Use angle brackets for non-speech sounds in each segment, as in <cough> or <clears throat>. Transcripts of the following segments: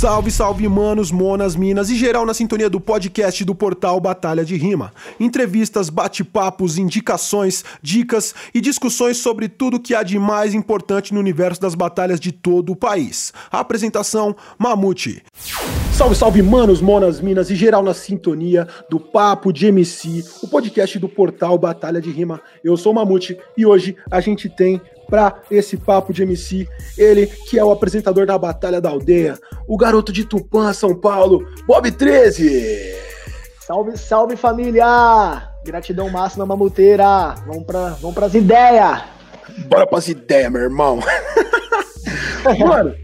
Salve, salve, manos, monas, minas e geral na sintonia do podcast do portal Batalha de Rima. Entrevistas, bate-papos, indicações, dicas e discussões sobre tudo que há de mais importante no universo das batalhas de todo o país. Apresentação: Mamute. Salve, salve, manos, monas, minas e geral na sintonia do Papo de MC, o podcast do portal Batalha de Rima. Eu sou o Mamute e hoje a gente tem para esse papo de MC. Ele que é o apresentador da Batalha da Aldeia, o garoto de Tupã, São Paulo, Bob 13. Salve, salve família! Gratidão máxima, mamuteira! Vamos para vamos pras ideias! Bora pras ideias, meu irmão! <laughs> Mano,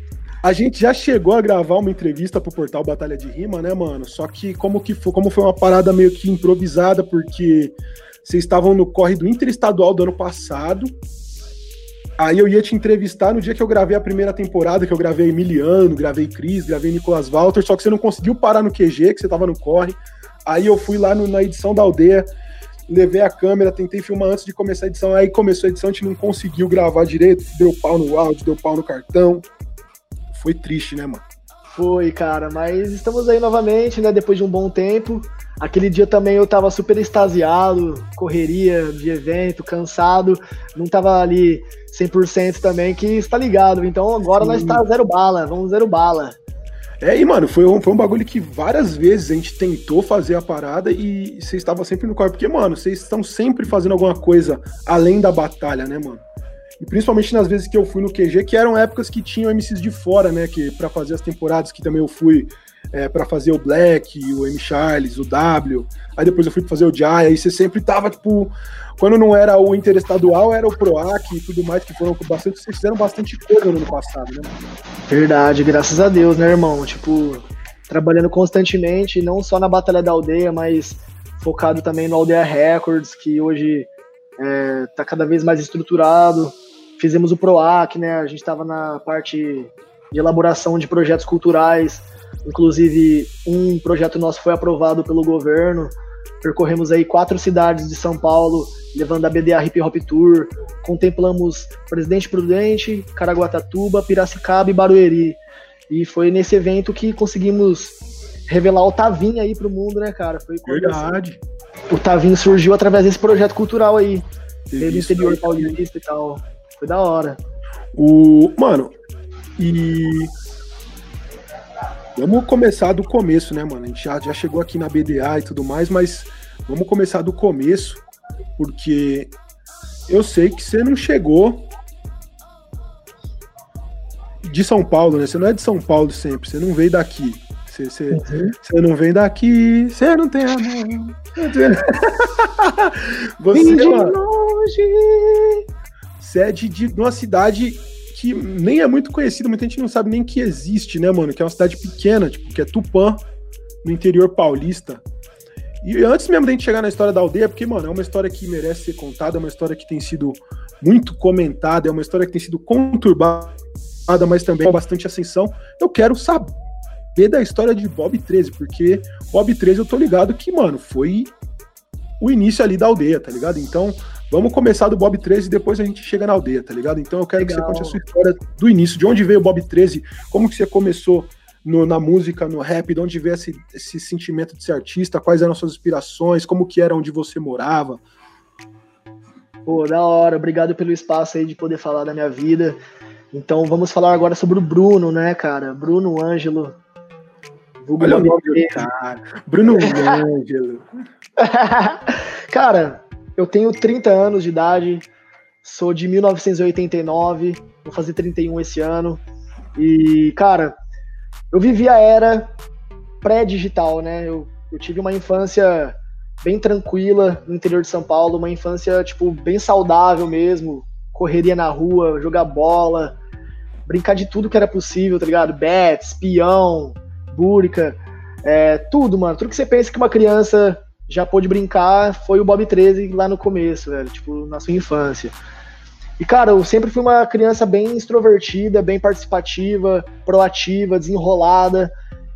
a gente já chegou a gravar uma entrevista pro portal Batalha de Rima, né, mano? Só que como que foi, como foi uma parada meio que improvisada, porque vocês estavam no corre do Interestadual do ano passado, Aí eu ia te entrevistar no dia que eu gravei a primeira temporada, que eu gravei Emiliano, gravei Cris, gravei Nicolas Walter, só que você não conseguiu parar no QG, que você tava no corre. Aí eu fui lá no, na edição da aldeia, levei a câmera, tentei filmar antes de começar a edição, aí começou a edição, a gente não conseguiu gravar direito, deu pau no áudio, deu pau no cartão. Foi triste, né, mano? Foi, cara, mas estamos aí novamente, né, depois de um bom tempo. Aquele dia também eu tava super extasiado, correria de evento, cansado, não tava ali 100% também, que está ligado. Então agora Sim. nós tá zero bala, vamos zero bala. É, e mano, foi um, foi um bagulho que várias vezes a gente tentou fazer a parada e você estava sempre no corpo. Porque, mano, vocês estão sempre fazendo alguma coisa além da batalha, né, mano? E principalmente nas vezes que eu fui no QG, que eram épocas que tinham MCs de fora, né? Que para fazer as temporadas que também eu fui é, para fazer o Black, o M. Charles, o W. Aí depois eu fui fazer o Jai, aí você sempre tava, tipo, quando não era o interestadual, era o PROAC e tudo mais, que foram bastante, vocês fizeram bastante coisa no ano passado, né? Verdade, graças a Deus, né, irmão? Tipo, trabalhando constantemente, não só na Batalha da Aldeia, mas focado também no Aldeia Records, que hoje é, tá cada vez mais estruturado. Fizemos o PROAC, né? A gente estava na parte de elaboração de projetos culturais Inclusive, um projeto nosso foi aprovado pelo governo. Percorremos aí quatro cidades de São Paulo, levando a BDA Hip Hop Tour. Contemplamos Presidente Prudente, Caraguatatuba, Piracicaba e Barueri. E foi nesse evento que conseguimos revelar o Tavinho aí pro mundo, né, cara? Foi Verdade. Assim, o Tavinho surgiu através desse projeto cultural aí. Teve interior paulista e tal. Foi da hora. O. Mano, e Vamos começar do começo, né, mano? A gente já, já chegou aqui na BDA e tudo mais, mas vamos começar do começo, porque eu sei que você não chegou de São Paulo, né? Você não é de São Paulo sempre, você não veio daqui. Você, você, uhum. você não vem daqui, você não tem amor. <laughs> Você, de mano, longe. Você é de, de uma cidade que nem é muito conhecida, muita gente não sabe nem que existe, né, mano? Que é uma cidade pequena, tipo, que é Tupã, no interior paulista. E antes mesmo da gente chegar na história da aldeia, porque, mano, é uma história que merece ser contada, é uma história que tem sido muito comentada, é uma história que tem sido conturbada, mas também com bastante ascensão. Eu quero saber da história de Bob 13, porque Bob 13 eu tô ligado que, mano, foi o início ali da aldeia, tá ligado? Então, Vamos começar do Bob 13 e depois a gente chega na aldeia, tá ligado? Então eu quero Legal. que você conte a sua história do início, de onde veio o Bob 13, como que você começou no, na música, no rap, de onde veio esse, esse sentimento de ser artista, quais eram as suas inspirações, como que era onde você morava. Pô, da hora, obrigado pelo espaço aí de poder falar da minha vida. Então vamos falar agora sobre o Bruno, né, cara? Bruno Ângelo. Olha o nome do cara. Bruno Ângelo. cara, <laughs> eu tenho 30 anos de idade, sou de 1989, vou fazer 31 esse ano. E, cara, eu vivi a era pré-digital, né? Eu, eu tive uma infância bem tranquila no interior de São Paulo, uma infância, tipo, bem saudável mesmo. Correria na rua, jogar bola, brincar de tudo que era possível, tá ligado? Bets, peão, búrica, é, tudo, mano. Tudo que você pensa que uma criança já pôde brincar foi o Bob 13 lá no começo, velho, tipo, na sua infância. E, cara, eu sempre fui uma criança bem extrovertida, bem participativa, proativa, desenrolada.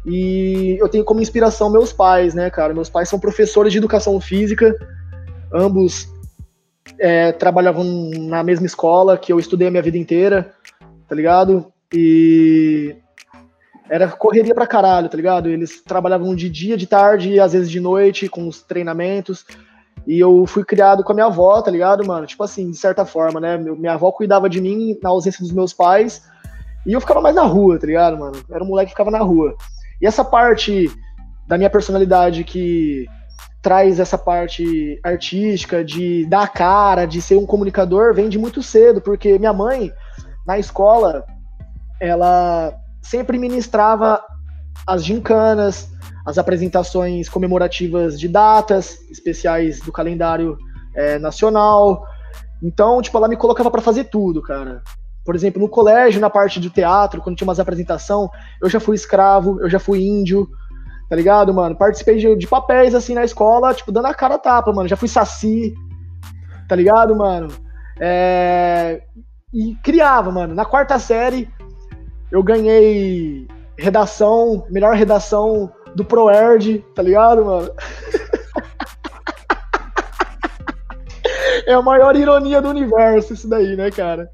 E eu tenho como inspiração meus pais, né, cara? Meus pais são professores de educação física, ambos é, trabalhavam na mesma escola que eu estudei a minha vida inteira, tá ligado? E era correria pra caralho, tá ligado? Eles trabalhavam de dia, de tarde às vezes de noite com os treinamentos. E eu fui criado com a minha avó, tá ligado, mano? Tipo assim, de certa forma, né? Minha avó cuidava de mim na ausência dos meus pais. E eu ficava mais na rua, tá ligado, mano? Era um moleque que ficava na rua. E essa parte da minha personalidade que traz essa parte artística, de dar cara, de ser um comunicador, vem de muito cedo, porque minha mãe, na escola, ela sempre ministrava as gincanas, as apresentações comemorativas de datas especiais do calendário é, nacional. Então, tipo, ela me colocava para fazer tudo, cara. Por exemplo, no colégio, na parte do teatro, quando tinha umas apresentação, eu já fui escravo, eu já fui índio, tá ligado, mano? Participei de, de papéis, assim, na escola, tipo, dando a cara a tapa, mano. Já fui saci, tá ligado, mano? É... E criava, mano. Na quarta série, eu ganhei redação, melhor redação do ProErd, tá ligado, mano? <laughs> é a maior ironia do universo isso daí, né, cara?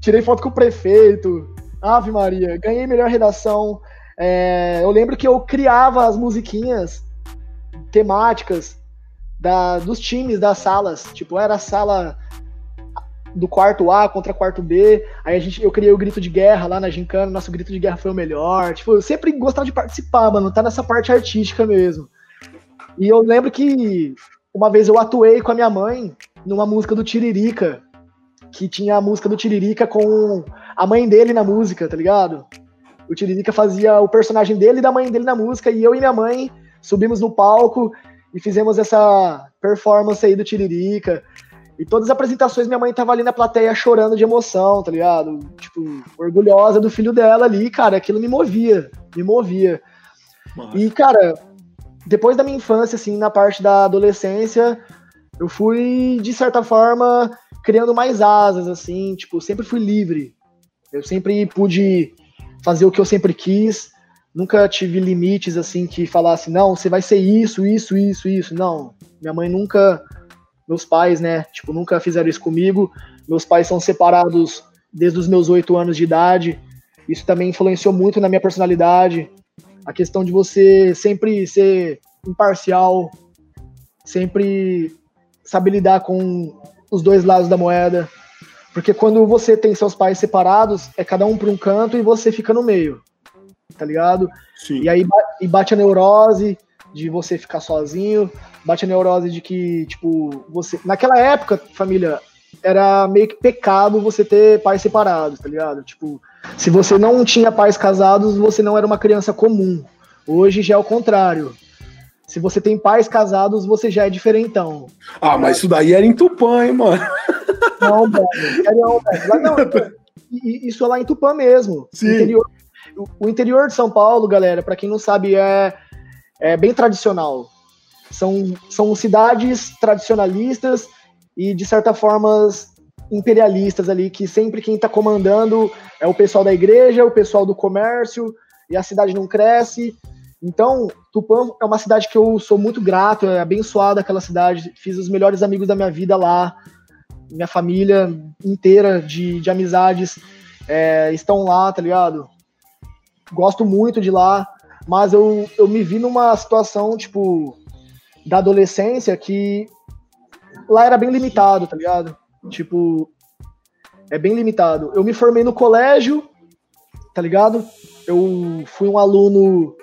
Tirei foto com o prefeito, Ave Maria, ganhei melhor redação. É, eu lembro que eu criava as musiquinhas temáticas da, dos times das salas. Tipo, era a sala do quarto A contra quarto B. Aí a gente, eu criei o grito de guerra lá na Gincana, nosso grito de guerra foi o melhor. Tipo, eu sempre gostava de participar, mano, tá nessa parte artística mesmo. E eu lembro que uma vez eu atuei com a minha mãe numa música do Tiririca, que tinha a música do Tiririca com a mãe dele na música, tá ligado? O Tiririca fazia o personagem dele e da mãe dele na música, e eu e minha mãe subimos no palco e fizemos essa performance aí do Tiririca. E todas as apresentações, minha mãe tava ali na plateia chorando de emoção, tá ligado? Tipo, orgulhosa do filho dela ali, cara, aquilo me movia, me movia. Nossa. E, cara, depois da minha infância, assim, na parte da adolescência, eu fui, de certa forma, criando mais asas, assim, tipo, sempre fui livre. Eu sempre pude fazer o que eu sempre quis, nunca tive limites, assim, que falasse, não, você vai ser isso, isso, isso, isso. Não, minha mãe nunca meus pais, né, tipo, nunca fizeram isso comigo. Meus pais são separados desde os meus oito anos de idade. Isso também influenciou muito na minha personalidade. A questão de você sempre ser imparcial, sempre saber lidar com os dois lados da moeda. Porque quando você tem seus pais separados, é cada um para um canto e você fica no meio. Tá ligado? Sim. E aí e bate a neurose de você ficar sozinho, bate a neurose de que, tipo, você. Naquela época, família, era meio que pecado você ter pais separados, tá ligado? Tipo, se você não tinha pais casados, você não era uma criança comum. Hoje já é o contrário. Se você tem pais casados, você já é diferentão. Ah, mas isso daí era em Tupã, hein, mano? Não, velho. Velho. Não, <laughs> isso é lá em Tupã mesmo. Sim. O interior, o interior de São Paulo, galera, para quem não sabe, é, é bem tradicional. São, são cidades tradicionalistas e, de certa forma, imperialistas ali, que sempre quem está comandando é o pessoal da igreja, o pessoal do comércio, e a cidade não cresce. Então, Tupã é uma cidade que eu sou muito grato, é abençoado aquela cidade, fiz os melhores amigos da minha vida lá, minha família inteira de, de amizades é, estão lá, tá ligado? Gosto muito de lá, mas eu, eu me vi numa situação, tipo, da adolescência que lá era bem limitado, tá ligado? Tipo, é bem limitado. Eu me formei no colégio, tá ligado? Eu fui um aluno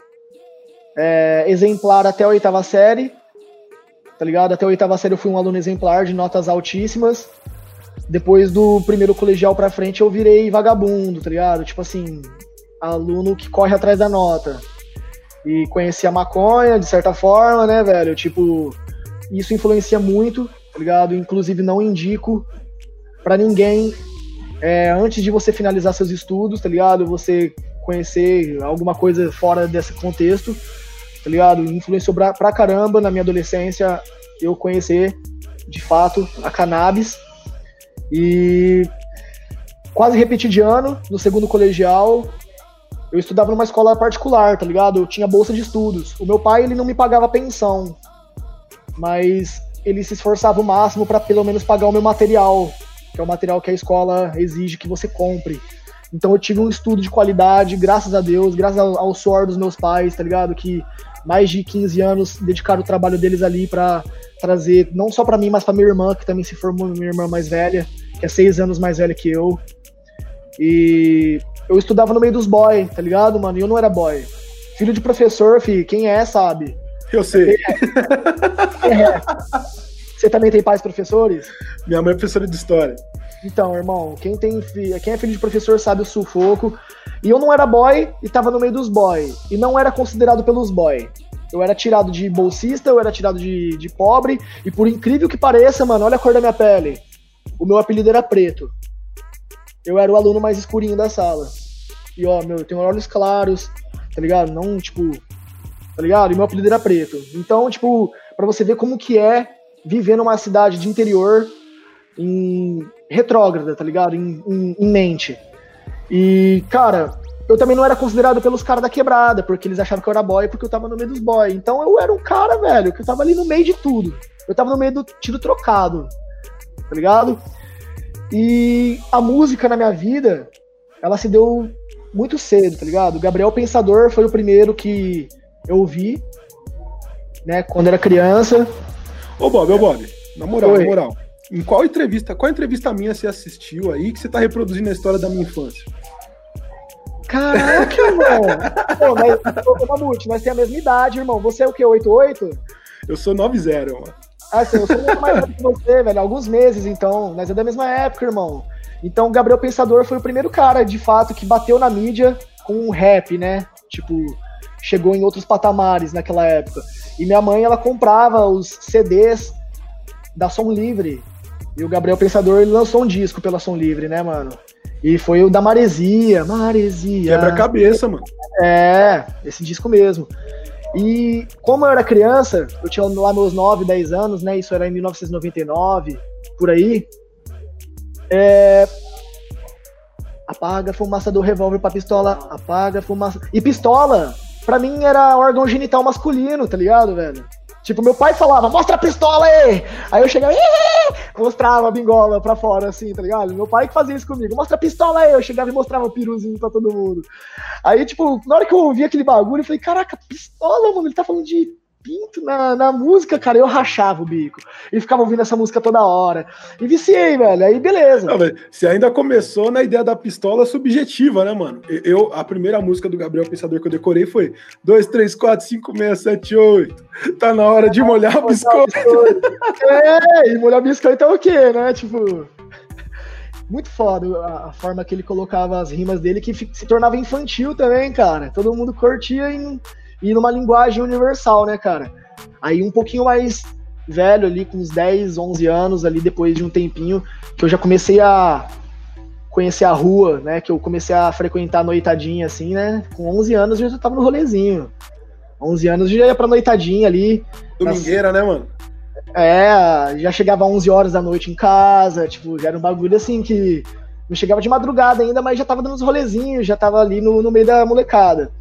é, exemplar até a oitava série, tá ligado? Até a oitava série eu fui um aluno exemplar de notas altíssimas. Depois do primeiro colegial pra frente eu virei vagabundo, tá ligado? Tipo assim, aluno que corre atrás da nota e conheci a maconha, de certa forma, né, velho? Tipo, isso influencia muito, tá ligado? Inclusive, não indico para ninguém, é, antes de você finalizar seus estudos, tá ligado? Você conhecer alguma coisa fora desse contexto, tá ligado? Influenciou pra, pra caramba na minha adolescência eu conhecer, de fato, a cannabis. E quase repeti de ano, no segundo colegial, eu estudava numa escola particular, tá ligado? Eu tinha bolsa de estudos. O meu pai, ele não me pagava pensão, mas ele se esforçava o máximo para pelo menos pagar o meu material, que é o material que a escola exige que você compre. Então eu tive um estudo de qualidade, graças a Deus, graças ao, suor dos meus pais, tá ligado? Que mais de 15 anos dedicaram o trabalho deles ali para trazer, não só para mim, mas para minha irmã, que também se formou, minha irmã mais velha, que é seis anos mais velha que eu. E eu estudava no meio dos boy, tá ligado, mano? E eu não era boy. Filho de professor, fi, quem é, sabe? Eu sei. É. é. Você também tem pais professores? Minha mãe é professora de história. Então, irmão, quem, tem quem é filho de professor sabe o sufoco. E eu não era boy e tava no meio dos boy. E não era considerado pelos boy. Eu era tirado de bolsista, eu era tirado de, de pobre. E por incrível que pareça, mano, olha a cor da minha pele. O meu apelido era preto. Eu era o aluno mais escurinho da sala. E ó, meu, eu tenho olhos claros, tá ligado? Não, tipo. Tá ligado? E meu apelido era preto. Então, tipo, para você ver como que é viver numa cidade de interior em retrógrada, tá ligado? Em, em, em, mente. E, cara, eu também não era considerado pelos caras da quebrada, porque eles achavam que eu era boy porque eu tava no meio dos boy. Então eu era um cara, velho, que eu tava ali no meio de tudo. Eu tava no meio do tiro trocado, tá ligado? E a música na minha vida, ela se deu muito cedo, tá ligado? Gabriel Pensador foi o primeiro que eu ouvi, né, quando era criança. Ô Bob, ô Bob, na moral, Oi. na moral. Em qual entrevista, qual entrevista minha você assistiu aí que você tá reproduzindo a história da minha infância? Caraca, irmão! <laughs> Pô, mas, ô, Mamute, nós temos a mesma idade, irmão. Você é o quê, 88? Eu sou 90, mano. Ah, sim, eu sou muito mais velho que você, velho. Alguns meses, então. Nós é da mesma época, irmão. Então, o Gabriel Pensador foi o primeiro cara, de fato, que bateu na mídia com um rap, né? Tipo, chegou em outros patamares naquela época. E minha mãe, ela comprava os CDs da Som Livre. E o Gabriel Pensador, ele lançou um disco pela Som Livre, né, mano? E foi o da Maresia, Maresia. Quebra-cabeça, mano. É, esse disco mesmo. E como eu era criança, eu tinha lá meus 9, 10 anos, né? Isso era em 1999, por aí. É... Apaga a fumaça do revólver pra pistola, apaga a fumaça. E pistola, pra mim, era órgão genital masculino, tá ligado, velho? Tipo, meu pai falava, mostra a pistola aí! Aí eu chegava, Ih! mostrava a bingola pra fora, assim, tá ligado? Meu pai que fazia isso comigo, mostra a pistola aí! Eu chegava e mostrava o piruzinho pra todo mundo. Aí, tipo, na hora que eu ouvi aquele bagulho, eu falei, caraca, pistola, mano, ele tá falando de pinto na, na música, cara, eu rachava o bico. E ficava ouvindo essa música toda hora. E viciei, velho. Aí beleza. Não, você ainda começou na ideia da pistola subjetiva, né, mano? Eu, a primeira música do Gabriel Pensador que eu decorei foi 2, 3, 4, 5, 6, 7, 8. Tá na hora de molhar o biscoito. É, e molhar o biscoito é o quê, né? Tipo muito foda a, forma que ele colocava as rimas dele, que se tornava infantil também, cara. Todo mundo curtia em, e numa linguagem universal, né, cara? Aí um pouquinho mais velho ali, com uns 10, 11 anos ali, depois de um tempinho, que eu já comecei a conhecer a rua, né, que eu comecei a frequentar a noitadinha, assim, né, com 11 anos eu já tava no rolezinho. 11 anos já ia pra noitadinha ali. Domingueira, né, mano? É, já chegava 11 horas da noite em casa, tipo, já era um bagulho assim que não chegava de madrugada ainda, mas já tava dando uns rolezinhos, já tava ali no, no meio da molecada.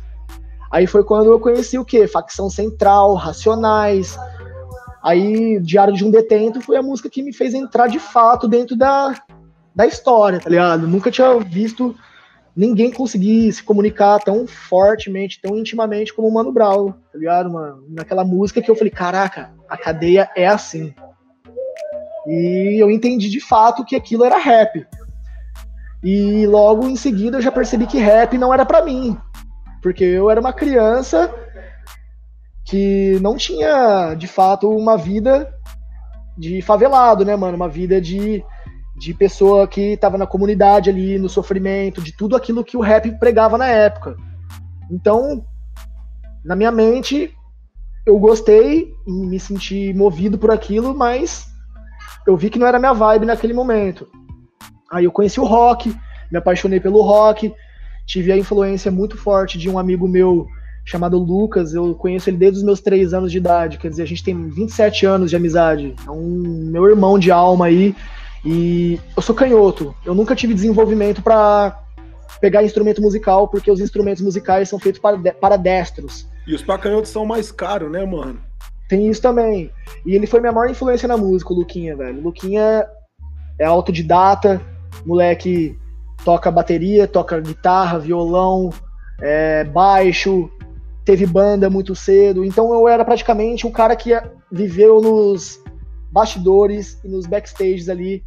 Aí foi quando eu conheci o quê? Facção Central, Racionais. Aí, Diário de um Detento foi a música que me fez entrar de fato dentro da, da história, tá ligado? Nunca tinha visto ninguém conseguir se comunicar tão fortemente, tão intimamente como o Mano Brown, tá ligado, mano? Naquela música que eu falei, caraca, a cadeia é assim. E eu entendi de fato que aquilo era rap. E logo em seguida eu já percebi que rap não era para mim. Porque eu era uma criança que não tinha, de fato, uma vida de favelado, né, mano? Uma vida de, de pessoa que tava na comunidade ali, no sofrimento, de tudo aquilo que o rap pregava na época. Então, na minha mente, eu gostei e me senti movido por aquilo, mas eu vi que não era minha vibe naquele momento. Aí eu conheci o rock, me apaixonei pelo rock, tive a influência muito forte de um amigo meu chamado Lucas. Eu conheço ele desde os meus três anos de idade. Quer dizer, a gente tem 27 anos de amizade. É um meu irmão de alma aí. E eu sou canhoto. Eu nunca tive desenvolvimento para pegar instrumento musical, porque os instrumentos musicais são feitos para, para destros. E os pacanhotos são mais caros, né, mano? Tem isso também. E ele foi minha maior influência na música, o Luquinha, velho. O Luquinha é autodidata, moleque toca bateria, toca guitarra, violão, é, baixo, teve banda muito cedo. Então eu era praticamente um cara que viveu nos bastidores e nos backstages ali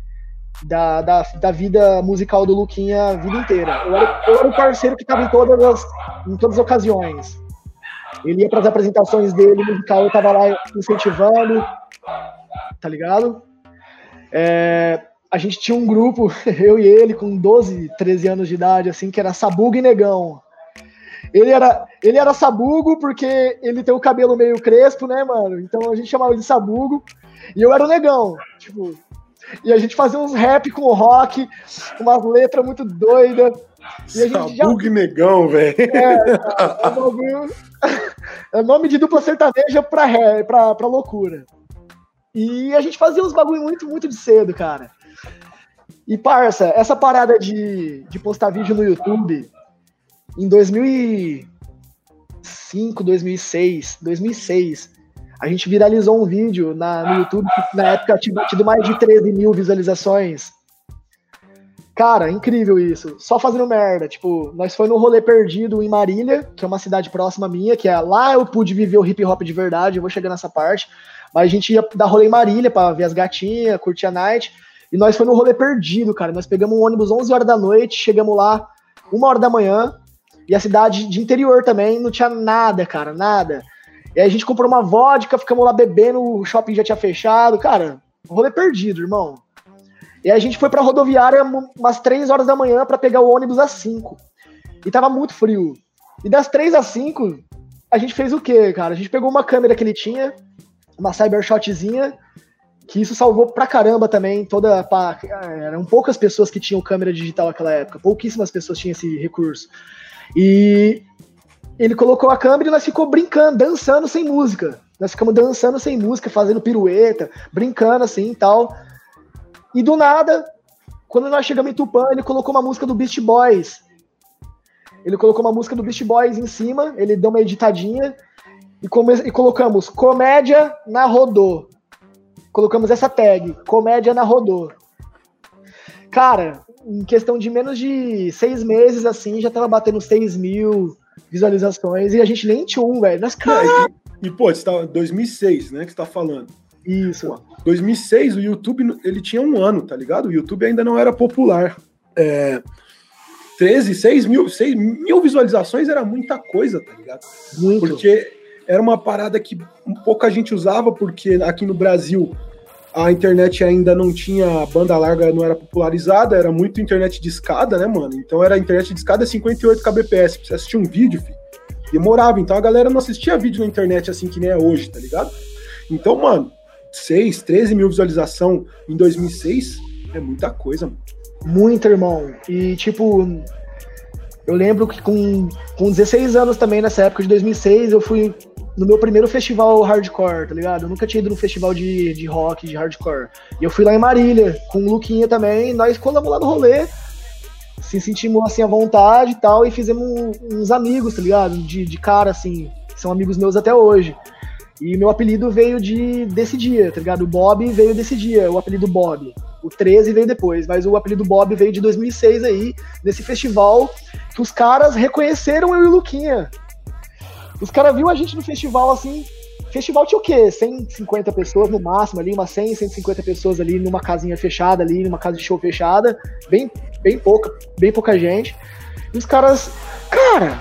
da, da, da vida musical do Luquinha a vida inteira. Eu era, eu era o parceiro que estava em todas as, em todas as ocasiões. Ele ia para as apresentações dele musical, eu estava lá incentivando, tá ligado? É, a gente tinha um grupo, <laughs> eu e ele, com 12, 13 anos de idade, assim, que era Sabugo e Negão. Ele era, ele era Sabugo porque ele tem o cabelo meio crespo, né, mano? Então a gente chamava ele de Sabugo. E eu era o Negão. Tipo, e a gente fazia uns rap com rock, umas letras muito doidas. E gente já... negão, velho. É, é, <laughs> é, nome de dupla sertaneja pra, ré, pra, pra loucura. E a gente fazia uns bagulho muito, muito de cedo, cara. E, parça, essa parada de, de postar vídeo no YouTube, em 2005, 2006, 2006, a gente viralizou um vídeo na, no YouTube que na época tinha tido mais de 13 mil visualizações. Cara, incrível isso. Só fazendo merda. Tipo, nós foi no rolê perdido em Marília, que é uma cidade próxima minha, que é lá eu pude viver o hip hop de verdade, eu vou chegar nessa parte. Mas a gente ia dar rolê em Marília pra ver as gatinhas, curtir a night. E nós foi no rolê perdido, cara. Nós pegamos um ônibus 11 horas da noite, chegamos lá uma hora da manhã. E a cidade de interior também não tinha nada, cara, nada. E aí a gente comprou uma vodka, ficamos lá bebendo, o shopping já tinha fechado. Cara, rolê perdido, irmão. E aí a gente foi pra rodoviária umas 3 horas da manhã para pegar o ônibus às 5. E tava muito frio. E das 3 às 5, a gente fez o quê, cara? A gente pegou uma câmera que ele tinha, uma Cybershotzinha, que isso salvou pra caramba também. Toda. Pra, eram poucas pessoas que tinham câmera digital naquela época, pouquíssimas pessoas tinham esse recurso. E ele colocou a câmera e nós ficou brincando, dançando sem música. Nós ficamos dançando sem música, fazendo pirueta, brincando assim e tal. E do nada, quando nós chegamos em Tupã, ele colocou uma música do Beast Boys. Ele colocou uma música do Beast Boys em cima, ele deu uma editadinha e, come... e colocamos comédia na rodô. Colocamos essa tag, comédia na rodô. Cara, em questão de menos de seis meses, assim, já tava batendo 6 mil, visualizações e a gente nem tinha um, velho. Nós, cara... E, e, pô, você tá 2006, né, que você tá falando. Isso. Pô, 2006, o YouTube, ele tinha um ano, tá ligado? O YouTube ainda não era popular. É, 13, 6 mil, 6 mil visualizações era muita coisa, tá ligado? Muito. Porque era uma parada que pouca gente usava, porque aqui no Brasil a internet ainda não tinha banda larga, não era popularizada, era muito internet de escada, né, mano? Então era internet de escada 58 kbps. Pra você assistir um vídeo, filho, demorava. Então a galera não assistia vídeo na internet assim que nem é hoje, tá ligado? Então, mano, 6, 13 mil visualização em 2006 é muita coisa, mano. Muito, irmão. E, tipo, eu lembro que com, com 16 anos também, nessa época de 2006, eu fui no meu primeiro festival hardcore, tá ligado? Eu nunca tinha ido num festival de, de rock, de hardcore. E eu fui lá em Marília, com o Luquinha também, nós colamos lá no rolê, se sentimos assim à vontade e tal, e fizemos uns amigos, tá ligado? De, de cara, assim, que são amigos meus até hoje. E meu apelido veio de desse dia, tá ligado? O Bob veio desse dia, o apelido Bob. O 13 veio depois, mas o apelido Bob veio de 2006 aí, nesse festival que os caras reconheceram eu e o Luquinha. Os caras viram a gente no festival assim. Festival tinha o quê? 150 pessoas no máximo ali, umas 100, 150 pessoas ali numa casinha fechada ali, numa casa de show fechada, bem, bem pouca, bem pouca gente. E os caras, cara,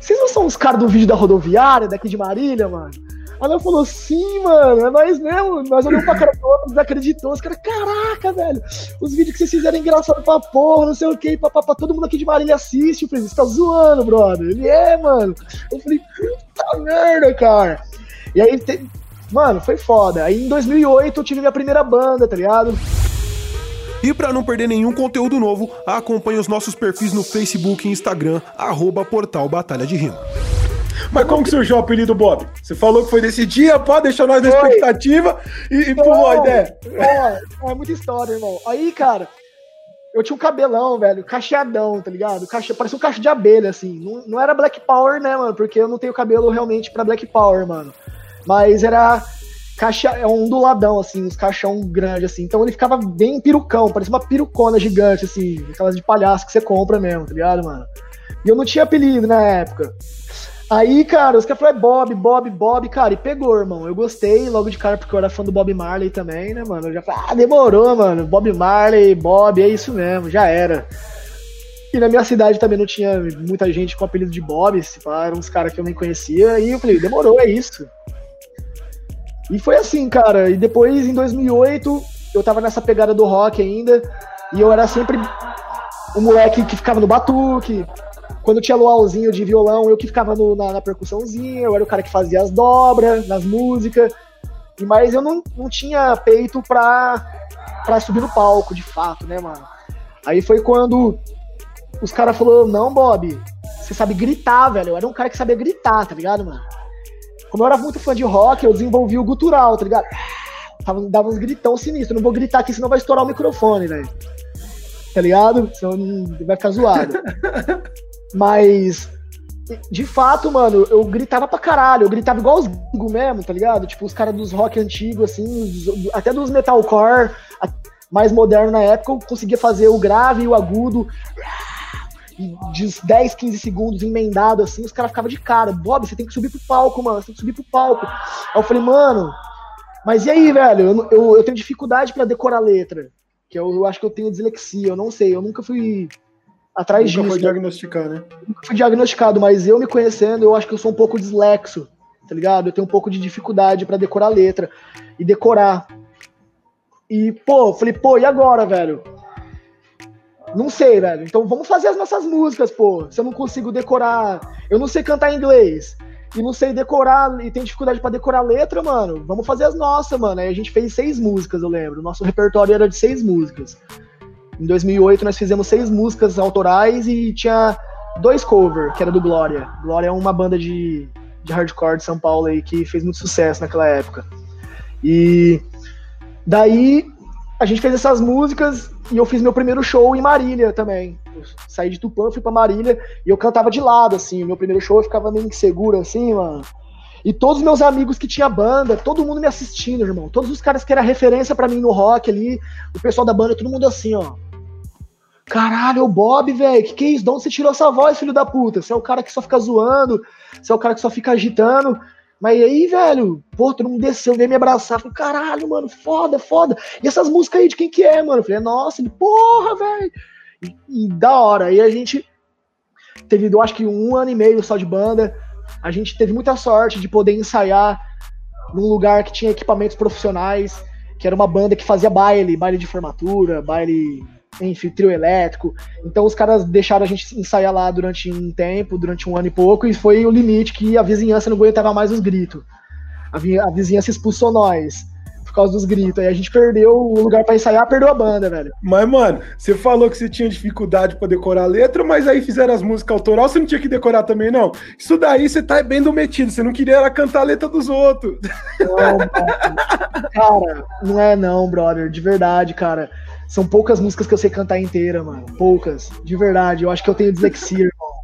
vocês não são os caras do vídeo da rodoviária daqui de Marília, mano? Ela falou, sim, mano, é nós mesmo. Nós olhamos pra cara do outro, desacreditou. Os caras, caraca, velho, os vídeos que vocês fizeram é engraçado pra porra, não sei o que, papapá, todo mundo aqui de Marília assiste. Eu falei, você tá zoando, brother. Ele é, mano. Eu falei, puta merda, cara. E aí, te... mano, foi foda. Aí em 2008 eu tive minha primeira banda, tá ligado? E para não perder nenhum conteúdo novo, acompanhe os nossos perfis no Facebook e Instagram, arroba Portal Batalha de Rima. Mas como que surgiu o apelido Bob? Você falou que foi desse dia, pode deixar nós na expectativa e, e pulou a ideia. É, é muita história, irmão. Aí, cara, eu tinha um cabelão, velho, cacheadão, tá ligado? Cache... Parecia um cacho de abelha, assim. Não, não era Black Power, né, mano? Porque eu não tenho cabelo realmente pra Black Power, mano. Mas era. caixa, é um onduladão, assim, uns caixão grande, assim. Então ele ficava bem perucão, parecia uma perucona gigante, assim, aquelas de palhaço que você compra mesmo, tá ligado, mano? E eu não tinha apelido na época. Aí, cara, os caras falaram, é Bob, Bob, Bob, cara, e pegou, irmão. Eu gostei logo de cara, porque eu era fã do Bob Marley também, né, mano? Eu já falei, ah, demorou, mano. Bob Marley, Bob, é isso mesmo, já era. E na minha cidade também não tinha muita gente com apelido de Bob, eram uns caras que eu nem conhecia, e eu falei, demorou, é isso. E foi assim, cara. E depois, em 2008, eu tava nessa pegada do rock ainda. E eu era sempre o moleque que ficava no batuque. Quando tinha luauzinho de violão, eu que ficava no, na, na, percussãozinha. Eu era o cara que fazia as dobras nas músicas. Mas eu não, não tinha peito pra, pra subir no palco, de fato, né, mano? Aí foi quando os caras falaram: Não, Bob, você sabe gritar, velho. Eu era um cara que sabia gritar, tá ligado, mano? Como eu era muito fã de rock, eu desenvolvi o gutural, tá ligado? Tava, dava uns gritão sinistro. Não vou gritar aqui, senão vai estourar o microfone, velho. Tá ligado? Senão vai ficar zoado. <laughs> Mas, de fato, mano, eu gritava pra caralho. Eu gritava igual os gringos mesmo, tá ligado? Tipo, os caras dos rock antigos, assim, até dos metalcore mais moderno na época, eu conseguia fazer o grave e o agudo de 10, 15 segundos emendado assim, os caras ficavam de cara. Bob, você tem que subir pro palco, mano, você tem que subir pro palco. Aí eu falei, mano, mas e aí, velho? Eu, eu, eu tenho dificuldade para decorar letra. Que eu, eu, acho que eu tenho dislexia, eu não sei, eu nunca fui atrás nunca disso. Nunca foi diagnosticar, né? Nunca fui diagnosticado, mas eu me conhecendo, eu acho que eu sou um pouco dislexo, tá ligado? Eu tenho um pouco de dificuldade para decorar a letra e decorar. E, pô, falei, pô, e agora, velho? Não sei, velho. Então vamos fazer as nossas músicas, pô. Se eu não consigo decorar. Eu não sei cantar inglês. E não sei decorar. E tenho dificuldade para decorar letra, mano. Vamos fazer as nossas, mano. Aí a gente fez seis músicas, eu lembro. Nosso repertório era de seis músicas. Em 2008 nós fizemos seis músicas autorais e tinha dois covers, que era do Glória. Glória é uma banda de, de hardcore de São Paulo aí que fez muito sucesso naquela época. E daí a gente fez essas músicas e eu fiz meu primeiro show em Marília também. Eu saí de Tupã, fui pra Marília e eu cantava de lado, assim. Meu primeiro show eu ficava meio inseguro, assim, mano. E todos os meus amigos que tinha banda, todo mundo me assistindo, irmão. Todos os caras que era referência para mim no rock ali, o pessoal da banda, todo mundo assim, ó. Caralho, o Bob, velho, que que é isso? De onde você tirou essa voz, filho da puta? Você é o cara que só fica zoando, você é o cara que só fica agitando. Mas aí, velho, pô, todo mundo desceu, veio me abraçar. Falei, caralho, mano, foda, foda. E essas músicas aí de quem que é, mano? falei, nossa, ele, porra, velho. E, e, da hora. Aí a gente teve, eu acho que um ano e meio só de banda. A gente teve muita sorte de poder ensaiar num lugar que tinha equipamentos profissionais, que era uma banda que fazia baile, baile de formatura, baile enfim, trio elétrico. Então os caras deixaram a gente ensaiar lá durante um tempo, durante um ano e pouco, e foi o limite que a vizinhança não aguentava mais os gritos. A, vizinhança expulsou nós causa dos gritos. Aí a gente perdeu o lugar para ensaiar, perdeu a banda, velho. Mas, mano, você falou que você tinha dificuldade para decorar a letra, mas aí fizeram as músicas autorais, você não tinha que decorar também, não? Isso daí você tá bem dometido, você não queria era cantar a letra dos outros. Não, cara, não é não, brother, de verdade, cara. São poucas músicas que eu sei cantar inteira, mano. Poucas. De verdade. Eu acho que eu tenho dislexia, irmão.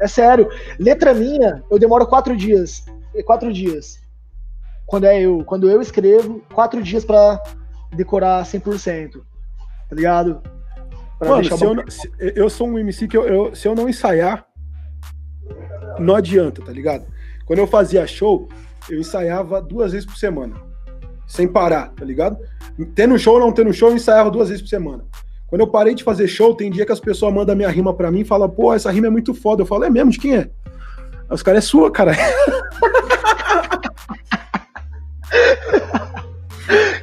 É sério. Letra minha, eu demoro quatro dias. Quatro dias. Quando é eu. Quando eu escrevo, quatro dias pra decorar 100%. Tá ligado? Pra mano, se eu, não, se, eu sou um MC que eu, eu, se eu não ensaiar, não adianta, tá ligado? Quando eu fazia show, eu ensaiava duas vezes por semana. Sem parar, tá ligado? Tendo show ou não tendo show, eu ensaiava duas vezes por semana. Quando eu parei de fazer show, tem dia que as pessoas mandam minha rima pra mim e falam, pô, essa rima é muito foda. Eu falo, é mesmo? De quem é? Aí os caras, é sua, cara. <laughs>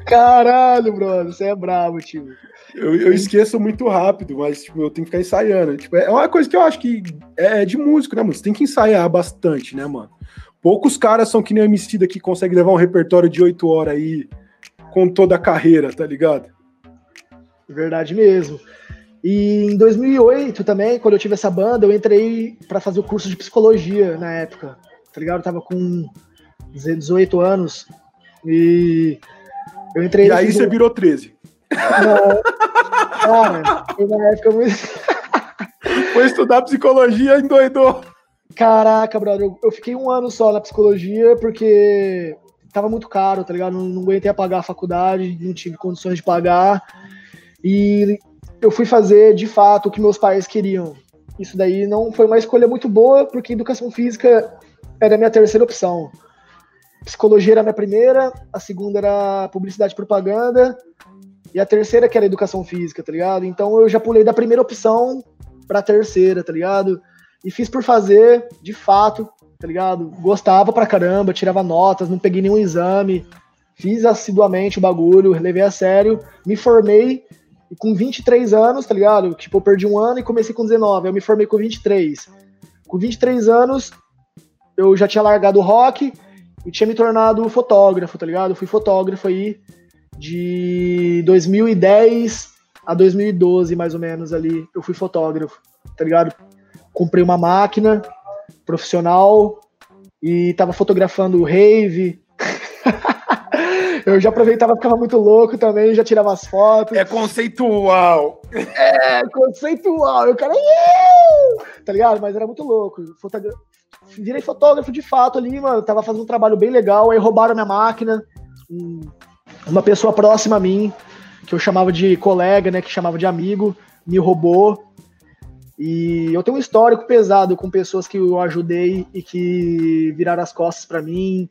Caralho, brother, você é bravo, tio. Eu, eu, esqueço muito rápido, mas tipo, eu tenho que ficar ensaiando. Tipo, é uma coisa que eu acho que é de músico, né, mano? Você tem que ensaiar bastante, né, mano? Poucos caras são que nem o MC que consegue levar um repertório de oito horas aí com toda a carreira, tá ligado? Verdade mesmo. E em 2008 também, quando eu tive essa banda, eu entrei para fazer o curso de psicologia na época, tá ligado? Eu tava com 18 anos e eu entrei. E aí você virou 13. Não, cara, foi na época muito. <laughs> Foi estudar psicologia e endoidou. Caraca, brother, eu, eu fiquei um ano só na psicologia porque tava muito caro, tá ligado? Não, não aguentei pagar a faculdade, não tive condições de pagar. E eu fui fazer, de fato, o que meus pais queriam. Isso daí não foi uma escolha muito boa, porque educação física era a minha terceira opção. Psicologia era a minha primeira, a segunda era publicidade e propaganda, e a terceira que era educação física, tá ligado? Então eu já pulei da primeira opção pra terceira, tá ligado? E fiz por fazer, de fato, tá ligado? Gostava pra caramba, tirava notas, não peguei nenhum exame, fiz assiduamente o bagulho, levei a sério, me formei com 23 anos, tá ligado? Tipo, eu perdi um ano e comecei com 19, eu me formei com 23. Com 23 anos, eu já tinha largado o rock e tinha me tornado fotógrafo, tá ligado? Eu fui fotógrafo aí de 2010 a 2012, mais ou menos, ali. Eu fui fotógrafo, tá ligado? Comprei uma máquina profissional e tava fotografando rave. <laughs> eu já aproveitava, ficava muito louco também, já tirava as fotos. É conceitual. É, conceitual. Eu quero. Tá ligado? Mas era muito louco. Virei fotógrafo de fato ali, mano. Tava fazendo um trabalho bem legal. Aí roubaram minha máquina. Uma pessoa próxima a mim, que eu chamava de colega, né? Que chamava de amigo, me roubou. E eu tenho um histórico pesado com pessoas que eu ajudei e que viraram as costas para mim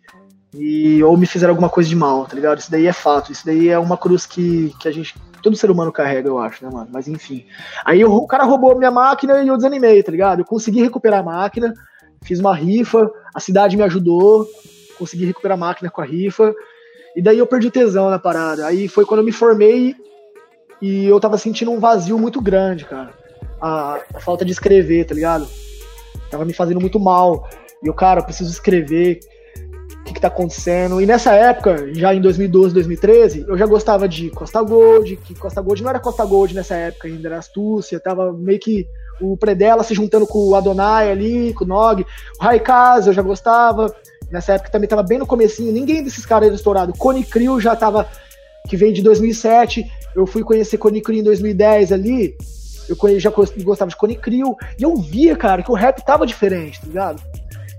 e ou me fizeram alguma coisa de mal, tá ligado? Isso daí é fato, isso daí é uma cruz que, que a gente, todo ser humano carrega, eu acho, né, mano? Mas enfim. Aí eu, o cara roubou minha máquina e eu desanimei, tá ligado? Eu consegui recuperar a máquina, fiz uma rifa, a cidade me ajudou, consegui recuperar a máquina com a rifa, e daí eu perdi o tesão na parada. Aí foi quando eu me formei e eu tava sentindo um vazio muito grande, cara a, a, falta de escrever, tá ligado? Tava me fazendo muito mal. E eu, cara, eu preciso escrever o que, que tá acontecendo. E nessa época, já em 2012, 2013, eu já gostava de Costa Gold, que Costa Gold não era Costa Gold nessa época ainda, era Astúcia, tava meio que o Predella se juntando com o Adonai ali, com o Nog, o Raikaz eu já gostava. Nessa época também tava bem no comecinho, ninguém desses caras era estourado. Cone Crew já tava, que veio de 2007, eu fui conhecer Cone Crew em 2010 ali, eu já gostava de Cone Crew, e eu via, cara, que o rap tava diferente, tá ligado?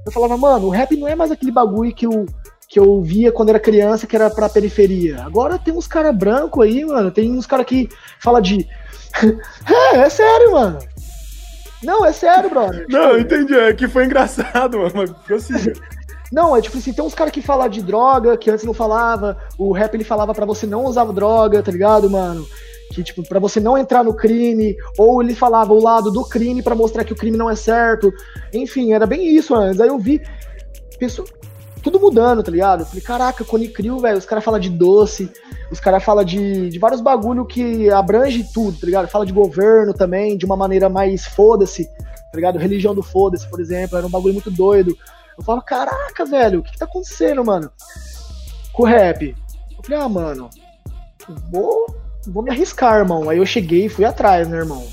Eu falava, mano, o rap não é mais aquele bagulho que eu, que eu via quando era criança, que era pra periferia. Agora tem uns cara branco aí, mano, tem uns cara que fala de. <laughs> é, é sério, mano. Não, é sério, brother. Não, entendi. É que foi engraçado, <laughs> mano. Mas prossiga. Não, é tipo assim, tem uns caras que falam de droga, que antes não falava. O rap ele falava para você não usar droga, tá ligado, mano? que tipo para você não entrar no crime ou ele falava o lado do crime para mostrar que o crime não é certo enfim era bem isso antes aí eu vi pessoa, tudo mudando tá ligado eu falei caraca Cone Crew velho os caras falam de doce os caras falam de, de vários bagulho que abrange tudo tá ligado fala de governo também de uma maneira mais foda-se tá ligado religião do foda-se por exemplo era um bagulho muito doido eu falo caraca velho o que, que tá acontecendo mano com o rap eu falei ah mano vou vou me arriscar, irmão. Aí eu cheguei e fui atrás, né, irmão?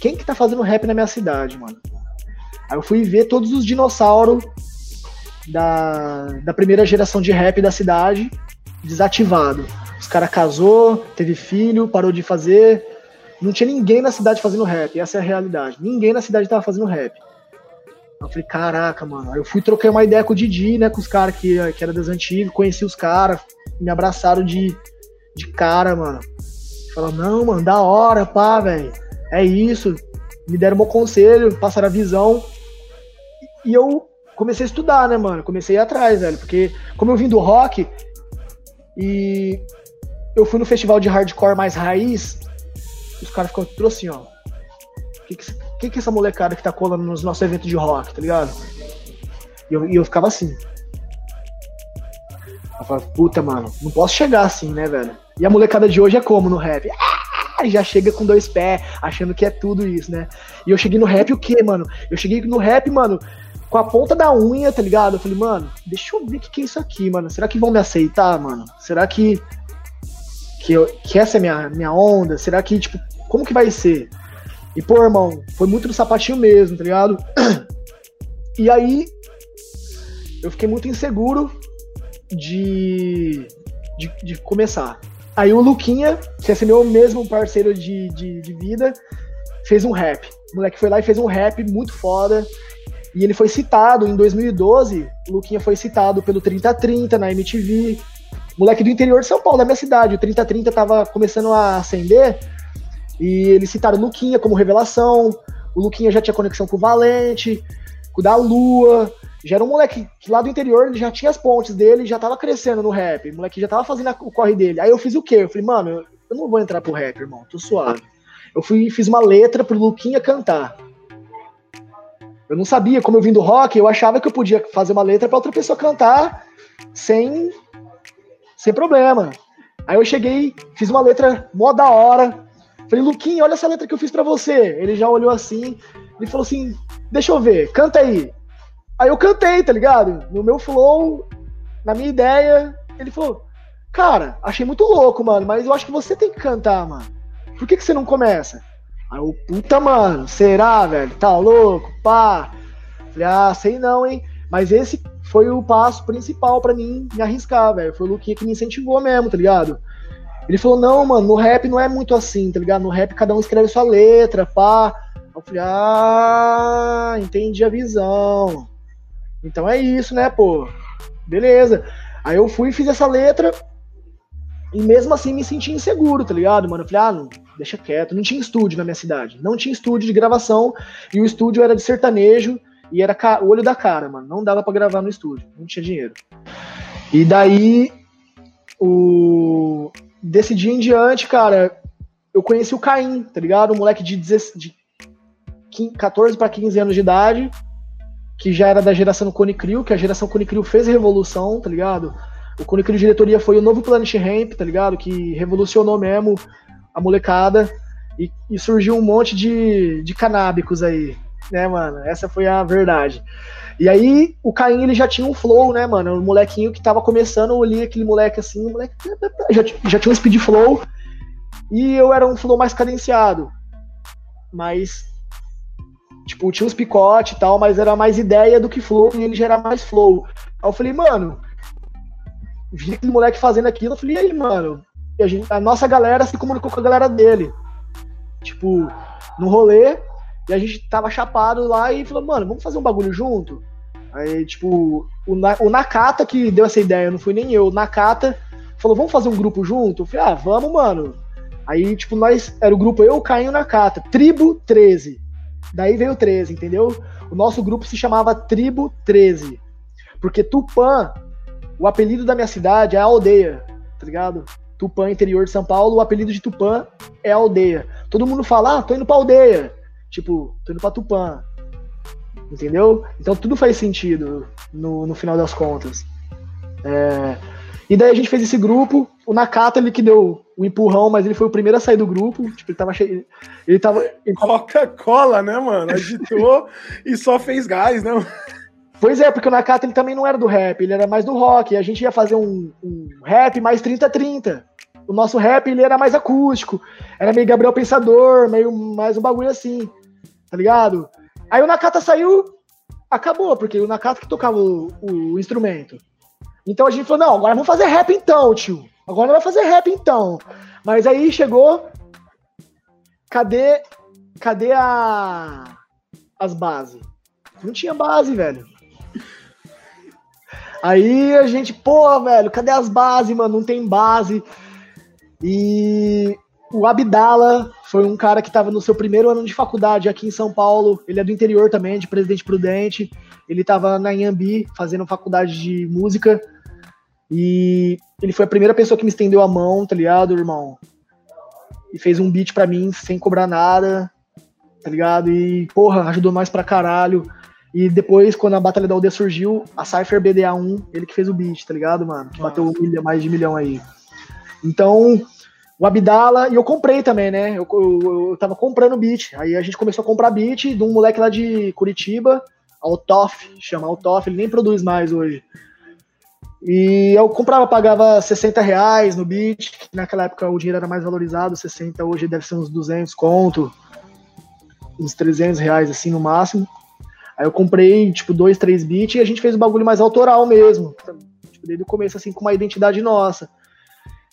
Quem que tá fazendo rap na minha cidade, mano? Aí eu fui ver todos os dinossauros da, da primeira geração de rap da cidade desativado. Os cara casou, teve filho, parou de fazer. Não tinha ninguém na cidade fazendo rap. Essa é a realidade. Ninguém na cidade tava fazendo rap. Eu falei, caraca, mano. Aí eu fui trocar uma ideia com o Didi, né? Com os caras que, que era das antigas, conheci os caras, me abraçaram de, de cara, mano. Fala, não, mano, da hora, pá, velho. É isso. Me deram bom conselho, passaram a visão. E eu comecei a estudar, né, mano? Comecei a ir atrás, velho. Porque, como eu vim do rock e eu fui no festival de hardcore mais raiz, os caras ficam tudo assim, ó. O que, que, que, essa molecada que tá colando nos nossos eventos de rock, tá ligado? E eu, e eu ficava assim. Eu falava, puta, mano, não posso chegar assim, né, velho? E a molecada de hoje é como no rap? Ah, já chega com dois pés, achando que é tudo isso, né? E eu cheguei no rap o quê, mano? Eu cheguei no rap, mano, com a ponta da unha, tá ligado? Eu falei, mano, deixa eu ver o que, que é isso aqui, mano. Será que vão me aceitar, mano? Será que. Que, eu, que essa é minha, minha onda? Será que, tipo, como que vai ser? E, pô, irmão, foi muito no sapatinho mesmo, tá ligado? <clears throat> E aí, eu fiquei muito inseguro de, de, de começar. Aí o Luquinha, que é meu mesmo parceiro de, de, de, vida, fez um rap. O moleque foi lá e fez um rap muito foda. E ele foi citado em 2012, o Luquinha foi citado pelo 3030 na MTV. Moleque do interior de São Paulo, da minha cidade. O 3030 tava começando a acender. E eles citaram o Luquinha como revelação. O Luquinha já tinha conexão com o Valente, com o da Lua. Já era um moleque que lá do interior ele já tinha as pontes dele, já tava crescendo no rap. O moleque já tava fazendo o corre dele. Aí eu fiz o quê? Eu falei, mano, eu não vou entrar pro rap, irmão, tô suave. Eu fui fiz uma letra pro Luquinha cantar. Eu não sabia, como eu vim do rock, eu achava que eu podia fazer uma letra para outra pessoa cantar sem sem problema. Aí eu cheguei, fiz uma letra mó da hora. Falei, Luquinha, olha essa letra que eu fiz para você. Ele já olhou assim, e falou assim: "Deixa eu ver, canta aí". Aí eu cantei, tá ligado? No meu flow, na minha ideia, ele falou: "Cara, achei muito louco, mano, mas eu acho que você tem que cantar, mano. Por que que você não começa?" Aí eu, puta, mano, será, velho? Tá louco? Pá. Falei, ah, sei não, hein? Mas esse foi o passo principal para mim me arriscar, velho. Foi o Luquinha que me incentivou mesmo, tá ligado? Ele falou, não, mano, no rap não é muito assim, tá ligado? No rap cada um escreve sua letra, pá. Eu falei, ah, entendi a visão. Então é isso, né, pô? Beleza. Aí eu fui e fiz essa letra e mesmo assim me senti inseguro, tá ligado, mano? Eu falei, ah, não, deixa quieto. Não tinha estúdio na minha cidade. Não tinha estúdio de gravação. E o estúdio era de sertanejo e era o olho da cara, mano. Não dava para gravar no estúdio. Não tinha dinheiro. E daí, o... desse dia em diante, cara, eu conheci o Caim, tá ligado? Um moleque de, 10... de 14 para 15 anos de idade, que já era da geração Cone Crew, que a geração Cone Crew fez revolução, tá ligado? O Cone Crew diretoria foi o novo Planet Ramp, tá ligado? Que revolucionou mesmo a molecada e, e, surgiu um monte de, de canábicos aí, né, mano? Essa foi a verdade. E aí, o Caim, ele já tinha um flow, né, mano? Um molequinho que tava começando, eu olhei aquele moleque assim, o moleque já, já tinha um speed flow, e eu era um flow mais cadenciado. Mas, tipo, tinha uns picote e tal, mas era mais ideia do que flow, e ele já era mais flow. Aí eu falei, mano, vi aquele moleque fazendo aquilo, eu falei, e aí, mano, a, gente, a nossa galera se comunicou com a galera dele. Tipo, no rolê, e a gente tava chapado lá e falou, mano, vamos fazer um bagulho junto? Aí, tipo, o, o Nakata que deu essa ideia, não fui nem eu, o Nakata falou, vamos fazer um grupo junto? Eu falei, ah, vamos, mano. Aí, tipo, nós, era o grupo eu, Caio e o Nakata, Tribo 13. Daí veio o 13, entendeu? O nosso grupo se chamava Tribo 13. Porque Tupã, o apelido da minha cidade é a aldeia, tá ligado? Tupã, interior de São Paulo, o apelido de Tupã é aldeia. Todo mundo fala, ah, tô indo pra aldeia. Tipo, tô indo pra Tupã. Entendeu? Então tudo faz sentido no, no final das contas. É... E daí a gente fez esse grupo. O Nakata, ele que deu o empurrão, mas ele foi o primeiro a sair do grupo. Tipo, ele tava cheio. Ele tava... Coca-Cola, né, mano? Agitou e só fez gás, né? Pois é, porque o Nakata ele também não era do rap, ele era mais do rock. A gente ia fazer um, um rap mais 30-30. O nosso rap ele era mais acústico. Era meio Gabriel Pensador, meio mais um bagulho assim. Tá ligado? Aí o Nakata saiu, acabou, porque o Nakata que tocava o, o instrumento. Então a gente falou: não, agora vamos fazer rap então, tio. Agora vai fazer rap então. Mas aí chegou. Cadê. Cadê a. As bases? Não tinha base, velho. Aí a gente, pô, velho, cadê as bases, mano? Não tem base. E o Abdala foi um cara que estava no seu primeiro ano de faculdade aqui em São Paulo. Ele é do interior também, de Presidente Prudente. Ele estava na Inhambi fazendo faculdade de música. E ele foi a primeira pessoa que me estendeu a mão, tá ligado, irmão? E fez um beat para mim sem cobrar nada, tá ligado? E, porra, ajudou nós pra caralho. E depois, quando a Batalha da Aldeia surgiu, a Cypher BDA1, ele que fez o beat, tá ligado, mano? Que bateu milha, mais de milhão aí. Então, o Abdala, e eu comprei também, né? Eu, eu, eu tava comprando beat. Aí a gente começou a comprar beat de um moleque lá de Curitiba, Altoff, chama Altoff, ele nem produz mais hoje. E eu comprava, pagava 60 reais no beat, naquela época o dinheiro era mais valorizado, 60, hoje deve ser uns 200 conto, uns 300 reais assim no máximo. Aí eu comprei, tipo, dois, três beats e a gente fez o bagulho mais autoral mesmo. Tipo, desde o começo, assim, com uma identidade nossa.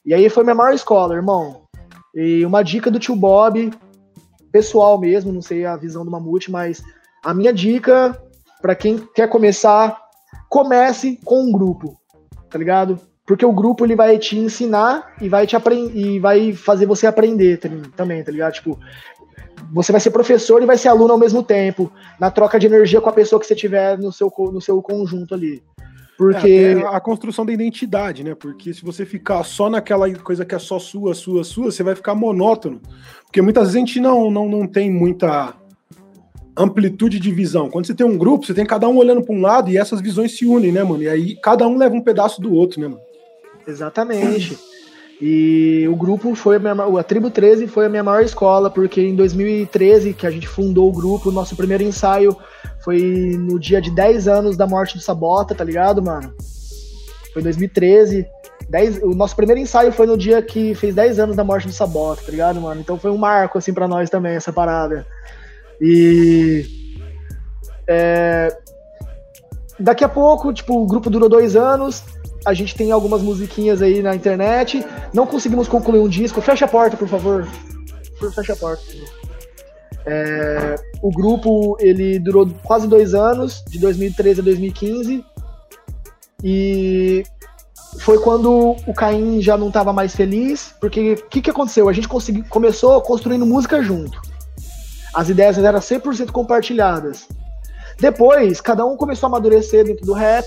E aí foi minha maior escola, irmão. E uma dica do tio Bob, pessoal mesmo, não sei a visão do Mamute, mas a minha dica para quem quer começar, comece com um grupo, tá ligado? Porque o grupo ele vai te ensinar e vai te aprender e vai fazer você aprender também, tá ligado? Tipo, você vai ser professor e vai ser aluno ao mesmo tempo, na troca de energia com a pessoa que você tiver no seu, no seu conjunto ali. Porque. É, a construção da identidade, né? Porque se você ficar só naquela coisa que é só sua, sua, sua, você vai ficar monótono. Porque muitas vezes a gente não, não, não tem muita amplitude de visão. Quando você tem um grupo, você tem cada um olhando para um lado e essas visões se unem, né, mano? E aí cada um leva um pedaço do outro, né, mano? Exatamente. E o grupo foi a, minha, a Tribo 13 foi a minha maior escola, porque em 2013, que a gente fundou o grupo, nosso primeiro ensaio foi no dia de 10 anos da morte do Sabota, tá ligado, mano? Foi em 2013. 10, o nosso primeiro ensaio foi no dia que fez 10 anos da morte do Sabota, tá ligado, mano? Então foi um marco, assim, para nós também, essa parada. E. É, daqui a pouco, tipo, o grupo durou dois anos, a gente tem algumas musiquinhas aí na internet. Não conseguimos concluir um disco. Fecha a porta, por favor. Fecha a porta. É, o grupo ele durou quase dois anos, de 2013 a 2015. E foi quando o Caim já não estava mais feliz, porque o que, que aconteceu? A gente consegui, começou construindo música junto. As ideias eram 100% compartilhadas. Depois, cada um começou a amadurecer dentro do rap,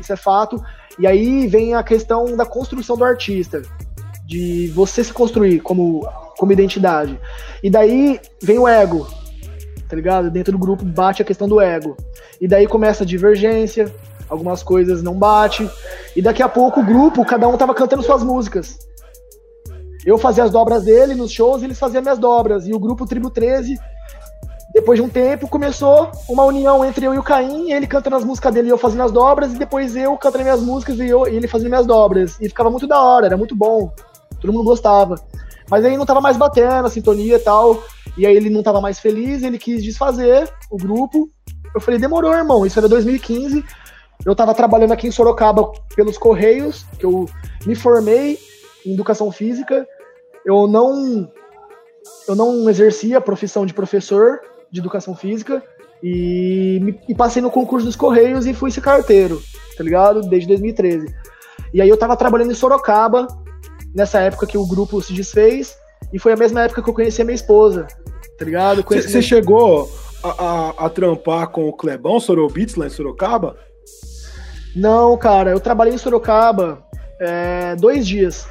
isso é fato. E aí vem a questão da construção do artista, de você se construir como, como identidade. E daí vem o ego, tá ligado? Dentro do grupo bate a questão do ego. E daí começa a divergência, algumas coisas não bate. E daqui a pouco o grupo, cada um tava cantando suas músicas. Eu fazia as dobras dele nos shows, eles faziam minhas dobras. E o grupo Tribo 13 depois de um tempo, começou uma união entre eu e o Caim, ele cantando as músicas dele e eu fazendo as dobras, e depois eu cantando minhas músicas e, eu, e ele fazendo minhas dobras. E ficava muito da hora, era muito bom. Todo mundo gostava. Mas aí não tava mais batendo a sintonia e tal. E aí ele não tava mais feliz, ele quis desfazer o grupo. Eu falei, demorou, irmão. Isso era 2015. Eu tava trabalhando aqui em Sorocaba pelos Correios, que eu me formei em educação física. Eu não eu não exercia a profissão de professor, de educação física e, me, e passei no concurso dos Correios e fui ser carteiro, tá ligado? Desde 2013. E aí eu tava trabalhando em Sorocaba, nessa época que o grupo se desfez, e foi a mesma época que eu conheci a minha esposa, tá ligado? Você minha... chegou a, a, a, trampar com o Clebão Sorobits lá em Sorocaba? Não, cara, eu trabalhei em Sorocaba é, dois dias.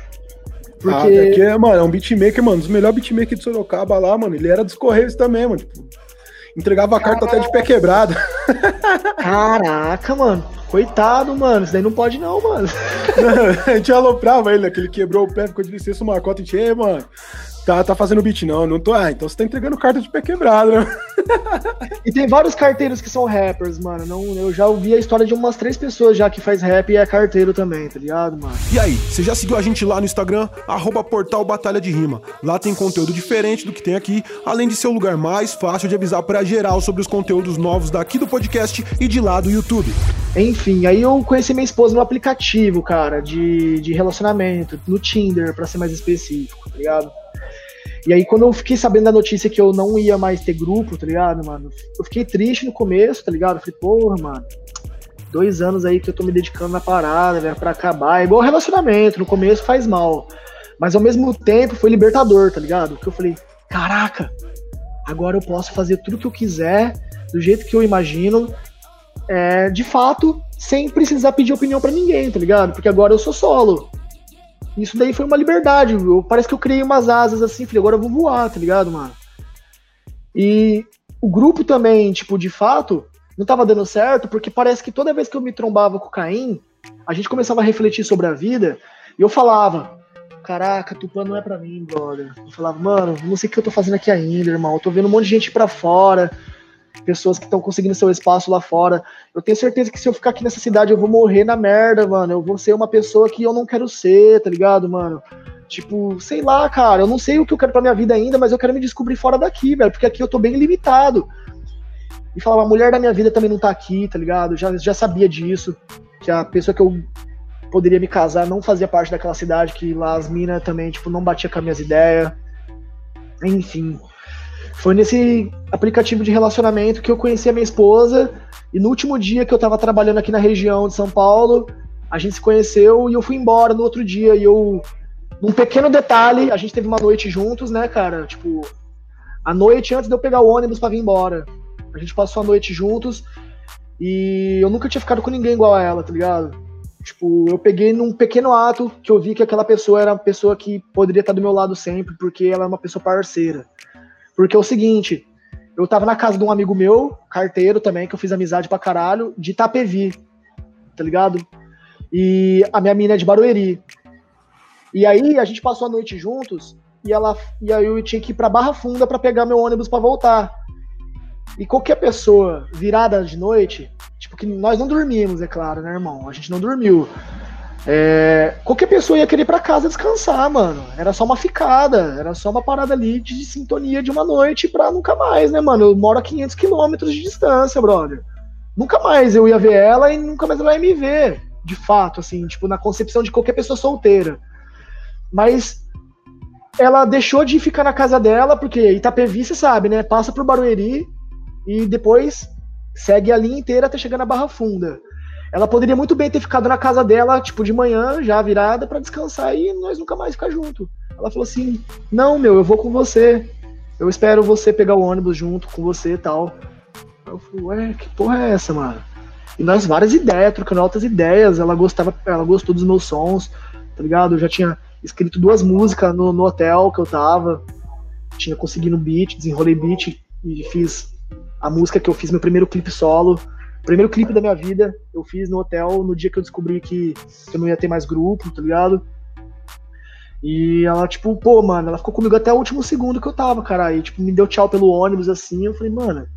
Porque... Ah, é, mano, é um beatmaker, mano, dos melhores beatmakers de Sorocaba lá, mano. Ele era dos Correios também, mano. Tipo, Entregava a carta Caraca. até de pé quebrado. Caraca, mano. Coitado, mano. Isso daí não pode, não, mano. <laughs> a gente aloprava ele, né? Que ele quebrou o pé, ficou de licença uma cota e a gente, mano, tá, tá fazendo beat, não. Não tô. Ah, então você tá entregando carta de pé quebrado, né? <laughs> e tem vários carteiros que são rappers, mano. Não, eu já ouvi a história de umas três pessoas já que faz rap e é carteiro também, tá ligado, mano? E aí, você já seguiu a gente lá no Instagram, arroba portal Batalha de Rima. Lá tem conteúdo diferente do que tem aqui, além de ser o lugar mais fácil de avisar pra geral sobre os conteúdos novos daqui do podcast e de lá do YouTube. Enfim, aí eu conheci minha esposa no aplicativo, cara, de, de relacionamento, no Tinder, pra ser mais específico, tá ligado? E aí, quando eu fiquei sabendo da notícia que eu não ia mais ter grupo, tá ligado, mano? Eu fiquei triste no começo, tá ligado? Eu falei, porra, mano, dois anos aí que eu tô me dedicando na parada, velho, pra acabar. É igual relacionamento, no começo faz mal. Mas ao mesmo tempo foi libertador, tá ligado? Porque eu falei, caraca, agora eu posso fazer tudo que eu quiser, do jeito que eu imagino, é, de fato, sem precisar pedir opinião para ninguém, tá ligado? Porque agora eu sou solo. Isso daí foi uma liberdade. Eu, parece que eu criei umas asas assim, falei, agora eu vou voar, tá ligado, mano? E o grupo também, tipo, de fato, não tava dando certo, porque parece que toda vez que eu me trombava com o Caim, a gente começava a refletir sobre a vida, e eu falava, caraca, Tupã não é pra mim, brother. Eu falava, mano, não sei o que eu tô fazendo aqui ainda, irmão. Eu tô vendo um monte de gente pra fora pessoas que estão conseguindo seu espaço lá fora. Eu tenho certeza que se eu ficar aqui nessa cidade eu vou morrer na merda, mano. Eu vou ser uma pessoa que eu não quero ser, tá ligado, mano? Tipo, sei lá, cara, eu não sei o que eu quero pra minha vida ainda, mas eu quero me descobrir fora daqui, velho, porque aqui eu tô bem limitado. E falava, a mulher da minha vida também não tá aqui, tá ligado? Já, já sabia disso, que a pessoa que eu poderia me casar não fazia parte daquela cidade, que lá as minas também, tipo, não batia com as minhas ideias. Enfim. Foi nesse aplicativo de relacionamento que eu conheci a minha esposa. E no último dia que eu tava trabalhando aqui na região de São Paulo, a gente se conheceu e eu fui embora no outro dia. E eu, num pequeno detalhe, a gente teve uma noite juntos, né, cara? Tipo, a noite antes de eu pegar o ônibus para vir embora. A gente passou a noite juntos e eu nunca tinha ficado com ninguém igual a ela, tá ligado? Tipo, eu peguei num pequeno ato que eu vi que aquela pessoa era uma pessoa que poderia estar do meu lado sempre, porque ela é uma pessoa parceira. Porque é o seguinte, eu tava na casa de um amigo meu, carteiro também, que eu fiz amizade pra caralho, de Itapevi, tá ligado? E a minha mina é de Barueri. E aí a gente passou a noite juntos e ela e aí eu tinha que ir para Barra Funda para pegar meu ônibus para voltar. E qualquer pessoa virada de noite, tipo que nós não dormimos, é claro, né, irmão? A gente não dormiu. É, qualquer pessoa ia querer ir pra casa descansar, mano. Era só uma ficada, era só uma parada ali de, sintonia de uma noite pra nunca mais, né, mano? Eu moro a 500 quilômetros de distância, brother. Nunca mais eu ia ver ela e nunca mais ela ia me ver, de fato, assim, tipo, na concepção de qualquer pessoa solteira. Mas ela deixou de ficar na casa dela, porque Itapevi, você sabe, né? Passa por Barueri, e depois segue a linha inteira até chegar na Barra Funda. Ela poderia muito bem ter ficado na casa dela, tipo, de manhã, já virada, para descansar e nós nunca mais ficar junto. Ela falou assim: Não, meu, eu vou com você. Eu espero você pegar o ônibus junto com você e tal. Eu falei, ué, que porra é essa, mano? E nós várias ideias, trocando altas ideias. Ela gostava, ela gostou dos meus sons, tá ligado? Eu já tinha escrito duas músicas no, no hotel que eu tava. Tinha conseguido beat, desenrolei beat e fiz a música que eu fiz meu primeiro clipe solo, primeiro clipe da minha vida, eu fiz no hotel no dia que eu descobri que, que eu não ia ter mais grupo, tá ligado? E ela, tipo, pô, mano, ela ficou comigo até o último segundo que eu tava, cara. E, tipo, me deu tchau pelo ônibus, assim. Eu falei, mano.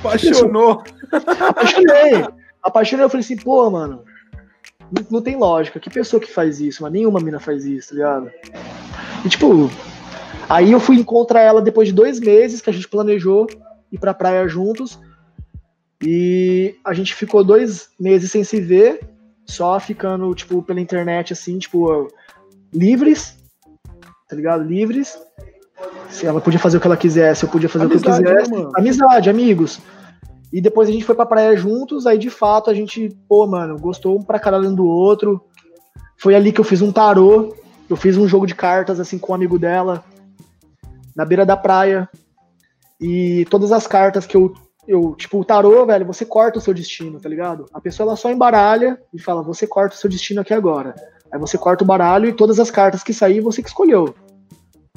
Apaixonou. Apaixonei. Apaixonei. Eu falei assim, pô, mano. Não, não, tem lógica. Que pessoa que faz isso? Mas nenhuma mina faz isso, tá ligado? E, tipo. Aí eu fui encontrar ela depois de dois meses que a gente planejou ir pra praia juntos. E a gente ficou dois meses sem se ver, só ficando, tipo, pela internet, assim, tipo, livres, tá ligado? Livres. Se ela podia fazer o que ela quisesse, eu podia fazer Amizade, o que eu quisesse. Né, Amizade, amigos. E depois a gente foi pra praia juntos, aí de fato a gente, pô, mano, gostou um pra caralho um do outro. Foi ali que eu fiz um tarô, eu fiz um jogo de cartas, assim, com um amigo dela, na beira da praia. E todas as cartas que eu, eu. Tipo, o tarô, velho, você corta o seu destino, tá ligado? A pessoa ela só embaralha e fala, você corta o seu destino aqui agora. Aí você corta o baralho e todas as cartas que sair você que escolheu.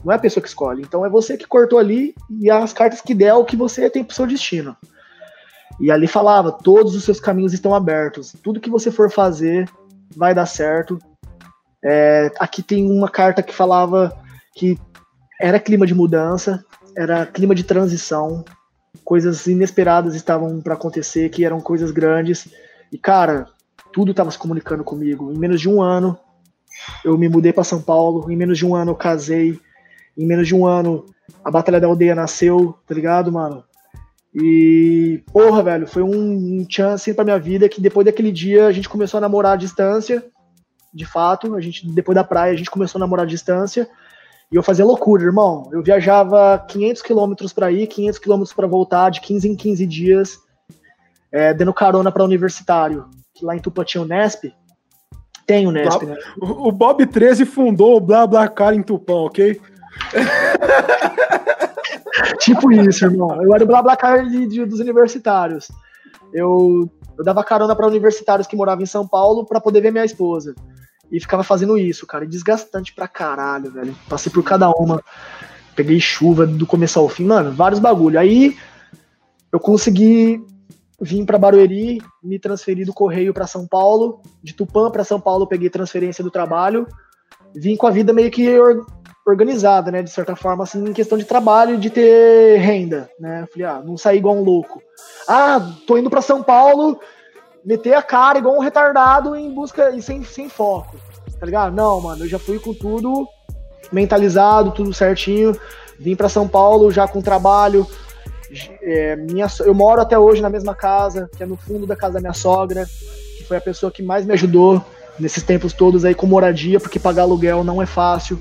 Não é a pessoa que escolhe. Então é você que cortou ali e as cartas que der é o que você tem pro seu destino. E ali falava: todos os seus caminhos estão abertos. Tudo que você for fazer vai dar certo. É, aqui tem uma carta que falava que era clima de mudança era clima de transição, coisas inesperadas estavam para acontecer, que eram coisas grandes. E cara, tudo estava se comunicando comigo. Em menos de um ano, eu me mudei para São Paulo. Em menos de um ano, eu casei. Em menos de um ano, a Batalha da Aldeia nasceu, tá ligado, mano? E, porra, velho, foi um chance pra minha vida que depois daquele dia a gente começou a namorar à distância. De fato, a gente, depois da praia, a gente começou a namorar à distância. E eu fazia loucura, irmão. Eu viajava 500 quilômetros para ir, 500 quilômetros para voltar, de 15 em 15 dias, é, dando carona para universitário. Que lá em Tupã tinha o Nesp. Tem o Nesp, né? O Bob 13 fundou o BlaBlaCar em Tupã, ok? <laughs> tipo isso, irmão. Eu era o BlaBlaCar de, de, dos universitários. Eu, eu dava carona para universitários que moravam em São Paulo para poder ver minha esposa. E ficava fazendo isso, cara. desgastante pra caralho, velho. Passei por cada uma. Peguei chuva do começo ao fim, mano, vários bagulho. Aí eu consegui vir para Barueri, me transferi do Correio para São Paulo, de Tupã para São Paulo peguei transferência do trabalho, vim com a vida meio que organizada, né, de certa forma, assim, em questão de trabalho, de ter renda, né? Falei, ah, não sair igual um louco. Ah, tô indo para São Paulo, meter a cara igual um retardado em busca e sem, sem foco, tá ligado? Não, mano, eu já fui com tudo mentalizado, tudo certinho. Vim para São Paulo já com trabalho. É, minha, eu moro até hoje na mesma casa, que é no fundo da casa da minha sogra, que foi a pessoa que mais me ajudou nesses tempos todos aí com moradia, porque pagar aluguel não é fácil.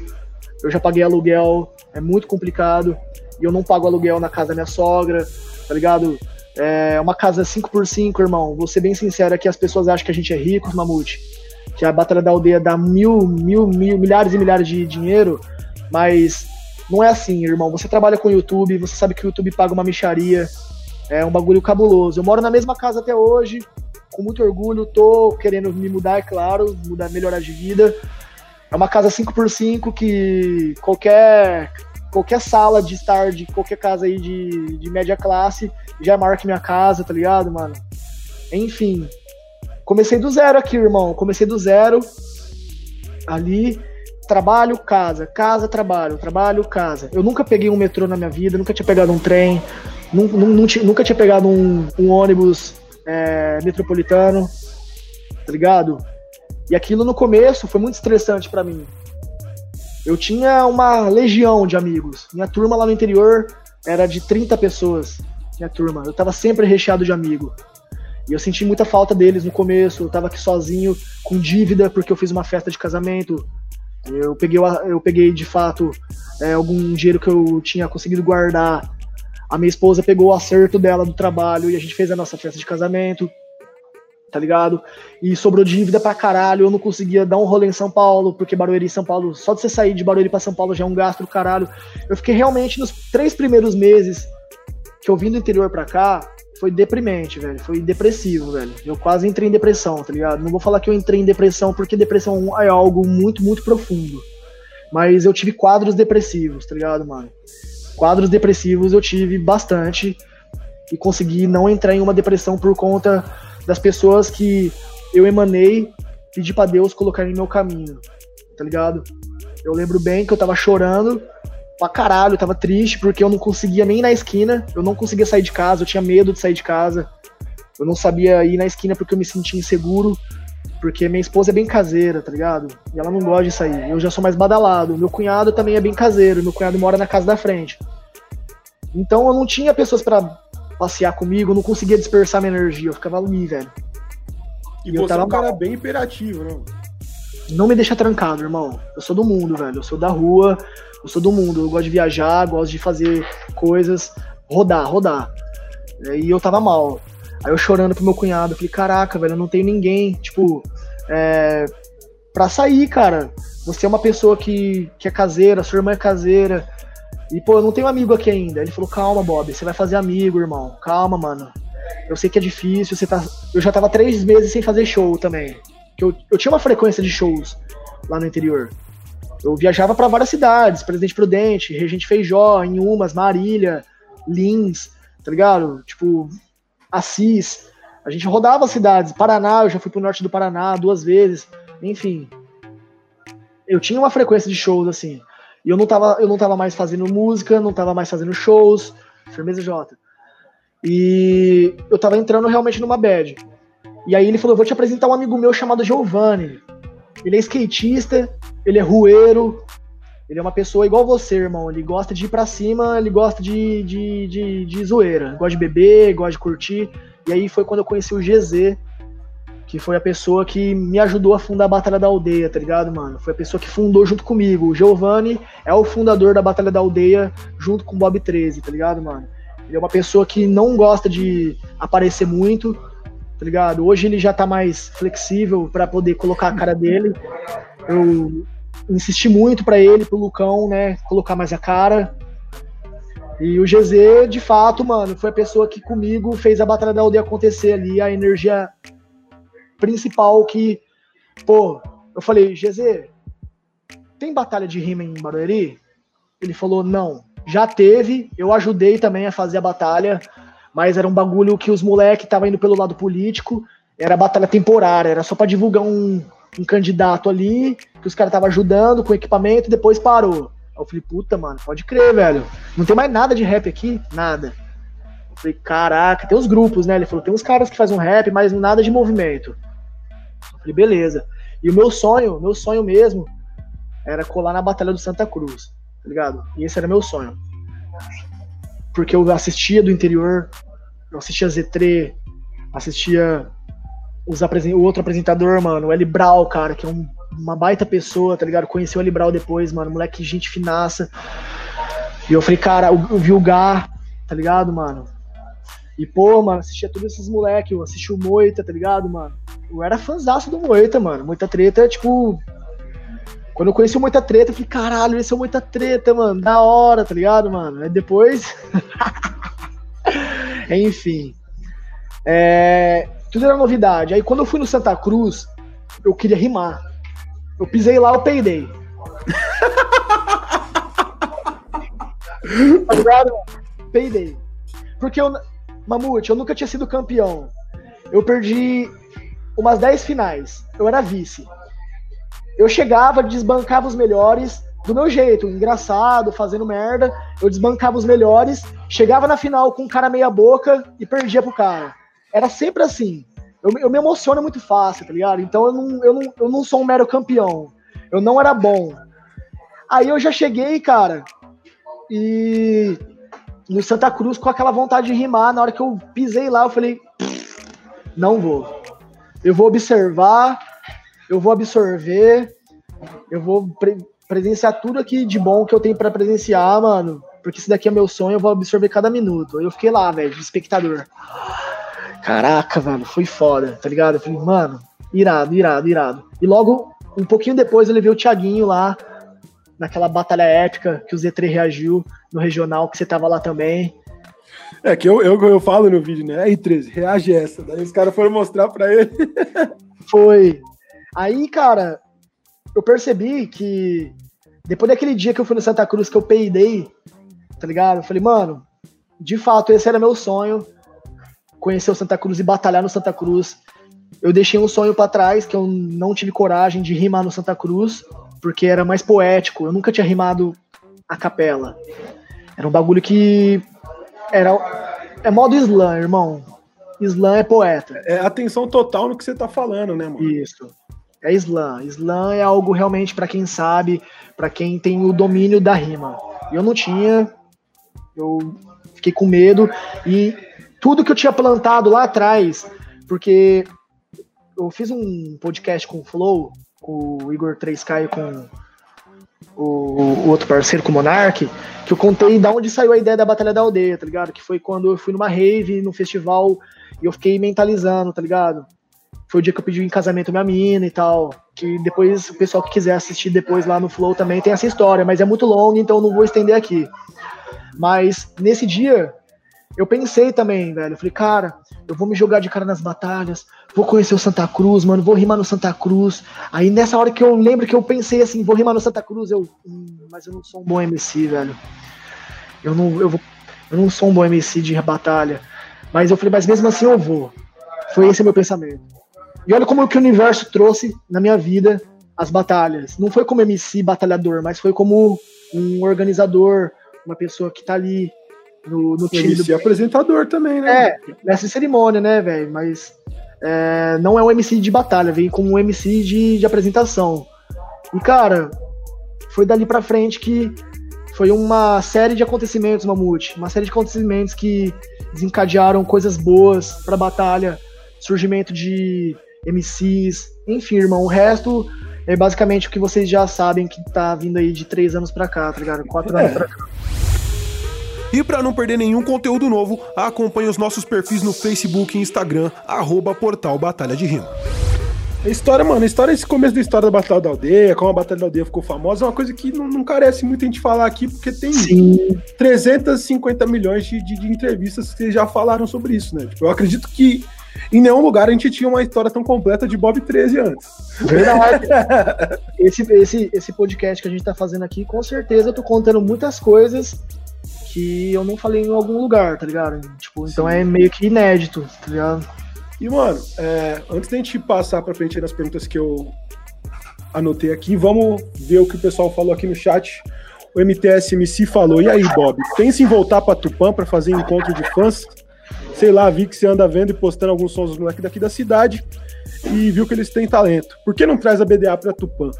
Eu já paguei aluguel, é muito complicado. e eu não pago aluguel na casa da minha sogra, tá ligado? É uma casa 5x5, irmão. Vou ser bem sincero aqui, as pessoas acham que a gente é rico, Mamute. Que a Batalha da Aldeia dá mil, mil, mil, milhares e milhares de dinheiro, mas não é assim, irmão. Você trabalha com o YouTube, você sabe que o YouTube paga uma micharia, é um bagulho cabuloso. Eu moro na mesma casa até hoje, com muito orgulho, tô querendo me mudar, é claro, mudar, melhorar de vida. É uma casa 5x5 que qualquer qualquer sala de estar de qualquer casa aí de, de média classe já marca minha casa, tá ligado, mano? Enfim, comecei do zero aqui, irmão. Comecei do zero ali, trabalho, casa, casa, trabalho, trabalho, casa. Eu nunca peguei um metrô na minha vida, nunca tinha pegado um trem, nunca, nunca tinha pegado um, um ônibus é, metropolitano, tá ligado? E aquilo no começo foi muito estressante para mim. Eu tinha uma legião de amigos. Minha turma lá no interior era de 30 pessoas. Minha turma. Eu tava sempre recheado de amigo. E eu senti muita falta deles no começo. Eu tava aqui sozinho, com dívida, porque eu fiz uma festa de casamento. Eu peguei, eu peguei de fato é, algum dinheiro que eu tinha conseguido guardar. A minha esposa pegou o acerto dela do trabalho e a gente fez a nossa festa de casamento tá ligado? E sobrou dívida pra caralho, eu não conseguia dar um rolê em São Paulo, porque Barueri São Paulo, só de você sair de Barueri pra São Paulo já é um gasto do caralho. Eu fiquei realmente nos três primeiros meses que eu vim do interior pra cá, foi deprimente, velho. Foi depressivo, velho. Eu quase entrei em depressão, tá ligado? Não vou falar que eu entrei em depressão, porque depressão é algo muito, muito profundo. Mas eu tive quadros depressivos, tá ligado, mano? Quadros depressivos eu tive bastante e consegui não entrar em uma depressão por conta das pessoas que eu emanei, pedi para Deus colocar em meu caminho, tá ligado? Eu lembro bem que eu tava chorando pra caralho, eu tava triste porque eu não conseguia nem ir na esquina, eu não conseguia sair de casa, eu tinha medo de sair de casa, eu não sabia ir na esquina porque eu me sentia inseguro, porque minha esposa é bem caseira, tá ligado? E ela não gosta de sair. Eu já sou mais badalado. Meu cunhado também é bem caseiro, meu cunhado mora na casa da frente. Então eu não tinha pessoas para passear comigo, não conseguia dispersar minha energia, eu ficava ali, velho. E, e você é um cara bem imperativo, né? Não me deixa trancado, irmão. Eu sou do mundo, velho. Eu sou da rua, eu sou do mundo. Eu gosto de viajar, gosto de fazer coisas, rodar, rodar. E eu tava mal. Aí eu chorando pro meu cunhado, falei, caraca, velho, eu não tenho ninguém, tipo, é, pra sair, cara. Você é uma pessoa que, que é caseira, sua irmã é caseira, e, pô, eu não tenho amigo aqui ainda. Ele falou, calma, Bob, você vai fazer amigo, irmão. Calma, mano. Eu sei que é difícil, você tá. Eu já tava três meses sem fazer show também. Eu, eu tinha uma frequência de shows lá no interior. Eu viajava para várias cidades, Presidente Prudente, Regente Feijó, Inhumas, Marília, Lins, tá ligado? Tipo, Assis. A gente rodava as cidades. Paraná, eu já fui pro norte do Paraná duas vezes. Enfim. Eu tinha uma frequência de shows, assim. E eu não tava, eu não tava mais fazendo música, não tava mais fazendo shows, firmeza J. E eu tava entrando realmente numa bad. E aí ele falou: vou te apresentar um amigo meu chamado Giovanni. Ele é skatista, ele é rueiro, ele é uma pessoa igual você, irmão. Ele gosta de ir pra cima, ele gosta de, de, de, de zoeira. Gosta de beber, gosta de curtir. E aí foi quando eu conheci o GZ, que foi a pessoa que me ajudou a fundar a Batalha da Aldeia, tá ligado, mano? Foi a pessoa que fundou junto comigo. O Giovanni é o fundador da Batalha da Aldeia junto com o Bob 13, tá ligado, mano? Ele é uma pessoa que não gosta de aparecer muito, tá ligado? Hoje ele já tá mais flexível para poder colocar a cara dele. Eu insisti muito para ele, pro Lucão, né, colocar mais a cara. E o GZ, de fato, mano, foi a pessoa que comigo fez a Batalha da Aldeia acontecer ali, a energia principal que, pô, eu falei, GZ, tem batalha de rima em Barueri? Ele falou, não. Já teve, eu ajudei também a fazer a batalha, mas era um bagulho que os moleques estavam indo pelo lado político, era batalha temporária, era só para divulgar um, um candidato ali, que os caras estavam ajudando com equipamento e depois parou. Aí eu falei, puta, mano, pode crer, velho. Não tem mais nada de rap aqui? Nada. Eu falei, caraca, tem os grupos, né? Ele falou, tem uns caras que fazem um rap, mas nada de movimento. Falei, beleza. E o meu sonho, meu sonho mesmo, era colar na Batalha do Santa Cruz, tá ligado? E esse era meu sonho. Porque eu assistia do interior, eu assistia Z3, assistia os o outro apresentador, mano, o Eli Brau, cara, que é um, uma baita pessoa, tá ligado? Conheci o Eli Brau depois, mano, moleque gente finaça. E eu falei, cara, eu, eu vi o Gá, tá ligado, mano? E, pô, mano, assistia todos esses moleques, eu assisti o Moita, tá ligado, mano? Eu era fãzaço do Moita, mano. Muita treta, tipo. Quando eu conheci o Muita Treta, eu falei, caralho, esse é o Muita Treta, mano. Da hora, tá ligado, mano? Aí depois. <laughs> Enfim. É... Tudo era novidade. Aí quando eu fui no Santa Cruz, eu queria rimar. Eu pisei lá, eu peidei. <laughs> tá ligado? Peidei. Porque eu. Mamute, eu nunca tinha sido campeão. Eu perdi umas 10 finais. Eu era vice. Eu chegava, desbancava os melhores do meu jeito, engraçado, fazendo merda. Eu desbancava os melhores, chegava na final com um cara meia boca e perdia pro cara. Era sempre assim. Eu, eu me emociono muito fácil, tá ligado? Então eu não, eu, não, eu não sou um mero campeão. Eu não era bom. Aí eu já cheguei, cara, e no Santa Cruz com aquela vontade de rimar. Na hora que eu pisei lá, eu falei: não vou. Eu vou observar, eu vou absorver, eu vou pre presenciar tudo aqui de bom que eu tenho para presenciar, mano. Porque esse daqui é meu sonho, eu vou absorver cada minuto. Eu fiquei lá, velho, espectador. Caraca, velho, foi foda, tá ligado? Eu falei, mano, irado, irado, irado. E logo, um pouquinho depois, eu levei o Thiaguinho lá, naquela batalha épica que o Z3 reagiu no regional, que você tava lá também. É que eu, eu, eu falo no vídeo, né? Aí, 13, reage essa. Daí os caras foram mostrar pra ele. <laughs> Foi. Aí, cara, eu percebi que depois daquele dia que eu fui no Santa Cruz que eu peidei, tá ligado? Eu falei, mano, de fato, esse era meu sonho. Conhecer o Santa Cruz e batalhar no Santa Cruz. Eu deixei um sonho para trás que eu não tive coragem de rimar no Santa Cruz porque era mais poético. Eu nunca tinha rimado a capela. Era um bagulho que era é modo slam, irmão. Slam é poeta. É atenção total no que você tá falando, né, mano? Isso. É slam. Slam é algo realmente para quem sabe, para quem tem o domínio da rima. Eu não tinha. Eu fiquei com medo e tudo que eu tinha plantado lá atrás, porque eu fiz um podcast com o Flow com o Igor 3K e com o, o, outro parceiro, com o Monark, que eu contei da onde saiu a ideia da Batalha da Aldeia, tá ligado? Que foi quando eu fui numa rave, num festival, e eu fiquei mentalizando, tá ligado? Foi o dia que eu pedi em casamento minha mina e tal. Que depois, o pessoal que quiser assistir depois lá no Flow também tem essa história, mas é muito longa, então não vou estender aqui. Mas nesse dia, eu pensei também, velho. Falei, cara, eu vou me jogar de cara nas batalhas, vou conhecer o Santa Cruz, mano, vou rimar no Santa Cruz. Aí nessa hora que eu lembro que eu pensei assim, vou rimar no Santa Cruz, eu. Hum, mas eu não sou um bom MC, velho. Eu não, eu, vou, eu não sou um bom MC de batalha. Mas eu falei, mas mesmo assim eu vou. Foi esse meu pensamento. E olha como que o universo trouxe na minha vida as batalhas. Não foi como MC batalhador, mas foi como um organizador, uma pessoa que tá ali no, no time. MC do... apresentador também, né? É, nessa cerimônia, né, velho? Mas é, não é um MC de batalha, vem como um MC de, de apresentação. E, cara, foi dali pra frente que foi uma série de acontecimentos, Mamute. Uma série de acontecimentos que desencadearam coisas boas pra batalha, surgimento de MCs, enfim, irmão. O resto é basicamente o que vocês já sabem que tá vindo aí de três anos pra cá, tá ligado? Quatro é. anos pra cá. E para não perder nenhum conteúdo novo, acompanhe os nossos perfis no Facebook e Instagram, arroba Portal Batalha de Rima. A história, mano, a história, esse começo da história da Batalha da Aldeia, como a Batalha da Aldeia ficou famosa, é uma coisa que não, não carece muito a gente falar aqui, porque tem Sim. 350 milhões de, de, de, entrevistas que já falaram sobre isso, né? Tipo, eu acredito que em nenhum lugar a gente tinha uma história tão completa de Bob 13 antes. Verdade. <laughs> esse, esse, esse podcast que a gente tá fazendo aqui, com certeza eu tô contando muitas coisas que eu não falei em algum lugar, tá ligado? Tipo, então Sim. é meio que inédito, tá ligado? E, mano, é, antes da gente passar pra frente nas perguntas que eu anotei aqui, vamos ver o que o pessoal falou aqui no chat. O MTSMC falou: E aí, Bob, pensa em voltar pra Tupã pra fazer encontro de fãs? Sei lá, vi que você anda vendo e postando alguns sons dos moleques daqui da cidade e viu que eles têm talento. Por que não traz a BDA pra Tupã?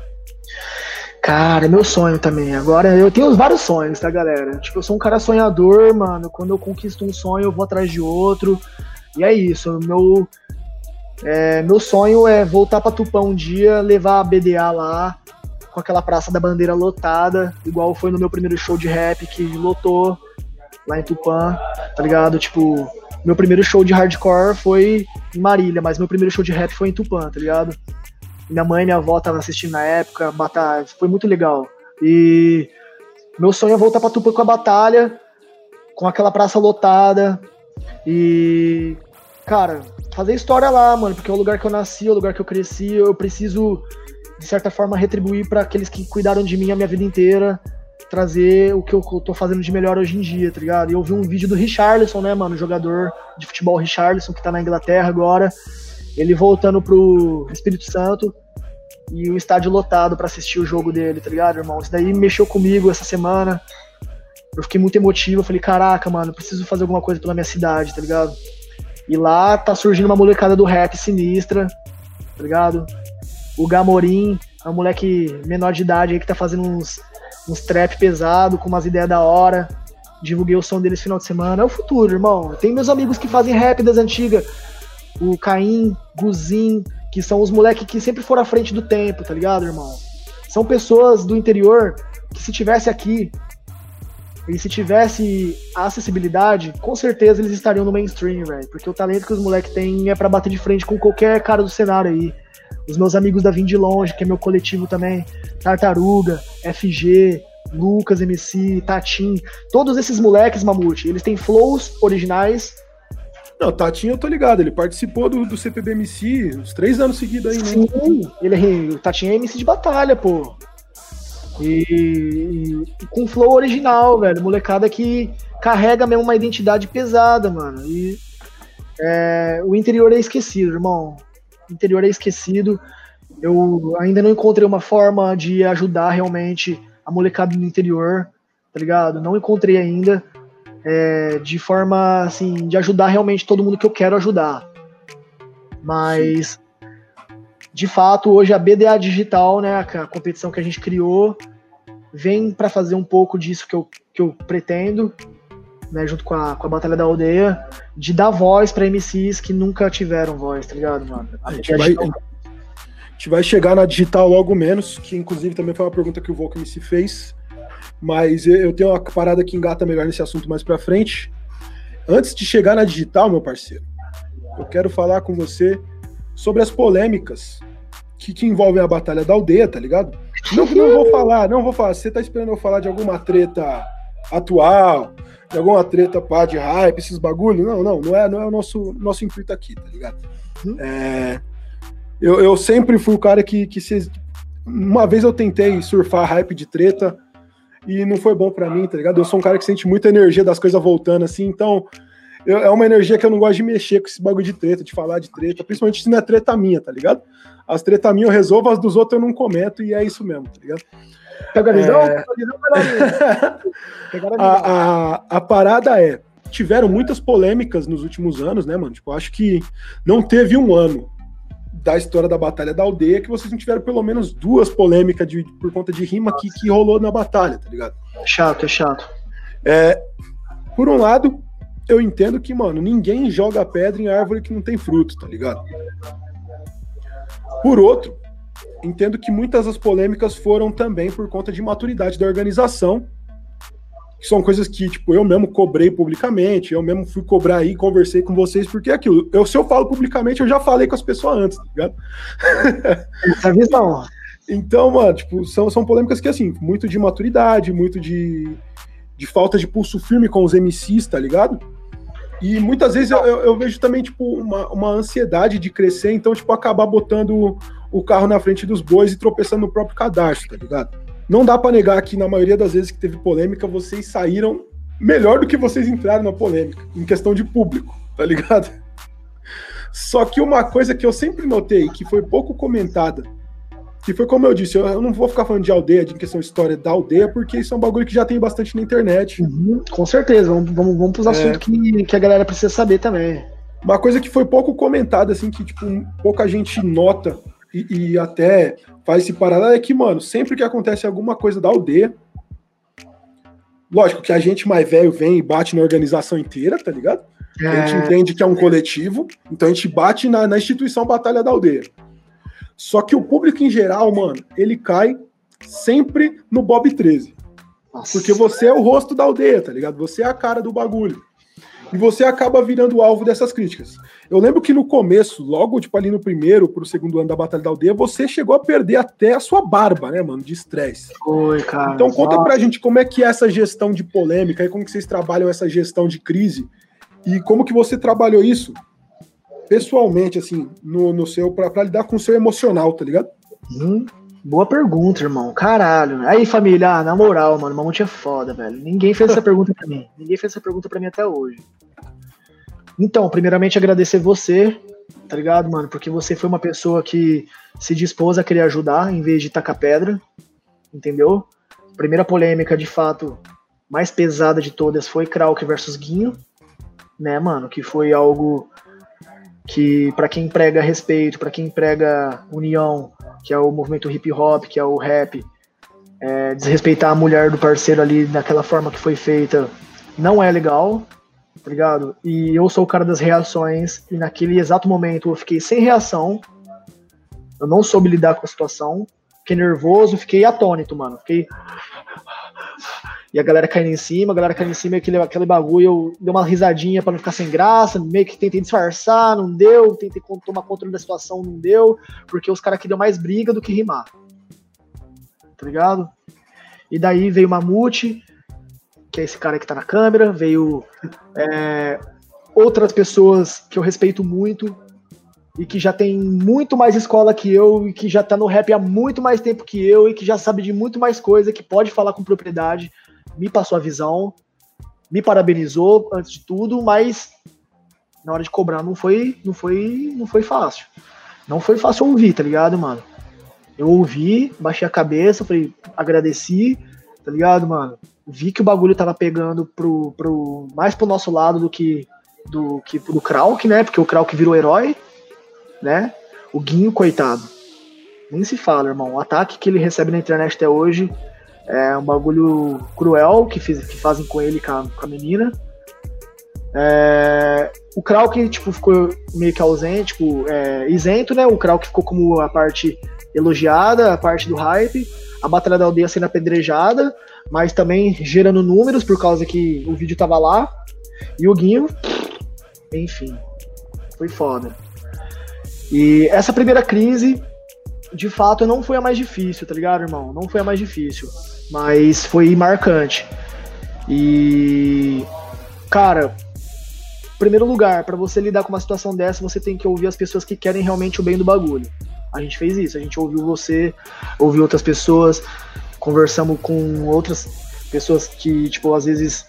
Cara, meu sonho também. Agora, eu tenho vários sonhos, tá, galera? Tipo, eu sou um cara sonhador, mano. Quando eu conquisto um sonho, eu vou atrás de outro. E é isso. Meu, é, meu sonho é voltar pra Tupã um dia, levar a BDA lá com aquela Praça da Bandeira lotada, igual foi no meu primeiro show de rap que lotou lá em Tupã, tá ligado? Tipo, meu primeiro show de hardcore foi em Marília, mas meu primeiro show de rap foi em Tupã, tá ligado? Minha mãe e minha avó estavam assistindo na época, batalha, foi muito legal. E meu sonho é voltar pra Tupã com a batalha, com aquela praça lotada. E, cara, fazer história lá, mano, porque é o lugar que eu nasci, é o lugar que eu cresci, eu preciso, de certa forma, retribuir para aqueles que cuidaram de mim a minha vida inteira, trazer o que eu tô fazendo de melhor hoje em dia, tá ligado? E eu vi um vídeo do Richarlison, né, mano, jogador de futebol Richarlison, que tá na Inglaterra agora, ele voltando pro Espírito Santo e o estádio lotado para assistir o jogo dele, tá ligado, irmão? Isso daí mexeu comigo essa semana. Eu fiquei muito emotivo, eu falei, caraca, mano, preciso fazer alguma coisa pela minha cidade, tá ligado? E lá tá surgindo uma molecada do rap sinistra, tá ligado? O Gamorim, é um moleque menor de idade aí que tá fazendo uns, uns trap pesado, com umas ideias da hora. Divulguei o som deles no final de semana. É o futuro, irmão. Tem meus amigos que fazem rap das antigas. O Caim, Guzin, que são os moleques que sempre foram à frente do tempo, tá ligado, irmão? São pessoas do interior que se tivesse aqui e se tivesse acessibilidade, com certeza eles estariam no mainstream, velho. Porque o talento que os moleques têm é para bater de frente com qualquer cara do cenário aí. Os meus amigos da Vim de Longe, que é meu coletivo também, Tartaruga, FG, Lucas MC, Tatim, todos esses moleques, Mamute, eles têm flows originais. Não, Tatinho eu tô ligado, ele participou do, do CPBMC uns três anos seguidos aí, né? Sim, ele o Tatinho é MC de batalha, pô. E, e, e, com flow original, velho. Molecada que carrega mesmo uma identidade pesada, mano. E é, o interior é esquecido, irmão. O interior é esquecido. Eu ainda não encontrei uma forma de ajudar realmente a molecada do interior, tá ligado? Não encontrei ainda. É, de forma, assim, de ajudar realmente todo mundo que eu quero ajudar. Mas de fato, hoje a BDA Digital, né, a competição que a gente criou, vem para fazer um pouco disso que eu, que eu pretendo, né, junto com a, com a Batalha da Aldeia, de dar voz para MCs que nunca tiveram voz, tá ligado, mano? A, a, gente, vai, a gente vai chegar na digital logo menos, que inclusive também foi uma pergunta que o Volk MC fez, mas eu tenho uma parada que engata melhor nesse assunto mais para frente. Antes de chegar na digital, meu parceiro, eu quero falar com você sobre as polêmicas que, que envolvem a Batalha da Aldeia, tá ligado? Não, não vou falar, não vou falar. Você tá esperando eu falar de alguma treta atual, de alguma treta pá, de hype, esses bagulho? Não, não, não é, não é o nosso, nosso intuito aqui, tá ligado? Hum? É, eu, eu sempre fui o cara que, que se, uma vez eu tentei surfar hype de treta e não foi bom para mim, tá ligado? Eu sou um cara que sente muita energia das coisas voltando assim, então eu, é uma energia que eu não gosto de mexer com esse bagulho de treta, de falar de treta, principalmente se não é treta minha, tá ligado? As treta minhas eu resolvo, as dos outros eu não comento, e é isso mesmo, tá ligado? É... <laughs> a, a, a parada é, tiveram muitas polêmicas nos últimos anos, né, mano? Tipo, acho que não teve um ano da história da Batalha da Aldeia que vocês não tiveram pelo menos duas polêmicas de, por conta de rima que, que rolou na batalha, tá ligado? Chato, é chato. É, por um lado, eu entendo que, mano, ninguém joga pedra em árvore que não tem fruto, tá ligado? Por outro, entendo que muitas das polêmicas foram também por conta de maturidade da organização, que são coisas que, tipo, eu mesmo cobrei publicamente, eu mesmo fui cobrar aí, conversei com vocês, porque é aquilo, eu, se eu falo publicamente, eu já falei com as pessoas antes, tá ligado? Essa visão. Então, mano, tipo, são, são polêmicas que, assim, muito de maturidade, muito de, de falta de pulso firme com os MCs, tá ligado? E muitas vezes eu, eu, eu, vejo também, tipo, uma, uma ansiedade de crescer, então, tipo, acabar botando o carro na frente dos bois e tropeçando no próprio cadastro, tá ligado? Não dá para negar que na maioria das vezes que teve polêmica, vocês saíram melhor do que vocês entraram na polêmica, em questão de público, tá ligado? Só que uma coisa que eu sempre notei, que foi pouco comentada, que foi como eu disse, eu, não vou ficar falando de aldeia, de questão de história da aldeia, porque isso é um bagulho que já tem bastante na internet. Uhum, com certeza, vamos, vamos, vamos pros é. assuntos que, que a galera precisa saber também. Uma coisa que foi pouco comentada, assim, que tipo, pouca gente nota e, e até faz esse paralelo é que, mano, sempre que acontece alguma coisa da aldeia, lógico que a gente mais velho vem e bate na organização inteira, tá ligado? É. A gente entende que é um coletivo, então a gente bate na, na instituição Batalha da Aldeia. Só que o público em geral, mano, ele cai sempre no Bob 13. Nossa. Porque você é o rosto da aldeia, tá ligado? Você é a cara do bagulho. E você acaba virando alvo dessas críticas. Eu lembro que no começo, logo tipo ali no primeiro pro segundo ano da Batalha da Aldeia, você chegou a perder até a sua barba, né, mano, de estresse. Foi, cara. Então conta Nossa. pra gente como é que é essa gestão de polêmica e como que vocês trabalham essa gestão de crise e como que você trabalhou isso pessoalmente, assim, no, no seu, pra, pra lidar com o seu emocional, tá ligado? Hum, boa pergunta, irmão. Caralho. Aí, família, ah, na moral, mano, Mamute é foda, velho. Ninguém fez essa pergunta pra mim. Ninguém fez essa pergunta pra mim até hoje. Então, primeiramente, agradecer você, tá ligado, mano? Porque você foi uma pessoa que se dispôs a querer ajudar em vez de tacar pedra, entendeu? Primeira polêmica, de fato, mais pesada de todas foi Krauk versus Guinho, né, mano? Que foi algo que, pra quem prega respeito, pra quem prega união, que é o movimento hip hop, que é o rap, é, desrespeitar a mulher do parceiro ali daquela forma que foi feita não é legal, tá ligado? E eu sou o cara das reações, e naquele exato momento eu fiquei sem reação, eu não soube lidar com a situação, fiquei nervoso, fiquei atônito, mano. Fiquei. E a galera caindo em cima, a galera caindo em cima, aquele, aquele bagulho, eu dei uma risadinha pra não ficar sem graça, meio que tentei disfarçar, não deu, tentei tomar controle da situação, não deu, porque os caras queriam mais briga do que rimar. Tá ligado? E daí veio o Mamute, que é esse cara que tá na câmera, veio é, outras pessoas que eu respeito muito e que já tem muito mais escola que eu e que já tá no rap há muito mais tempo que eu e que já sabe de muito mais coisa, que pode falar com propriedade, me passou a visão, me parabenizou antes de tudo, mas na hora de cobrar não foi, não foi, não foi fácil. Não foi fácil ouvir, tá ligado, mano? Eu ouvi, baixei a cabeça, falei, agradeci, tá ligado, mano? Vi que o bagulho tava pegando pro, pro, mais pro nosso lado do que do que do Krauk, né? Porque o Krauk virou herói, né? O Guinho, coitado. Nem se fala, irmão. O ataque que ele recebe na internet até hoje é um bagulho cruel que, fiz, que fazem com ele, com a, com a menina. É, o Krauk, tipo, ficou meio que ausente, tipo, é, isento, né? O Krauk ficou como a parte elogiada, a parte do hype. A Batalha da Aldeia sendo apedrejada, mas também gerando números por causa que o vídeo tava lá. E o Guinho, enfim, foi foda. E essa primeira crise, de fato, não foi a mais difícil, tá ligado, irmão? Não foi a mais difícil, mas foi marcante. E, cara, primeiro lugar, para você lidar com uma situação dessa, você tem que ouvir as pessoas que querem realmente o bem do bagulho. A gente fez isso, a gente ouviu você, ouviu outras pessoas, conversamos com outras pessoas que, tipo, às vezes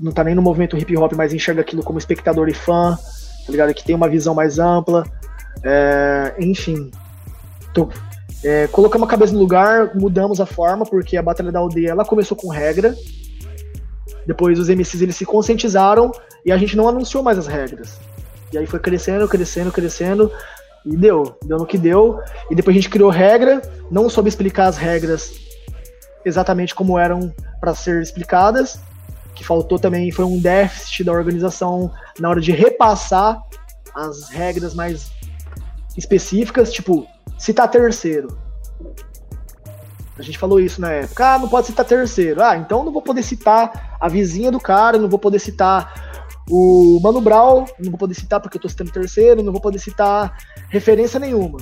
não tá nem no movimento hip hop, mas enxerga aquilo como espectador e fã, tá ligado? Que tem uma visão mais ampla. É, enfim. Tô, é, colocamos a cabeça no lugar, mudamos a forma, porque a Batalha da Aldeia ela começou com regra. Depois os MCs eles se conscientizaram e a gente não anunciou mais as regras. E aí foi crescendo, crescendo, crescendo. E deu, deu no que deu. E depois a gente criou regra, não soube explicar as regras exatamente como eram para ser explicadas. Que faltou também foi um déficit da organização na hora de repassar as regras mais específicas, tipo, citar terceiro. A gente falou isso na época. Ah, não pode citar terceiro. Ah, então não vou poder citar a vizinha do cara, não vou poder citar o Mano Brown, não vou poder citar porque eu tô citando terceiro, não vou poder citar referência nenhuma.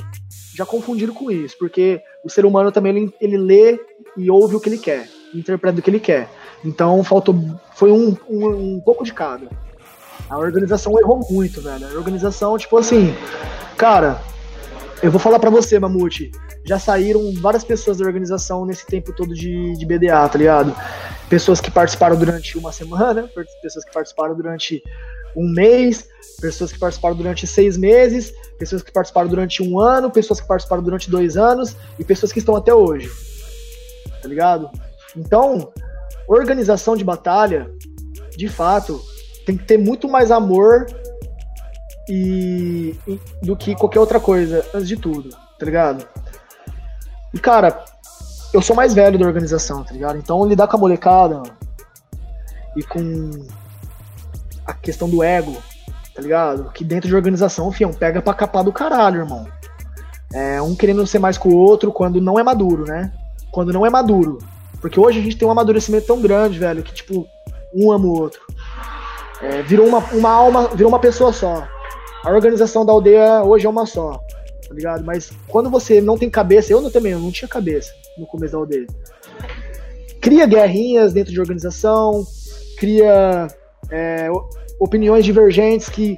Já confundiram com isso, porque o ser humano também ele, ele lê e ouve o que ele quer, interpreta o que ele quer. Então faltou, foi um, um, um pouco de cada. A organização errou muito, velho. A organização, tipo assim, cara, eu vou falar para você, Mamute. Já saíram várias pessoas da organização nesse tempo todo de, de BDA, tá ligado? Pessoas que participaram durante uma semana, <laughs> pessoas que participaram durante um mês, pessoas que participaram durante seis meses, pessoas que participaram durante um ano, pessoas que participaram durante dois anos e pessoas que estão até hoje. Tá ligado? Então, organização de batalha, de fato, tem que ter muito mais amor e, e, do que qualquer outra coisa, antes de tudo, tá ligado? E cara, eu sou mais velho da organização, tá ligado? Então lidar com a molecada e com a questão do ego, tá ligado? Que dentro de organização, fião, pega pra capar do caralho, irmão. É um querendo ser mais que o outro quando não é maduro, né? quando não é maduro. Porque hoje a gente tem um amadurecimento tão grande, velho, que, tipo, um ama o outro. É, virou uma, uma alma, virou uma pessoa só. A organização da aldeia hoje é uma só, tá ligado? Mas quando você não tem cabeça, eu não, também eu não tinha cabeça no começo da aldeia. Cria guerrinhas dentro de organização, cria é, opiniões divergentes que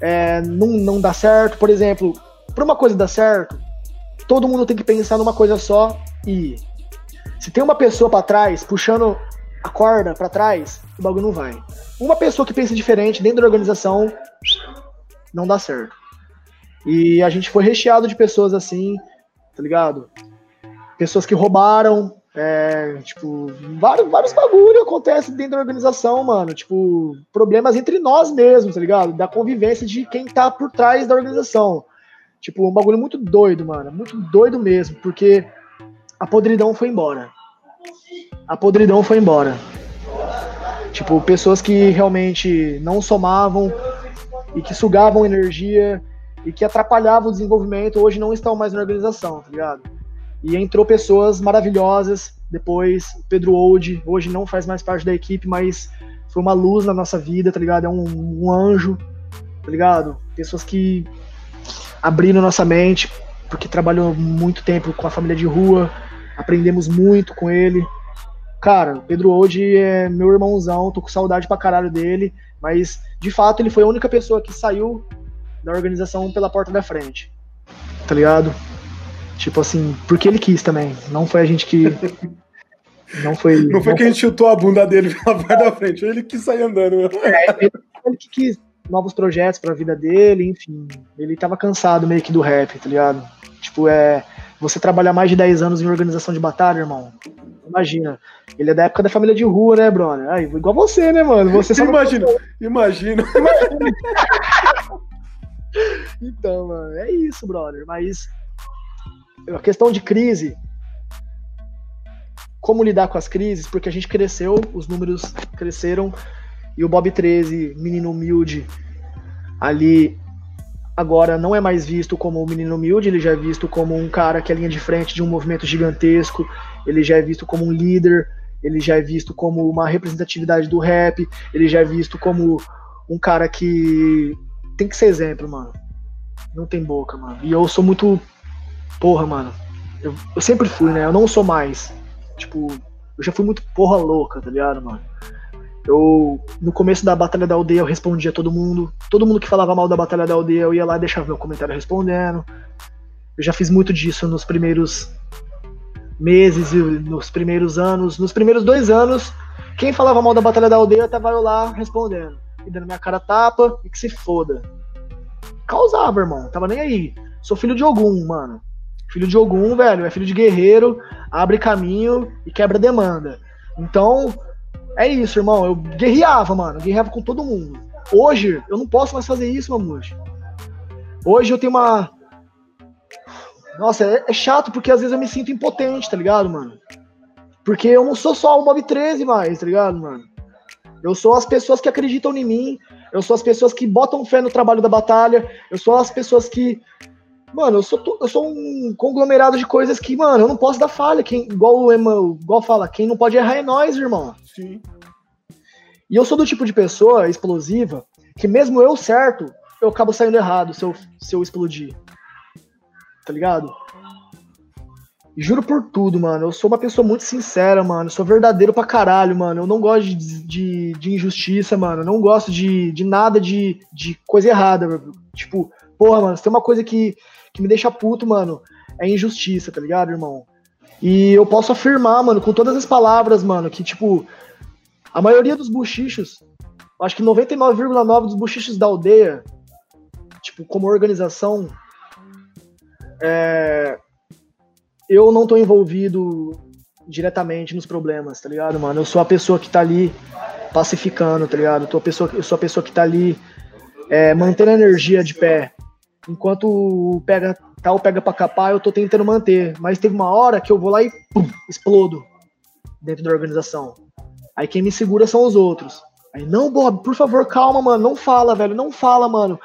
é, não, não dá certo. Por exemplo, para uma coisa dar certo, todo mundo tem que pensar numa coisa só e se tem uma pessoa para trás puxando a corda para trás, o bagulho não vai. Uma pessoa que pensa diferente dentro da organização não dá certo. E a gente foi recheado de pessoas assim, tá ligado? Pessoas que roubaram, é, tipo, vários, vários bagulho acontecem dentro da organização, mano. Tipo, problemas entre nós mesmos, tá ligado? Da convivência de quem tá por trás da organização. Tipo, um bagulho muito doido, mano. Muito doido mesmo, porque a podridão foi embora. A podridão foi embora. Tipo, pessoas que realmente não somavam e que sugavam energia e que atrapalhavam o desenvolvimento hoje não estão mais na organização, tá ligado? E entrou pessoas maravilhosas. Depois, Pedro Old, hoje não faz mais parte da equipe, mas foi uma luz na nossa vida, tá ligado? É um, um anjo, tá ligado? Pessoas que abriram nossa mente, porque trabalhou muito tempo com a família de rua, aprendemos muito com ele. Cara, o Pedro Old é meu irmãozão, tô com saudade pra caralho dele, mas de fato ele foi a única pessoa que saiu da organização pela porta da frente, tá ligado? Tipo assim, porque ele quis também. Não foi a gente que. <laughs> Não foi. Não foi não que a gente chutou a bunda dele <laughs> pela parte da frente, ele quis sair andando. Né? É, ele, quis novos projetos pra vida dele, enfim. Ele tava cansado meio que do rap, tá ligado? Tipo, é. Você trabalhar mais de 10 anos em organização de batalha, irmão. Imagina. Ele é da época da família de rua, né, brother? Aí, igual você, né, mano? Você só imagina, não... imagina. <laughs> então, mano, é isso, brother. Mas a questão de crise, como lidar com as crises, porque a gente cresceu, os números cresceram, e o Bob 13, menino humilde, ali agora não é mais visto como um menino humilde, ele já é visto como um cara que é linha de frente de um movimento gigantesco, ele já é visto como um líder, ele já é visto como uma representatividade do rap, ele já é visto como um cara que tem que ser exemplo, mano. Não tem boca, mano. E eu sou muito porra, mano, eu, eu sempre fui, né? Eu não sou mais. Tipo, eu já fui muito porra louca, tá ligado, mano? Eu, no começo da Batalha da Aldeia, eu respondia todo mundo. Todo mundo que falava mal da Batalha da Aldeia, eu ia lá e deixava meu comentário respondendo. Eu já fiz muito disso nos primeiros meses e nos primeiros anos. Nos primeiros dois anos, quem falava mal da Batalha da Aldeia, tava eu lá respondendo. E dando minha cara tapa e que se foda. Causava, irmão. Tava nem aí. Sou filho de algum, mano. Filho de Ogum, velho, é filho de guerreiro, abre caminho e quebra demanda. Então, é isso, irmão. Eu guerreava, mano. Guerreava com todo mundo. Hoje, eu não posso mais fazer isso, Mamute. Hoje eu tenho uma. Nossa, é, é, chato porque às vezes eu me sinto impotente, tá ligado, mano? Porque eu não sou só o Bob 13 mais, tá ligado, mano? Eu sou as pessoas que acreditam em mim, eu sou as pessoas que botam fé no trabalho da batalha, eu sou as pessoas que Mano, eu sou, eu sou um conglomerado de coisas que, mano, eu não posso dar falha. Quem, igual o Emma, igual fala, quem não pode errar é nós, irmão. Sim. E eu sou do tipo de pessoa explosiva que mesmo eu certo, eu acabo saindo errado se eu, se eu explodir. Tá ligado? Juro por tudo, mano. Eu sou uma pessoa muito sincera, mano. Eu sou verdadeiro pra caralho, mano. Eu não gosto de, de, de injustiça, mano. Eu não gosto de, de nada de, de coisa errada. Tipo, porra, mano, se tem uma coisa que, que me deixa puto, mano, é injustiça, tá ligado, irmão? E eu posso afirmar, mano, com todas as palavras, mano, que, tipo, a maioria dos buchichos, acho que 99,9% dos buchichos da aldeia, tipo, como organização, é, eu não tô envolvido diretamente nos problemas, tá ligado, mano? Eu sou a pessoa que tá ali pacificando, tá ligado? Eu, tô a pessoa, eu sou a pessoa que tá ali é, mantendo a energia de pé, Enquanto o pega tal pega para capar, eu tô tentando manter. Mas teve uma hora que eu vou lá e pum, explodo dentro da organização. Aí quem me segura são os outros. Aí, não, Bob, por favor, calma, mano. Não fala, velho. Não fala, mano.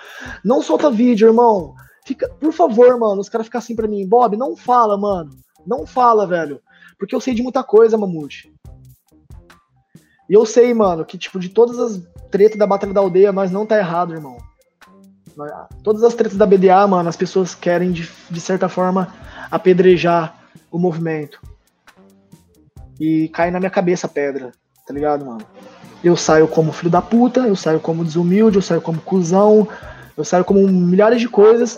Não solta vídeo, irmão. Fica, por favor, mano. Os caras ficam assim pra mim, Bob, não fala, mano. Não fala, velho. Porque eu sei de muita coisa, Mamute. E eu sei, mano, que, tipo, de todas as tretas da Batalha da Aldeia, nós não tá errado, irmão. Todas as tretas da BDA, mano, as pessoas querem, de, de certa forma, apedrejar o movimento. E cai na minha cabeça a pedra, tá ligado, mano? Eu saio como filho da puta, eu saio como desumilde, eu saio como cuzão, eu saio como milhares de coisas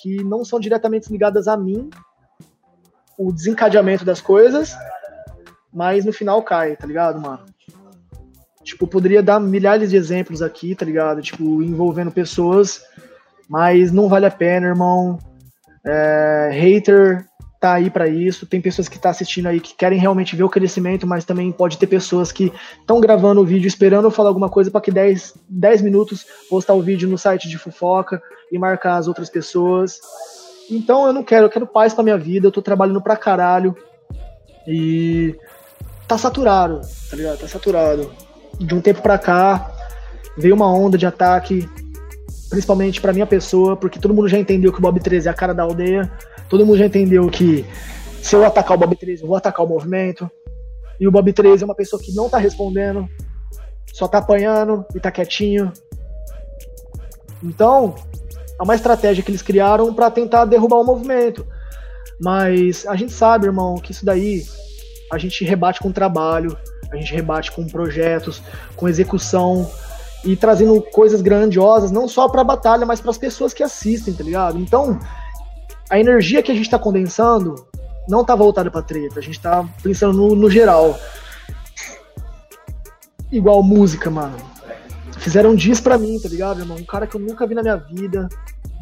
que não são diretamente ligadas a mim, o desencadeamento das coisas, mas no final cai, tá ligado, mano? Tipo, poderia dar milhares de exemplos aqui, tá ligado? Tipo, envolvendo pessoas, mas não vale a pena, irmão. É, hater tá aí para isso. Tem pessoas que tá assistindo aí que querem realmente ver o crescimento, mas também pode ter pessoas que estão gravando o vídeo esperando eu falar alguma coisa para que 10, 10 minutos postar o vídeo no site de fofoca e marcar as outras pessoas. Então eu não quero, eu quero paz pra minha vida, eu tô trabalhando pra caralho. E tá saturado, tá ligado? Tá saturado de um tempo para cá, veio uma onda de ataque, principalmente para minha pessoa, porque todo mundo já entendeu que o Bob 13 é a cara da aldeia, todo mundo já entendeu que se eu atacar o Bob 13, eu vou atacar o movimento, e o Bob 13 é uma pessoa que não tá respondendo, só tá apanhando e tá quietinho. Então, é uma estratégia que eles criaram para tentar derrubar o movimento. Mas a gente sabe, irmão, que isso daí a gente rebate com trabalho, a gente rebate com projetos, com execução e trazendo coisas grandiosas, não só para a batalha, mas para as pessoas que assistem, tá ligado? Então, a energia que a gente está condensando não tá voltada para treta, a gente tá pensando no, no geral. Igual música, mano. Fizeram diz pra mim, tá ligado, irmão? Um cara que eu nunca vi na minha vida.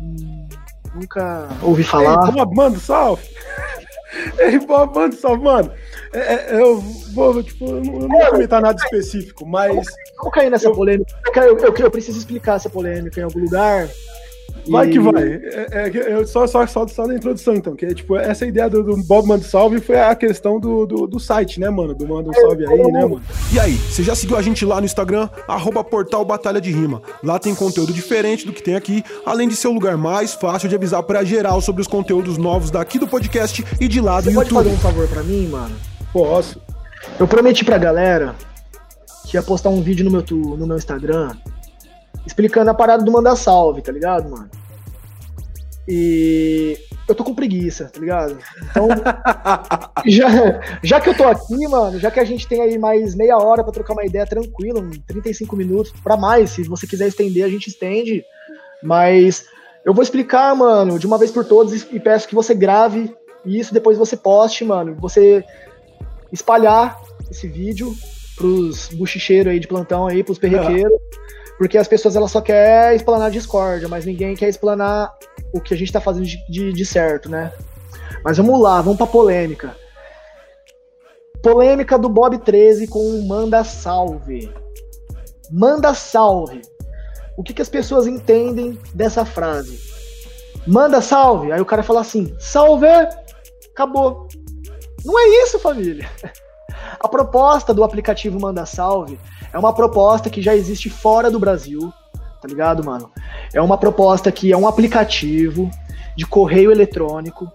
Hum, nunca ouvi falar. <laughs> Ei, Bob, manda salve! Ei, Bob, manda salve, mano. É, é, eu vou, tipo, eu não vou comentar nada específico, mas. Vamos cair nessa eu... polêmica. Eu, eu, eu, preciso explicar essa polêmica em algum lugar. Vai e... que vai. É, é, só, só, só, só na introdução, então. Que é, tipo, essa ideia do, do Bob Manda Salve foi a questão do, do, do, site, né, mano? Do Manda um Salve aí, né, mano? E aí, você já seguiu a gente lá no Instagram? Arroba Portal Batalha de Rima. Lá tem conteúdo diferente do que tem aqui, além de ser o lugar mais fácil de avisar pra geral sobre os conteúdos novos daqui do podcast e de lá do você YouTube. pode fazer um favor pra mim, mano? Posso. Eu prometi pra galera que ia postar um vídeo no meu, no meu Instagram explicando a parada do Manda Salve, tá ligado, mano? E eu tô com preguiça, tá ligado? Então, <laughs> já, já que eu tô aqui, mano, já que a gente tem aí mais meia hora para trocar uma ideia tranquila, 35 minutos para mais, se você quiser estender, a gente estende. Mas eu vou explicar, mano, de uma vez por todas e peço que você grave isso, depois você poste, mano. Você espalhar esse vídeo pros buchicheiros aí de plantão aí, pros <laughs> perrequeiros. Porque as pessoas elas só querem explanar discórdia, mas ninguém quer explanar o que a gente tá fazendo de, de, de certo, né? Mas vamos lá, vamos pra polêmica. Polêmica do Bob 13 com Manda Salve. Manda salve. O que, que as pessoas entendem dessa frase? Manda salve. Aí o cara fala assim: salve, acabou. Não é isso, família. <laughs> A proposta do aplicativo Manda Salve é uma proposta que já existe fora do Brasil, tá ligado, mano? É uma proposta que é um aplicativo de correio eletrônico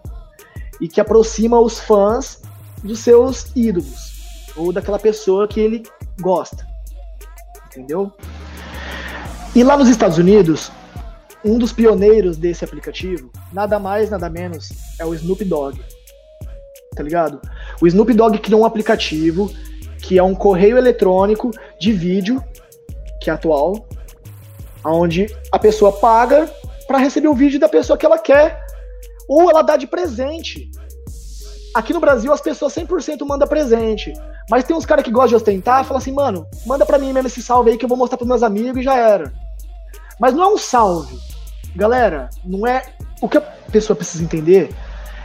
e que aproxima os fãs dos seus ídolos ou daquela pessoa que ele gosta. Entendeu? E lá nos Estados Unidos, um dos pioneiros desse aplicativo, nada mais, nada menos, é o Snoop Dogg. Tá ligado? O Snoop Dogg criou um aplicativo que é um correio eletrônico de vídeo, que é atual, onde a pessoa paga para receber o vídeo da pessoa que ela quer, ou ela dá de presente. Aqui no Brasil as pessoas 100% mandam presente, mas tem uns caras que gostam de ostentar, fala assim, mano, manda para mim mesmo esse salve aí que eu vou mostrar pros meus amigos e já era. Mas não é um salve. Galera, não é. O que a pessoa precisa entender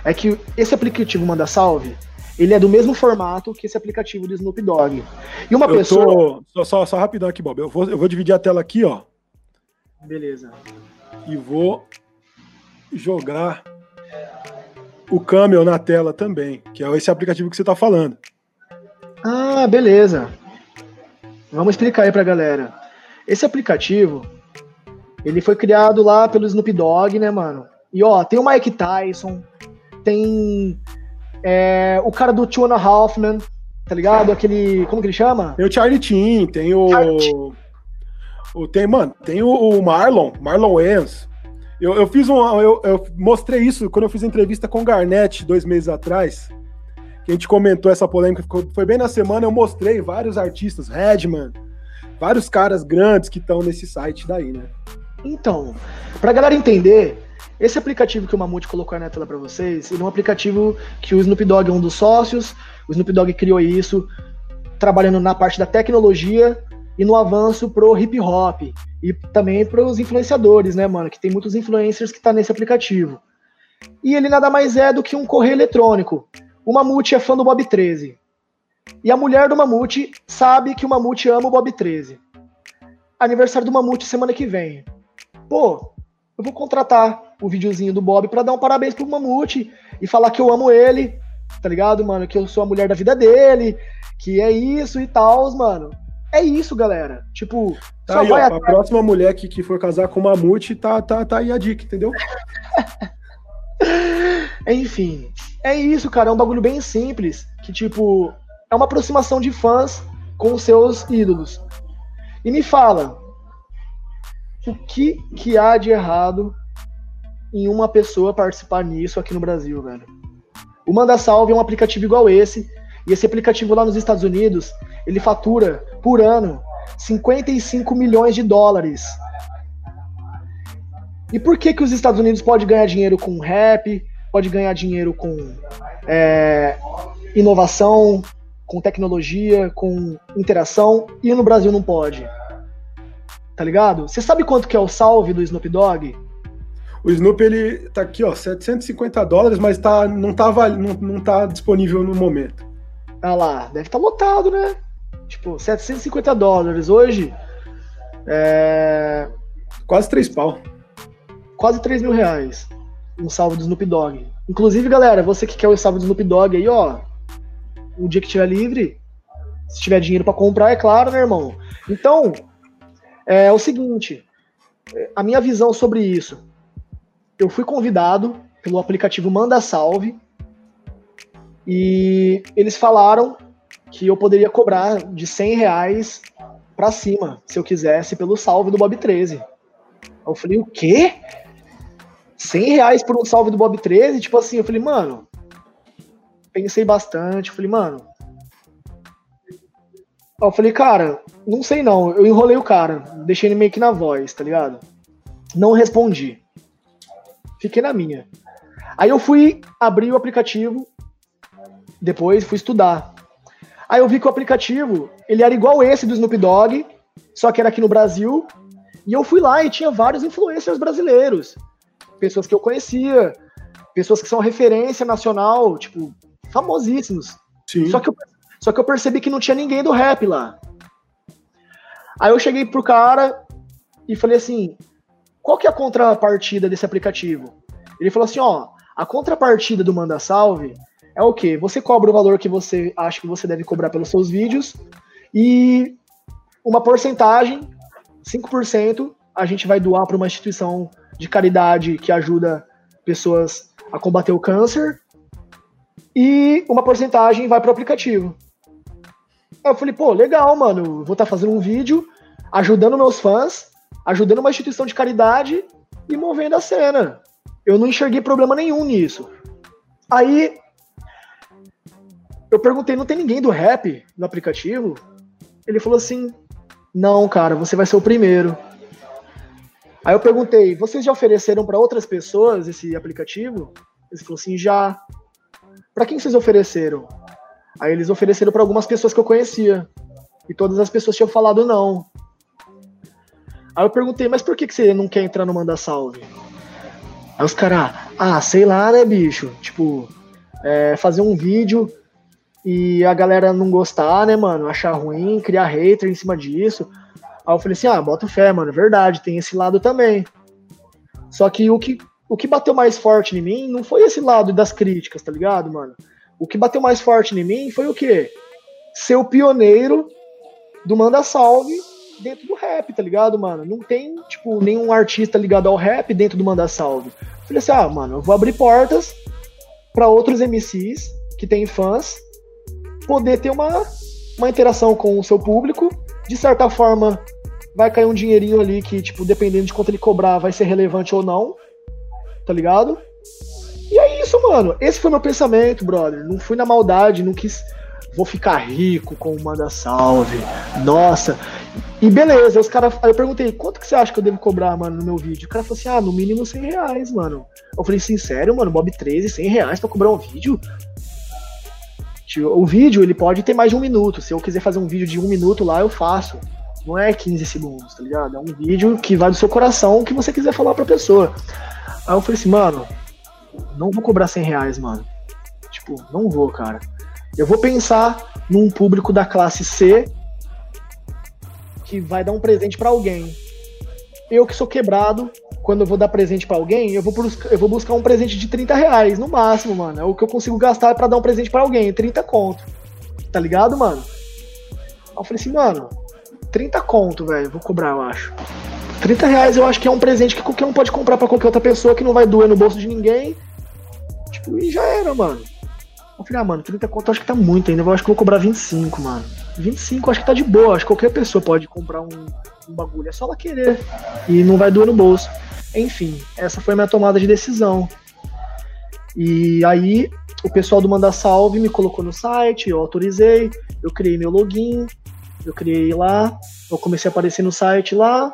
é que esse aplicativo Manda Salve, ele é do mesmo formato que esse aplicativo do Snoop Dogg. E uma eu pessoa. Tô... Só, só, só rapidão aqui, Bob. Eu vou, eu vou dividir a tela aqui, ó. Beleza. E vou jogar o Camel na tela também, que é esse aplicativo que você está falando. Ah, beleza. Vamos explicar aí pra galera. Esse aplicativo, ele foi criado lá pelo Snoop Dogg, né, mano? E ó, tem o Mike Tyson, tem É, o cara do Two and a Half Man, tá ligado? Aquele. Como que ele chama? Tem o Charlie Chin, tem o. o tem, mano, tem o, o Marlon, Marlon Wayans. Eu, eu fiz um. Eu, eu, mostrei isso quando eu fiz a entrevista com o Garnett dois meses atrás. Que a gente comentou essa polêmica. Foi bem na semana, eu mostrei vários artistas, Redman, vários caras grandes que estão nesse site daí, né? Então, pra galera entender, esse aplicativo que o Mamute colocou aí na tela para vocês, ele é um aplicativo que o Snoop Dogg é um dos sócios, o Snoop Dogg criou isso trabalhando na parte da tecnologia e no avanço pro hip hop e também para os influenciadores, né, mano, que tem muitos influencers que tá nesse aplicativo. E ele nada mais é do que um correio eletrônico. O Mamute é fã do Bob 13. E a mulher do Mamute sabe que o Mamute ama o Bob 13. Aniversário do Mamute semana que vem. Pô, eu vou contratar o videozinho do Bob para dar um parabéns pro Mamute e falar que eu amo ele, tá ligado, mano? Que eu sou a mulher da vida dele, que é isso e tal, mano. É isso, galera. Tipo, tá aí, ó, a próxima mulher que, que for casar com o Mamute, tá, tá, tá aí a dica, entendeu? <laughs> Enfim, é isso, cara. É um bagulho bem simples. Que, tipo, é uma aproximação de fãs com os seus ídolos. E me fala, o que, que há de errado em uma pessoa participar nisso aqui no Brasil, velho? O Manda Salve é um aplicativo igual esse, e esse aplicativo lá nos Estados Unidos, ele fatura por ano 55 milhões de dólares. E por que que os Estados Unidos pode ganhar dinheiro com rap, pode ganhar dinheiro com é, inovação, com tecnologia, com interação, e no Brasil não pode? Tá ligado? Você sabe quanto que é o salve do Snoop Dogg? O Snoop, ele tá aqui, ó, 750 dólares, mas tá, não, tá, não, não tá disponível no momento. Ah lá, deve estar tá lotado, né? Tipo, 750 dólares. Hoje, é... Quase 3 pau. Quase 3 mil reais. Um salve do Snoop Dogg. Inclusive, galera, você que quer o salve do Snoop Dogg aí, ó. Um dia que tiver livre, se tiver dinheiro para comprar, é claro, né, irmão? Então, é o seguinte, a minha visão sobre isso. Eu fui convidado pelo aplicativo Manda Salve e eles falaram que eu poderia cobrar de 100 reais pra cima, se eu quisesse, pelo salve do Bob 13. Eu falei, o quê? 100 reais por um salve do Bob 13? Tipo assim, eu falei, mano, pensei bastante, eu falei, mano, eu falei, cara, não sei não. Eu enrolei o cara, deixei ele meio que na voz, tá ligado? Não respondi. Fiquei na minha. Aí eu fui abrir o aplicativo, depois fui estudar. Aí eu vi que o aplicativo, ele era igual esse do Snoop Dogg, só que era aqui no Brasil. E eu fui lá e tinha vários influencers brasileiros. Pessoas que eu conhecia, pessoas que são referência nacional, tipo, famosíssimos. Sim. Só que eu só que eu percebi que não tinha ninguém do rap lá. Aí eu cheguei pro cara e falei assim: qual que é a contrapartida desse aplicativo? Ele falou assim: ó, a contrapartida do Manda Salve é o quê? Você cobra o valor que você acha que você deve cobrar pelos seus vídeos e uma porcentagem, 5%, a gente vai doar para uma instituição de caridade que ajuda pessoas a combater o câncer e uma porcentagem vai para o aplicativo. Eu falei, pô, legal, mano. Vou estar tá fazendo um vídeo ajudando meus fãs, ajudando uma instituição de caridade e movendo a cena. Eu não enxerguei problema nenhum nisso. Aí eu perguntei, não tem ninguém do rap no aplicativo? Ele falou assim: Não, cara, você vai ser o primeiro. Aí eu perguntei, vocês já ofereceram para outras pessoas esse aplicativo? Ele falou assim: Já. Para quem vocês ofereceram? Aí eles ofereceram para algumas pessoas que eu conhecia. E todas as pessoas tinham falado não. Aí eu perguntei, mas por que, que você não quer entrar no Manda Salve? Aí os caras, ah, sei lá, né, bicho? Tipo, é, fazer um vídeo e a galera não gostar, né, mano? Achar ruim, criar hater em cima disso. Aí eu falei assim, ah, bota fé, mano, verdade, tem esse lado também. Só que o que, o que bateu mais forte em mim não foi esse lado das críticas, tá ligado, mano? O que bateu mais forte em mim foi o quê? Ser o pioneiro do Manda Salve dentro do rap, tá ligado, mano? Não tem, tipo, nenhum artista ligado ao rap dentro do Manda Salve. Falei assim, ah, mano, eu vou abrir portas para outros MCs que têm fãs poder ter uma, uma interação com o seu público. De certa forma, vai cair um dinheirinho ali que, tipo, dependendo de quanto ele cobrar, vai ser relevante ou não. Tá ligado? E é isso, mano. Esse foi meu pensamento, brother. Não fui na maldade, não quis. Vou ficar rico com o Manda Salve. Nossa. E beleza, os caras. Aí eu perguntei, quanto que você acha que eu devo cobrar, mano, no meu vídeo? O cara falou assim: ah, no mínimo 100 reais, mano. Eu falei, sincero, mano, Bob 13, 100 reais pra cobrar um vídeo? O vídeo, ele pode ter mais de um minuto. Se eu quiser fazer um vídeo de um minuto lá, eu faço. Não é 15 segundos, tá ligado? É um vídeo que vai do seu coração, que você quiser falar pra pessoa. Aí eu falei assim, mano, não vou cobrar 100 reais, mano. Tipo, não vou, cara. Eu vou pensar num público da classe C que vai dar um presente para alguém. Eu que sou quebrado, quando eu vou dar presente para alguém, eu vou, buscar, eu vou buscar um presente de 30 reais, no máximo, mano. É o que eu consigo gastar para dar um presente para alguém, 30 conto. Tá ligado, mano? Eu falei assim, mano, 30 conto, velho, vou cobrar, eu acho. 30 reais eu acho que é um presente que qualquer um pode comprar para qualquer outra pessoa que não vai doer no bolso de ninguém. Tipo, e já era, mano. Eu falei, ah, mano, 30 conto acho que tá muito ainda. Eu acho que vou cobrar 25, mano. 25 eu acho que tá de boa. Acho que qualquer pessoa pode comprar um, um bagulho. É só ela querer. E não vai doer no bolso. Enfim, essa foi a minha tomada de decisão. E aí, o pessoal do Manda Salve me colocou no site, eu autorizei, eu criei meu login, eu criei lá, eu comecei a aparecer no site lá,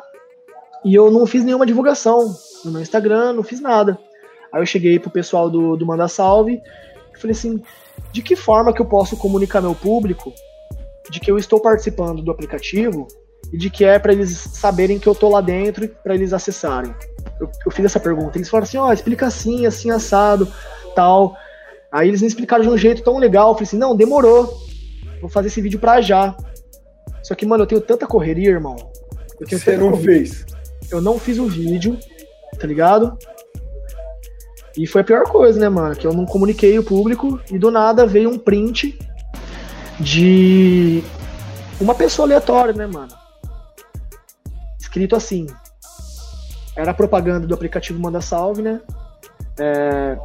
e eu não fiz nenhuma divulgação no meu Instagram, não fiz nada. Aí eu cheguei pro pessoal do, do Salve e falei assim: de que forma que eu posso comunicar meu público de que eu estou participando do aplicativo e de que é para eles saberem que eu tô lá dentro e para eles acessarem? Eu, eu, fiz essa pergunta. Eles falaram assim: ó, oh, explica assim, assim, assado, tal. Aí eles me explicaram de um jeito tão legal. Eu falei assim: não, demorou. Vou fazer esse vídeo pra já. Só que, mano, eu tenho tanta correria, irmão. Você não correria. fez eu não fiz o vídeo, tá ligado? E foi a pior coisa, né, mano? Que eu não comuniquei o público e do nada veio um print de uma pessoa aleatória, né, mano? Escrito assim. Era propaganda do aplicativo Manda Salve, né? É,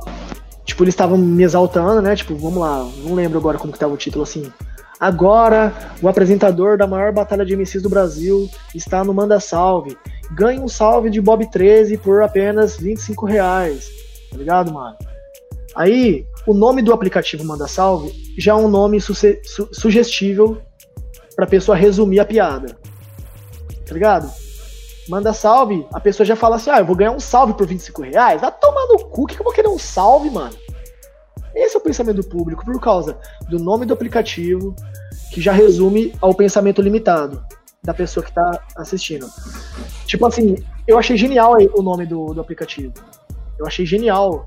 tipo, eles estavam me exaltando, né? Tipo, vamos lá, não lembro agora como que tava o título assim. Agora, o apresentador da maior batalha de MCs do Brasil está no Manda Salve ganhe um salve de Bob 13 por apenas 25 reais. Tá ligado, mano? Aí, o nome do aplicativo Manda Salve já é um nome su su sugestível pra pessoa resumir a piada. Tá ligado? Manda salve, a pessoa já fala assim: ah, eu vou ganhar um salve por 25 reais. Vai tomar no cu, que eu vou querer um salve, mano? Esse é o pensamento do público, por causa do nome do aplicativo, que já resume ao pensamento limitado da pessoa que tá assistindo. Tipo assim, eu achei genial o nome do, do aplicativo. Eu achei genial.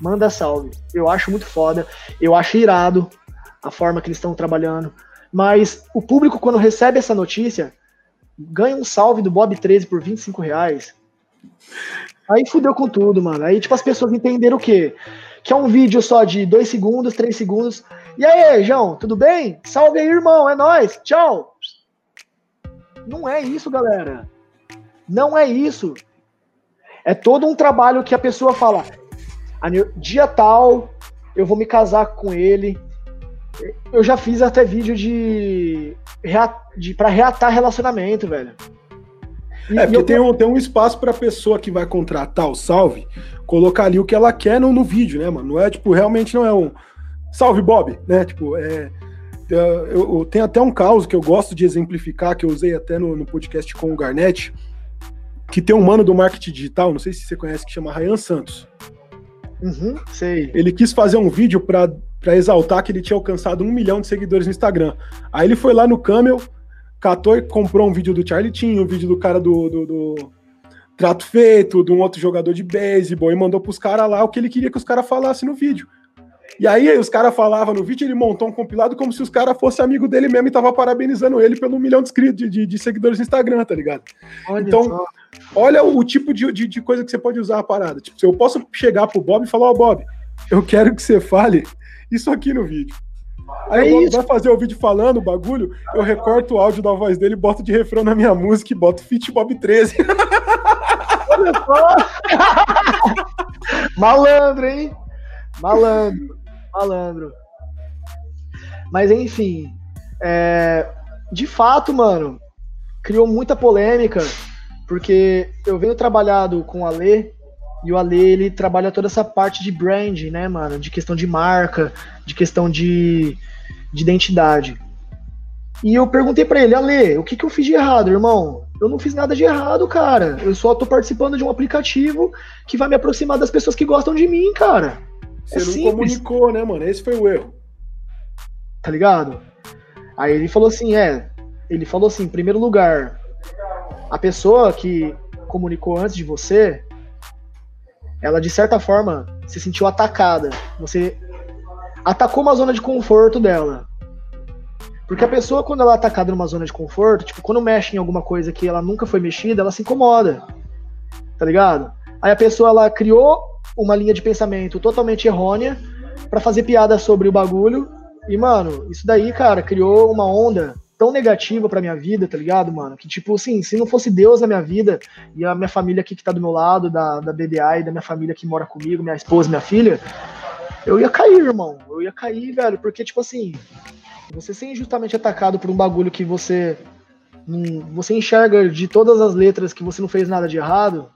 Manda salve. Eu acho muito foda. Eu acho irado a forma que eles estão trabalhando. Mas o público, quando recebe essa notícia, ganha um salve do Bob 13 por 25 reais. Aí fudeu com tudo, mano. Aí, tipo, as pessoas entenderam o quê? Que é um vídeo só de 2 segundos, 3 segundos. E aí, João, tudo bem? Salve aí, irmão. É nóis. Tchau. Não é isso, galera. Não é isso. É todo um trabalho que a pessoa fala: dia tal, eu vou me casar com ele. Eu já fiz até vídeo de, de para reatar relacionamento, velho. E, é, porque eu... tem, um, tem um espaço pra pessoa que vai contratar o salve colocar ali o que ela quer no, no vídeo, né, mano? Não é, tipo, realmente não é um salve Bob, né? Tipo, é, eu, eu, tenho até um caso que eu gosto de exemplificar, que eu usei até no, no, podcast com o Garnett, que tem um mano do marketing digital, não sei se você conhece, que chama Ryan Santos. Uhum, sei. Ele quis fazer um vídeo para exaltar que ele tinha alcançado um milhão de seguidores no Instagram. Aí ele foi lá no Camel, catou e comprou um vídeo do Charlie Team, um vídeo do cara do, do, do Trato Feito, de um outro jogador de beisebol, e mandou pros caras lá o que ele queria que os caras falassem no vídeo. E aí os caras falavam no vídeo, ele montou um compilado como se os caras fossem amigo dele mesmo e tava parabenizando ele pelo um milhão de inscritos, de, de, seguidores no Instagram, tá ligado? Olha então, só. olha o, o tipo de, de, de, coisa que você pode usar a parada. Tipo, se eu posso chegar pro Bob e falar, ó, oh, Bob, eu quero que você fale isso aqui no vídeo. Aí é o Bob vai fazer o vídeo falando o bagulho, eu recorto o áudio da voz dele, boto de refrão na minha música e boto Fit Bob 13. <laughs> Olha só! <laughs> Malandro, hein? Malandro. Malandro. Mas enfim, é, de fato, mano, criou muita polêmica, porque eu venho trabalhado com o Ale, e o Ale, ele trabalha toda essa parte de brand, né, mano? De questão de marca, de questão de, de identidade. E eu perguntei para ele, Ale, o que, que eu fiz de errado, irmão? Eu não fiz nada de errado, cara. Eu só tô participando de um aplicativo que vai me aproximar das pessoas que gostam de mim, cara. Você é não simples. comunicou, né, mano? Esse foi o erro. Tá ligado? Aí ele falou assim, é. Ele falou assim, em primeiro lugar, a pessoa que comunicou antes de você, ela de certa forma se sentiu atacada. Você atacou uma zona de conforto dela. Porque a pessoa, quando ela é atacada numa zona de conforto, tipo, quando mexe em alguma coisa que ela nunca foi mexida, ela se incomoda. Tá ligado? Aí a pessoa, ela criou uma linha de pensamento totalmente errônea para fazer piada sobre o bagulho. E, mano, isso daí, cara, criou uma onda tão negativa pra minha vida, tá ligado, mano? Que, tipo, assim, se não fosse Deus na minha vida e a minha família aqui que tá do meu lado, da, da BDA e da minha família que mora comigo, minha esposa, minha filha, eu ia cair, irmão. Eu ia cair, velho, porque, tipo assim, você ser injustamente atacado por um bagulho que você. Você enxerga de todas as letras que você não fez nada de errado.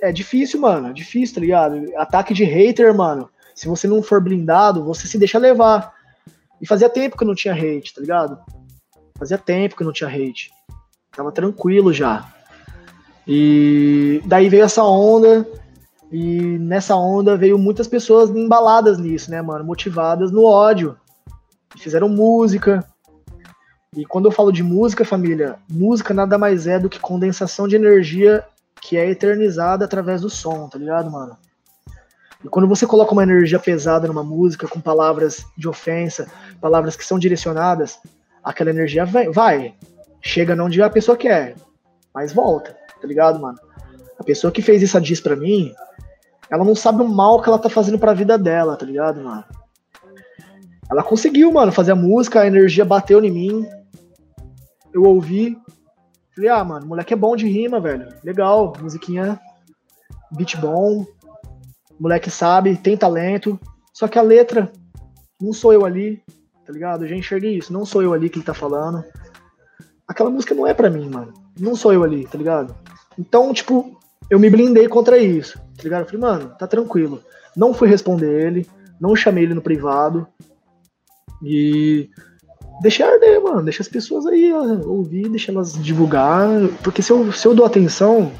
É, difícil, mano. É difícil, tá ligado? Ataque de hater, mano. Se você não for blindado, você se deixa levar. E fazia tempo que não tinha hate, tá ligado? Fazia tempo que não tinha hate. Tava tranquilo já. E daí veio essa onda. E nessa onda veio muitas pessoas embaladas nisso, né, mano? Motivadas no ódio fizeram música. E quando eu falo de música, família, música nada mais é do que condensação de energia que é eternizada através do som, tá ligado, mano? E quando você coloca uma energia pesada numa música, com palavras de ofensa, palavras que são direcionadas, aquela energia vai, vai chega não onde a pessoa quer, mas volta, tá ligado, mano? A pessoa que fez isso diz pra mim, ela não sabe o mal que ela tá fazendo pra vida dela, tá ligado, mano? Ela conseguiu, mano, fazer a música, a energia bateu em mim. Eu ouvi. Falei, ah, mano, moleque é bom de rima, velho. Legal, musiquinha, beat bom. Moleque sabe, tem talento. Só que a letra, não sou eu ali, tá ligado? Eu já enxerguei isso, não sou eu ali que ele tá falando. Aquela música não é pra mim, mano. Não sou eu ali, tá ligado? Então, tipo, eu me blindei contra isso, tá ligado? Eu falei, mano, tá tranquilo. Não fui responder ele, não chamei ele no privado, e deixar arder, mano. Deixa as pessoas aí ouvir, deixa elas divulgar. Porque se eu, se eu dou atenção,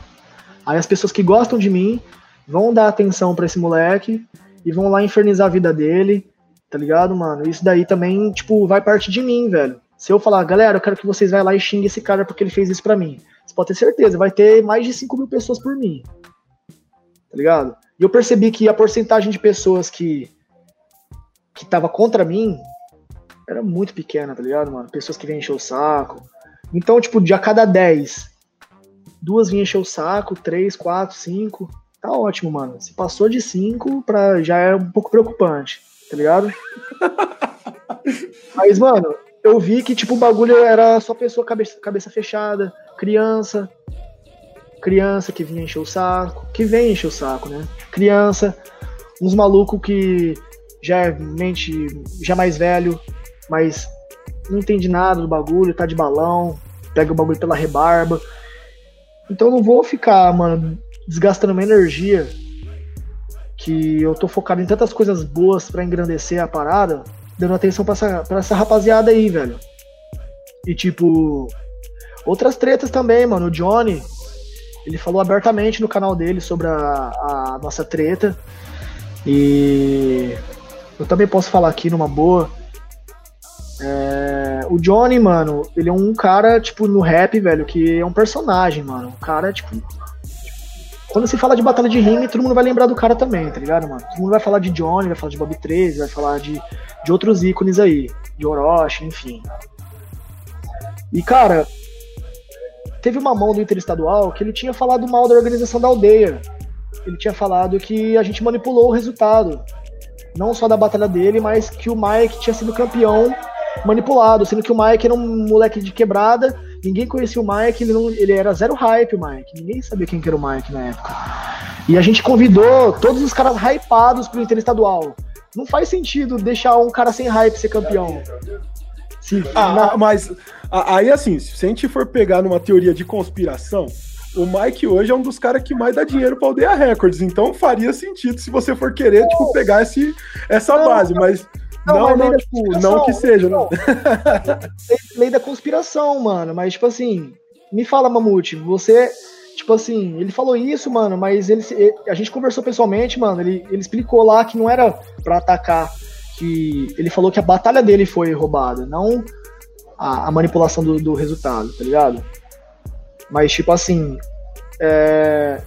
aí as pessoas que gostam de mim vão dar atenção para esse moleque e vão lá infernizar a vida dele, tá ligado, mano? Isso daí também, tipo, vai parte de mim, velho. Se eu falar, galera, eu quero que vocês vão lá e xinguem esse cara porque ele fez isso pra mim. Você pode ter certeza, vai ter mais de 5 mil pessoas por mim. Tá ligado? E eu percebi que a porcentagem de pessoas que que tava contra mim era muito pequena, tá ligado, mano? Pessoas que vêm encher o saco. Então, tipo, de a cada 10, duas vinham encher o saco, 3, 4, 5. Tá ótimo, mano. Se passou de 5, pra... já é um pouco preocupante, tá ligado? <laughs> Mas, mano, eu vi que, tipo, o bagulho era só pessoa cabeça, cabeça fechada, criança. Criança que vinha encher o saco, que vem encher o saco, né? Criança, uns malucos que já é mente, já mais velho, mas não entende nada do bagulho, tá de balão, pega o bagulho pela rebarba. Então eu não vou ficar, mano, desgastando minha energia que eu tô focado em tantas coisas boas para engrandecer a parada, dando atenção pra essa, pra essa rapaziada aí, velho. E tipo, outras tretas também, mano. O Johnny, ele falou abertamente no canal dele sobre a, a nossa treta. E eu também posso falar aqui numa boa. É, o Johnny, mano, ele é um cara, tipo, no rap, velho, que é um personagem, mano. Um cara, tipo. Quando se fala de batalha de rime, todo mundo vai lembrar do cara também, tá ligado, mano? Todo mundo vai falar de Johnny, vai falar de Bob 13, vai falar de, de outros ícones aí. De Orochi, enfim. E, cara, teve uma mão do Interestadual que ele tinha falado mal da organização da aldeia. Ele tinha falado que a gente manipulou o resultado. Não só da batalha dele, mas que o Mike tinha sido campeão manipulado, sendo que o Mike era um moleque de quebrada, ninguém conhecia o Mike, ele, não, ele era zero hype, o Mike, ninguém sabia quem que era o Mike na época. E a gente convidou todos os caras hypados pro Interestadual. Não faz sentido deixar um cara sem hype ser campeão. Sim, ah, na... mas aí assim, se a gente for pegar numa teoria de conspiração, o Mike hoje é um dos caras que mais dá dinheiro pra Aldeia Records, então faria sentido se você for querer, tipo, pegar esse, essa base, mas não, não, não, tipo, não que seja, não. <laughs> lei da conspiração, mano, mas tipo assim, me fala, Mamute, você Tipo assim, ele falou isso, mano, mas ele, a gente conversou pessoalmente, mano. Ele, ele explicou lá que não era para atacar. Que ele falou que a batalha dele foi roubada, não a, a manipulação do, do, resultado, tá ligado? Mas, tipo assim. É...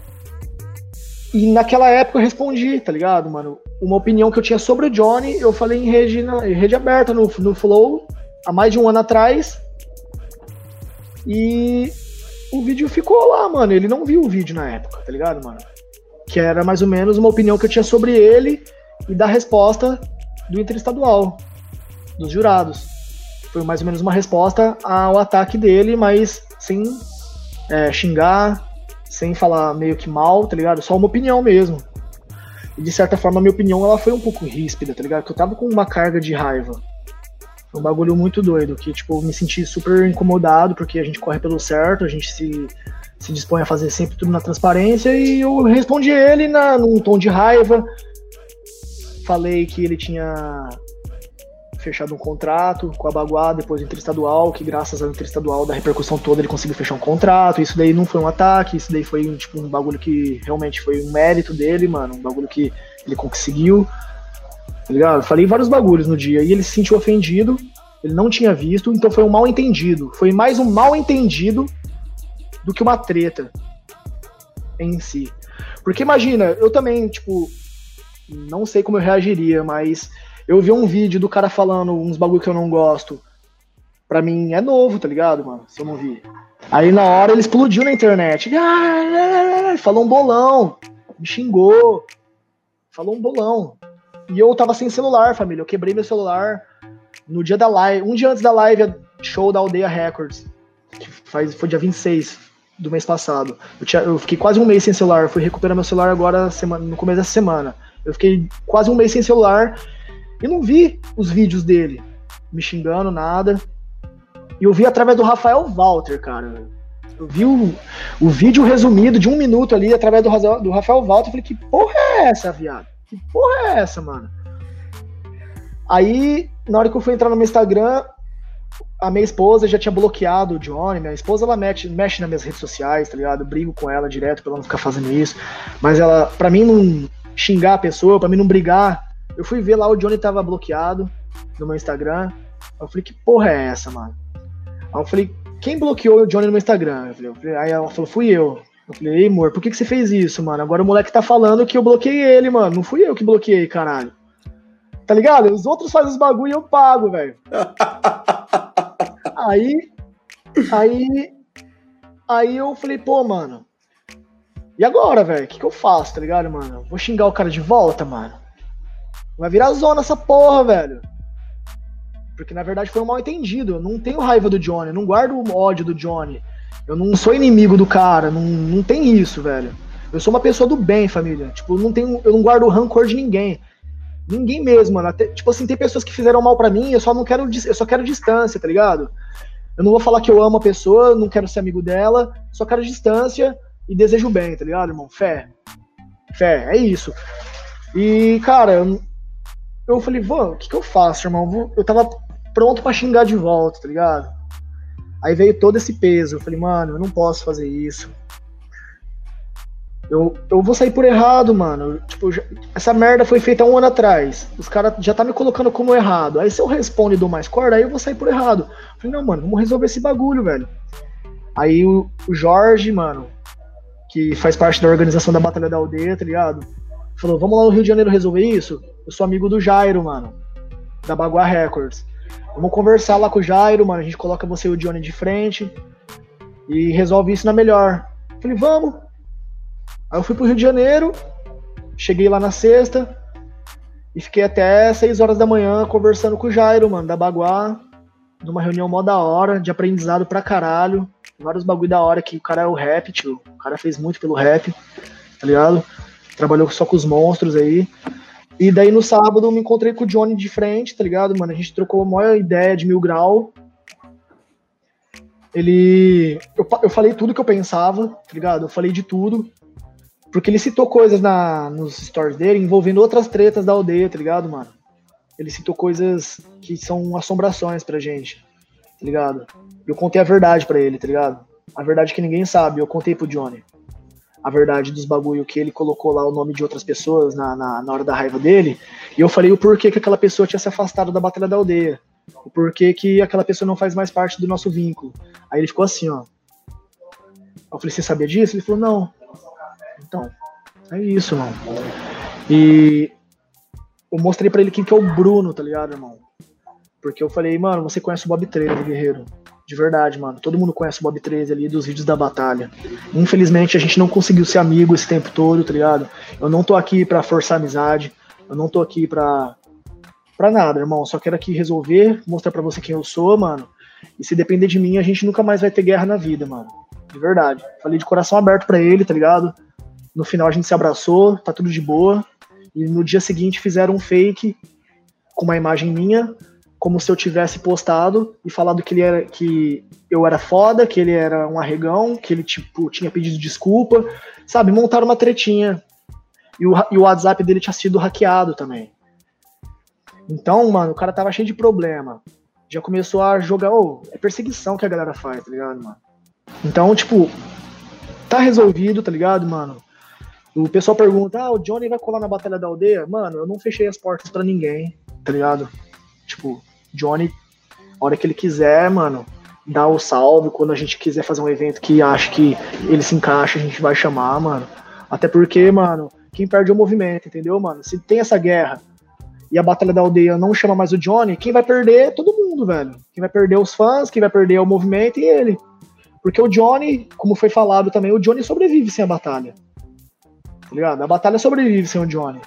E naquela época eu respondi, tá ligado, mano? Uma opinião que eu tinha sobre o Johnny, eu falei em rede, na, em rede aberta no, no Flow, há mais de um ano atrás. E o vídeo ficou lá, mano. Ele não viu o vídeo na época, tá ligado, mano? Que era mais ou menos uma opinião que eu tinha sobre ele e da resposta do interestadual, dos jurados. Foi mais ou menos uma resposta ao ataque dele, mas sem é, xingar, sem falar meio que mal, tá ligado? Só uma opinião mesmo. E de certa forma, a minha opinião ela foi um pouco ríspida, tá ligado? Porque eu tava com uma carga de raiva um bagulho muito doido, que, tipo, me senti super incomodado, porque a gente corre pelo certo, a gente se, se dispõe a fazer sempre tudo na transparência, e eu respondi ele na, num tom de raiva, falei que ele tinha fechado um contrato com a Baguá depois do interestadual, que graças ao interestadual da repercussão toda ele conseguiu fechar um contrato. Isso daí não foi um ataque, isso daí foi tipo um bagulho que realmente foi um mérito dele, mano, um bagulho que ele conseguiu tá ligado? Falei vários bagulhos no dia e ele se sentiu ofendido, ele não tinha visto, então foi um mal entendido. Foi mais um mal entendido do que uma treta em si. Porque imagina, eu também, tipo, não sei como eu reagiria, mas eu vi um vídeo do cara falando uns bagulho que eu não gosto. Pra mim é novo, tá ligado, mano? Se eu não vi. Aí na hora ele explodiu na internet. Falou um bolão. Me xingou. Falou um bolão. E eu tava sem celular, família. Eu quebrei meu celular no dia da live, um dia antes da live show da Aldeia Records, que faz, foi dia 26 do mês passado. Eu, tinha, eu fiquei quase um mês sem celular, fui recuperar meu celular agora semana, no começo dessa semana. Eu fiquei quase um mês sem celular e não vi os vídeos dele me xingando, nada. E eu vi através do Rafael Walter, cara. Eu vi o, o vídeo resumido de um minuto ali através do, do Rafael Walter. Eu falei, que porra é essa, viado? Que porra é essa, mano? Aí, na hora que eu fui entrar no meu Instagram, a minha esposa já tinha bloqueado o Johnny. Minha esposa, ela mexe, mexe nas minhas redes sociais, tá ligado? Eu brigo com ela direto pra ela não ficar fazendo isso. Mas ela, pra mim não xingar a pessoa, pra mim não brigar, eu fui ver lá, o Johnny tava bloqueado no meu Instagram. Eu falei, que porra é essa, mano? Aí eu falei, quem bloqueou o Johnny no meu Instagram? Eu falei, aí ela falou, fui eu. Eu falei, ei, amor, por que, que você fez isso, mano? Agora o moleque tá falando que eu bloqueei ele, mano. Não fui eu que bloqueei, caralho. Tá ligado? Os outros fazem os bagulho e eu pago, velho. <laughs> aí. Aí. Aí eu falei, pô, mano. E agora, velho? O que, que eu faço, tá ligado, mano? Vou xingar o cara de volta, mano. Vai virar zona essa porra, velho. Porque na verdade foi um mal entendido. Eu não tenho raiva do Johnny, eu não guardo ódio do Johnny. Eu não sou inimigo do cara, não, não tem isso, velho. Eu sou uma pessoa do bem, família. Tipo, não tenho, eu não guardo rancor de ninguém. Ninguém mesmo, mano. Até, tipo assim, tem pessoas que fizeram mal para mim, eu só não quero, eu só quero distância, tá ligado? Eu não vou falar que eu amo a pessoa, não quero ser amigo dela, só quero distância e desejo bem, tá ligado, irmão? Fé. Fé, é isso. E, cara, eu, eu falei, vou, o que, que eu faço, irmão? Eu tava pronto para xingar de volta, tá ligado? Aí veio todo esse peso. Eu falei, mano, eu não posso fazer isso. Eu, eu vou sair por errado, mano. Tipo, já, essa merda foi feita um ano atrás. Os caras já tá me colocando como errado. Aí se eu respondo e dou mais corda, aí eu vou sair por errado. Eu falei, não, mano, vamos resolver esse bagulho, velho. Aí o, o Jorge, mano, que faz parte da organização da Batalha da Aldeia, tá ligado? Falou, vamos lá no Rio de Janeiro resolver isso? Eu sou amigo do Jairo, mano, da Bagua Records. Vamos conversar lá com o Jairo, mano. A gente coloca você e o Johnny de frente e resolve isso na melhor. Falei, vamos. Aí eu fui pro Rio de Janeiro, cheguei lá na sexta e fiquei até 6 horas da manhã conversando com o Jairo, mano, da Baguá, numa reunião mó da hora, de aprendizado pra caralho. Vários bagulho da hora que o cara é o rap, tio. O cara fez muito pelo rap, tá ligado? Trabalhou só com os monstros aí. E daí no sábado eu me encontrei com o Johnny de frente, tá ligado, mano? A gente trocou a maior ideia de mil grau. Ele. Eu, eu falei tudo que eu pensava, tá ligado? Eu falei de tudo. Porque ele citou coisas na, nos stories dele envolvendo outras tretas da aldeia, tá ligado, mano? Ele citou coisas que são assombrações pra gente, tá ligado? Eu contei a verdade pra ele, tá ligado? A verdade que ninguém sabe, eu contei pro Johnny. A verdade dos bagulho que ele colocou lá o nome de outras pessoas na, na, na hora da raiva dele. E eu falei o porquê que aquela pessoa tinha se afastado da Batalha da Aldeia. O porquê que aquela pessoa não faz mais parte do nosso vínculo. Aí ele ficou assim, ó. Eu falei, você sabia disso? Ele falou, não. Então, é isso, mano. E eu mostrei para ele quem que é o Bruno, tá ligado, irmão? Porque eu falei, mano, você conhece o Bob 13, guerreiro. De verdade, mano. Todo mundo conhece o Bob 13 ali dos vídeos da batalha. Infelizmente, a gente não conseguiu ser amigo esse tempo todo, tá ligado? Eu não tô aqui para forçar amizade. Eu não tô aqui pra, pra nada, irmão. Só quero aqui resolver, mostrar para você quem eu sou, mano. E se depender de mim, a gente nunca mais vai ter guerra na vida, mano. De verdade. Falei de coração aberto para ele, tá ligado? No final a gente se abraçou, tá tudo de boa. E no dia seguinte fizeram um fake com uma imagem minha, como se eu tivesse postado e falado que ele era que eu era foda, que ele era um arregão, que ele tipo tinha pedido desculpa, sabe? Montaram uma tretinha. E o, e o WhatsApp dele tinha sido hackeado também. Então, mano, o cara tava cheio de problema. Já começou a jogar, oh, é perseguição que a galera faz, tá ligado, mano? Então, tipo, tá resolvido, tá ligado, mano? O pessoal pergunta, ah, o Johnny vai colar na Batalha da Aldeia? Mano, eu não fechei as portas para ninguém, tá ligado? Tipo, Johnny, hora que ele quiser, mano, dá o salve. Quando a gente quiser fazer um evento que acha que ele se encaixa, a gente vai chamar, mano. Até porque, mano, quem perde é o movimento, entendeu, mano? Se tem essa guerra e a Batalha da Aldeia não chama mais o Johnny, quem vai perder é todo mundo, velho. Quem vai perder os fãs, quem vai perder é o movimento e ele. Porque o Johnny, como foi falado também, o Johnny sobrevive sem a batalha tá ligado? A batalha sobrevive sem o Johnny.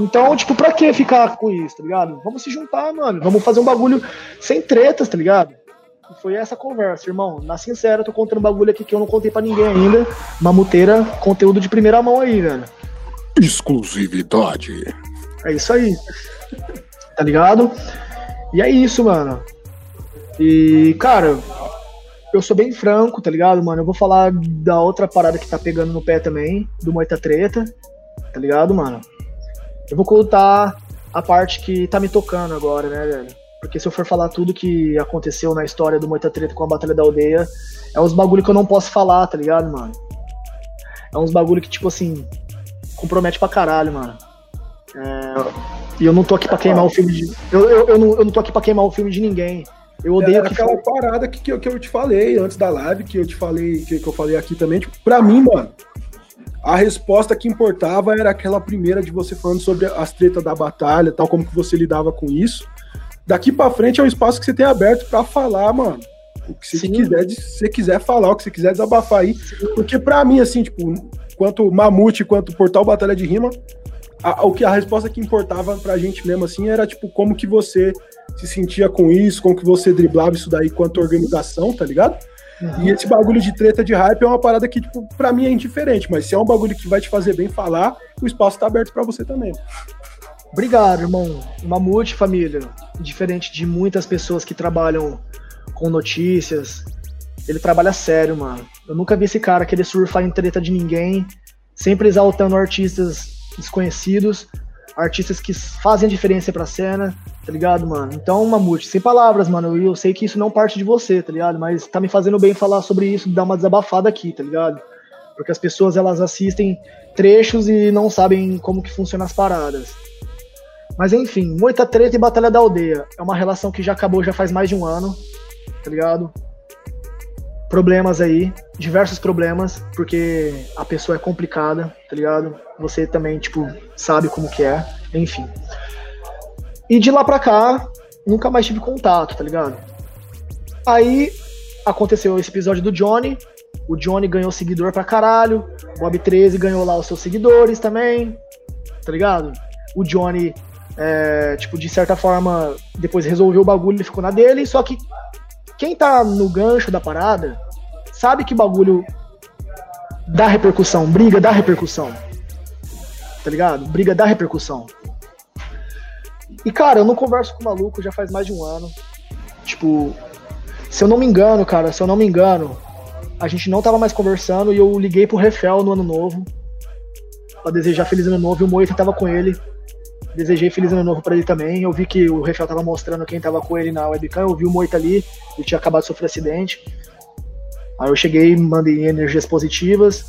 Então, tipo, pra que ficar com isso, tá ligado? Vamos se juntar, mano. Vamos fazer um bagulho sem tretas, tá ligado? E foi essa conversa, irmão. Na sincera, tô contando um bagulho aqui que eu não contei para ninguém ainda. Mamuteira, conteúdo de primeira mão aí, velho. Exclusividade. É isso aí. Tá ligado? E é isso, mano. E, cara, eu sou bem franco, tá ligado, mano? Eu vou falar da outra parada que tá pegando no pé também, do Moita Treta, tá ligado, mano? Eu vou contar a parte que tá me tocando agora, né, velho? Porque se eu for falar tudo que aconteceu na história do Moita Treta com a Batalha da Aldeia, é uns bagulho que eu não posso falar, tá ligado, mano? É uns bagulho que, tipo assim, compromete pra caralho, mano. É... E eu não tô aqui pra queimar o filme de. Eu, eu, eu, não, eu não tô aqui pra queimar o filme de ninguém. Eu odeio é aquela parada que, que, eu, que eu te falei antes da live, que eu te falei, que, que eu falei aqui também. Tipo, pra mim, mano, a resposta que importava era aquela primeira de você falando sobre as tretas da batalha, tal, como que você lidava com isso. Daqui para frente é um espaço que você tem aberto para falar, mano. O que você quiser, se você quiser falar, o que você quiser desabafar aí. Porque para mim, assim, tipo, quanto Mamute, quanto Portal Batalha de Rima, a, o que a resposta que importava pra gente mesmo, assim, era tipo, como que você se sentia com isso, como que você driblava isso daí quanto organização, tá ligado? E esse bagulho de treta de hype é uma parada que, tipo, pra mim é indiferente, mas se é um bagulho que vai te fazer bem falar, o espaço tá aberto para você também. Obrigado, irmão. Mamute, família. Diferente de muitas pessoas que trabalham com notícias, ele trabalha sério, mano. Eu nunca vi esse cara querer surfar em treta de ninguém, sempre exaltando artistas desconhecidos, artistas que fazem diferença pra cena, tá ligado, mano? Então, Mamute, sem palavras, mano, eu, sei que isso não parte de você, tá ligado? Mas tá me fazendo bem falar sobre isso, dar uma desabafada aqui, tá ligado? Porque as pessoas, elas assistem trechos e não sabem como que funcionam as paradas. Mas enfim, muita treta e batalha da aldeia. É uma relação que já acabou já faz mais de um ano, tá ligado? Problemas aí, diversos problemas, porque a pessoa é complicada, tá ligado? Você também, tipo, sabe como que é, enfim. E de lá pra cá, nunca mais tive contato, tá ligado? Aí aconteceu esse episódio do Johnny. O Johnny ganhou seguidor pra caralho. O Bob 13 ganhou lá os seus seguidores também. Tá ligado? O Johnny, é, tipo, de certa forma, depois resolveu o bagulho e ficou na dele. Só que quem tá no gancho da parada sabe que bagulho dá repercussão. Briga dá repercussão. Tá ligado? Briga dá repercussão. E, cara, eu não converso com o maluco já faz mais de um ano. Tipo, se eu não me engano, cara, se eu não me engano, a gente não tava mais conversando e eu liguei pro Refel no ano novo pra desejar feliz ano novo e o Moita tava com ele. Desejei feliz ano novo para ele também. Eu vi que o Refel tava mostrando quem tava com ele na webcam. Eu vi o Moita ali, ele tinha acabado de sofrer acidente. Aí eu cheguei, mandei energias positivas,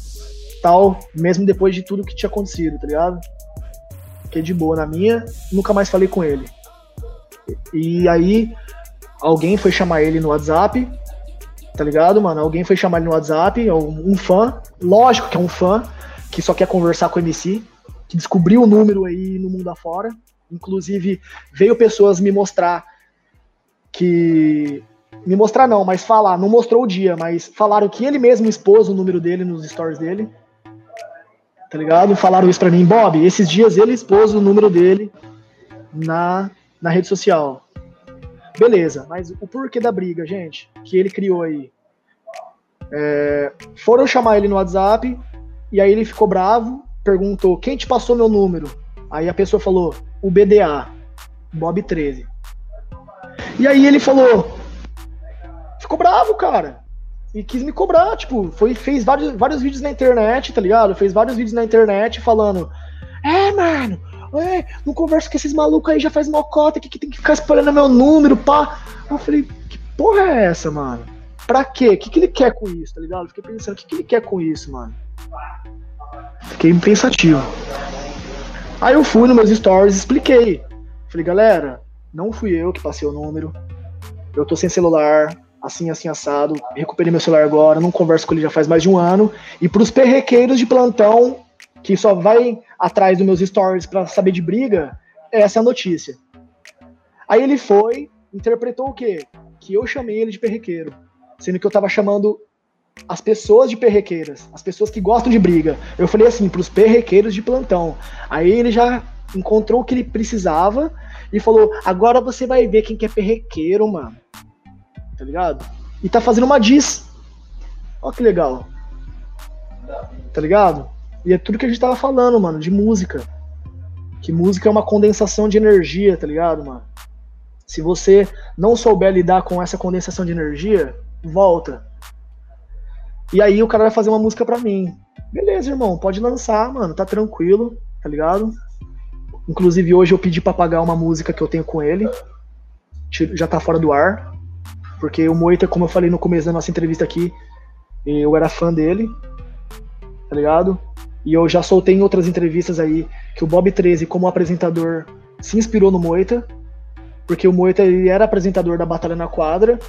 tal, mesmo depois de tudo que tinha acontecido, tá ligado? Fiquei de boa na minha, nunca mais falei com ele. E aí, alguém foi chamar ele no WhatsApp, tá ligado, mano? Alguém foi chamar ele no WhatsApp, é um fã, lógico que é um fã, que só quer conversar com o MC, que descobriu o número aí no mundo afora. Inclusive, veio pessoas me mostrar que. Me mostrar não, mas falar, não mostrou o dia, mas falaram que ele mesmo expôs o número dele nos stories dele. Tá ligado? Falaram isso pra mim, Bob, esses dias ele expôs o número dele na, na rede social. Beleza, mas o porquê da briga, gente, que ele criou aí? É, foram chamar ele no WhatsApp, e aí ele ficou bravo, perguntou: quem te passou meu número? Aí a pessoa falou: o BDA, Bob 13. E aí ele falou: ficou bravo, cara. E quis me cobrar, tipo, foi, fez vários, vários vídeos na internet, tá ligado? Fez vários vídeos na internet falando: É, mano, é, não converso com esses malucos aí, já faz mocota que, que tem que ficar espalhando meu número, pá. Eu falei, que porra é essa, mano? Pra quê? O que, que ele quer com isso, tá ligado? Fiquei pensando, o que, que ele quer com isso, mano? Fiquei pensativo. Aí eu fui nos meus stories expliquei. Falei, galera, não fui eu que passei o número. Eu tô sem celular, assim, assim, assado. Recuperei meu celular agora, não converso com ele já faz mais de um ano. E pros perrequeiros de plantão, que só vai atrás dos meus stories para saber de briga, essa é a notícia. Aí ele foi, interpretou o quê? Que eu chamei ele de perrequeiro. Sendo que eu tava chamando as pessoas de perrequeiras, as pessoas que gostam de briga. Eu falei assim, para os perrequeiros de plantão. Aí ele já encontrou o que ele precisava e falou: agora você vai ver quem que é perrequeiro, mano. Tá ligado? E tá fazendo uma diss. Ó que legal. Tá ligado? E é tudo que a gente tava falando, mano, de música. Que música é uma condensação de energia, tá ligado, mano? Se você não souber lidar com essa condensação de energia, volta e aí o cara vai fazer uma música pra mim. Beleza, irmão, pode lançar, mano, tá tranquilo, tá ligado? Inclusive hoje eu pedi pra pagar uma música que eu tenho com ele. Já tá fora do ar. Porque o Moita, como eu falei no começo da nossa entrevista aqui, eu era fã dele, tá ligado? E eu já soltei em outras entrevistas aí que o Bob 13, como apresentador, se inspirou no Moita, porque o Moita ele era apresentador da Batalha na Quadra,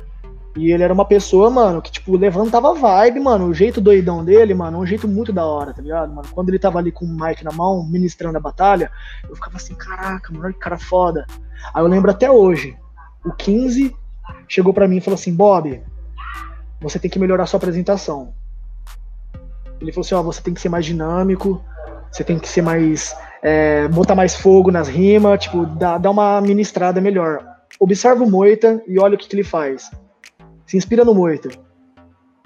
e ele era uma pessoa, mano, que, tipo, levantava vibe, mano. O jeito doidão dele, mano, um jeito muito da hora, tá ligado, mano? Quando ele tava ali com o Mike na mão, ministrando a batalha, eu ficava assim, caraca, mano, que cara foda. Aí eu lembro até hoje, o 15 chegou para mim e falou assim, Bob, você tem que melhorar sua apresentação. Ele falou assim, ó, você tem que ser mais dinâmico, você tem que ser mais. É, botar mais fogo nas rimas, tipo, dar, uma ministrada melhor. Observa o Moita e olha o que, que ele faz se inspira no Moita.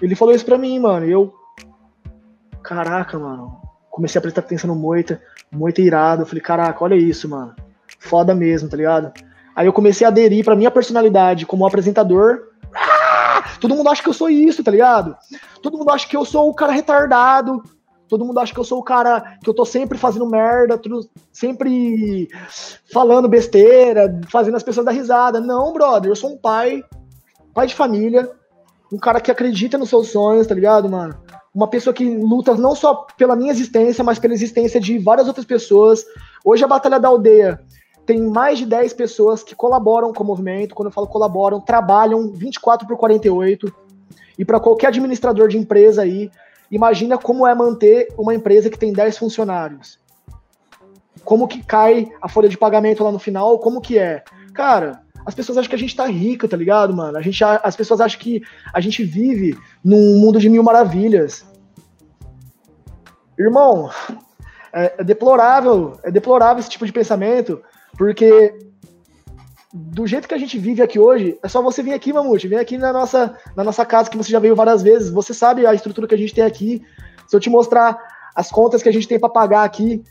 Ele falou isso pra mim, mano. E eu. Caraca, mano. Comecei a prestar atenção no Moita. Moita irado. Eu falei, caraca, olha isso, mano. Foda mesmo, tá ligado? Aí eu comecei a aderir pra minha personalidade como apresentador. Ah! Todo mundo acha que eu sou isso, tá ligado? Todo mundo acha que eu sou o cara retardado. Todo mundo acha que eu sou o cara que eu tô sempre fazendo merda, sempre falando besteira, fazendo as pessoas dar risada. Não, brother, eu sou um pai pai de família, um cara que acredita nos seus sonhos, tá ligado, mano? Uma pessoa que luta não só pela minha existência, mas pela existência de várias outras pessoas. Hoje a Batalha da Aldeia tem mais de 10 pessoas que colaboram com o movimento. Quando eu falo colaboram, trabalham 24 por 48. E para qualquer administrador de empresa aí, imagina como é manter uma empresa que tem 10 funcionários. Como que cai a folha de pagamento lá no final, como que é? Cara, as pessoas acham que a gente tá rica, tá ligado, mano? A gente, as pessoas acham que a gente vive num mundo de mil maravilhas. Irmão, é, é deplorável, é deplorável esse tipo de pensamento, porque do jeito que a gente vive aqui hoje, é só você vir aqui, Mamute, vem aqui na nossa, na nossa casa que você já veio várias vezes, você sabe a estrutura que a gente tem aqui. Se eu te mostrar as contas que a gente tem para pagar aqui,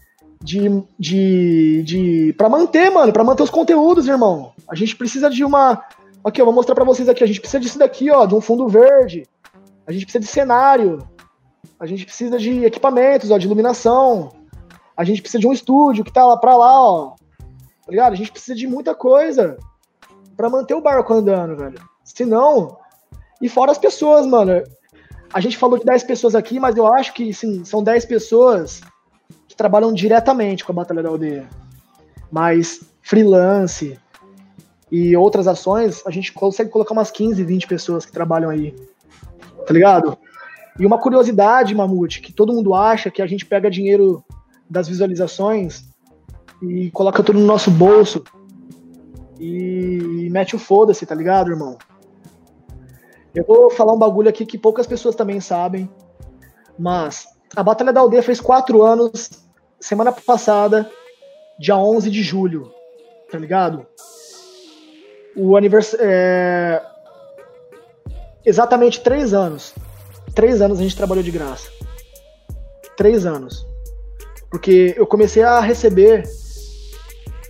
de, de, de para manter, mano, para manter os conteúdos, irmão. A gente precisa de uma Aqui, eu vou mostrar para vocês aqui, a gente precisa disso daqui, ó, de um fundo verde. A gente precisa de cenário. A gente precisa de equipamentos, ó, de iluminação. A gente precisa de um estúdio que tá lá para lá, ó. Tá ligado? A gente precisa de muita coisa para manter o barco andando, velho. Se não, e fora as pessoas, mano. A gente falou de 10 pessoas aqui, mas eu acho que sim, são 10 pessoas que trabalham diretamente com a Batalha da Aldeia. Mas freelance e outras ações, a gente consegue colocar umas 15, 20 pessoas que trabalham aí. Tá ligado? E uma curiosidade, Mamute, que todo mundo acha que a gente pega dinheiro das visualizações e coloca tudo no nosso bolso e mete o foda-se, tá ligado, irmão? Eu vou falar um bagulho aqui que poucas pessoas também sabem, mas a Batalha da Aldeia fez quatro anos semana passada, dia 11 de julho, tá ligado? O aniversário. É... Exatamente três anos. Três anos a gente trabalhou de graça. Três anos. Porque eu comecei a receber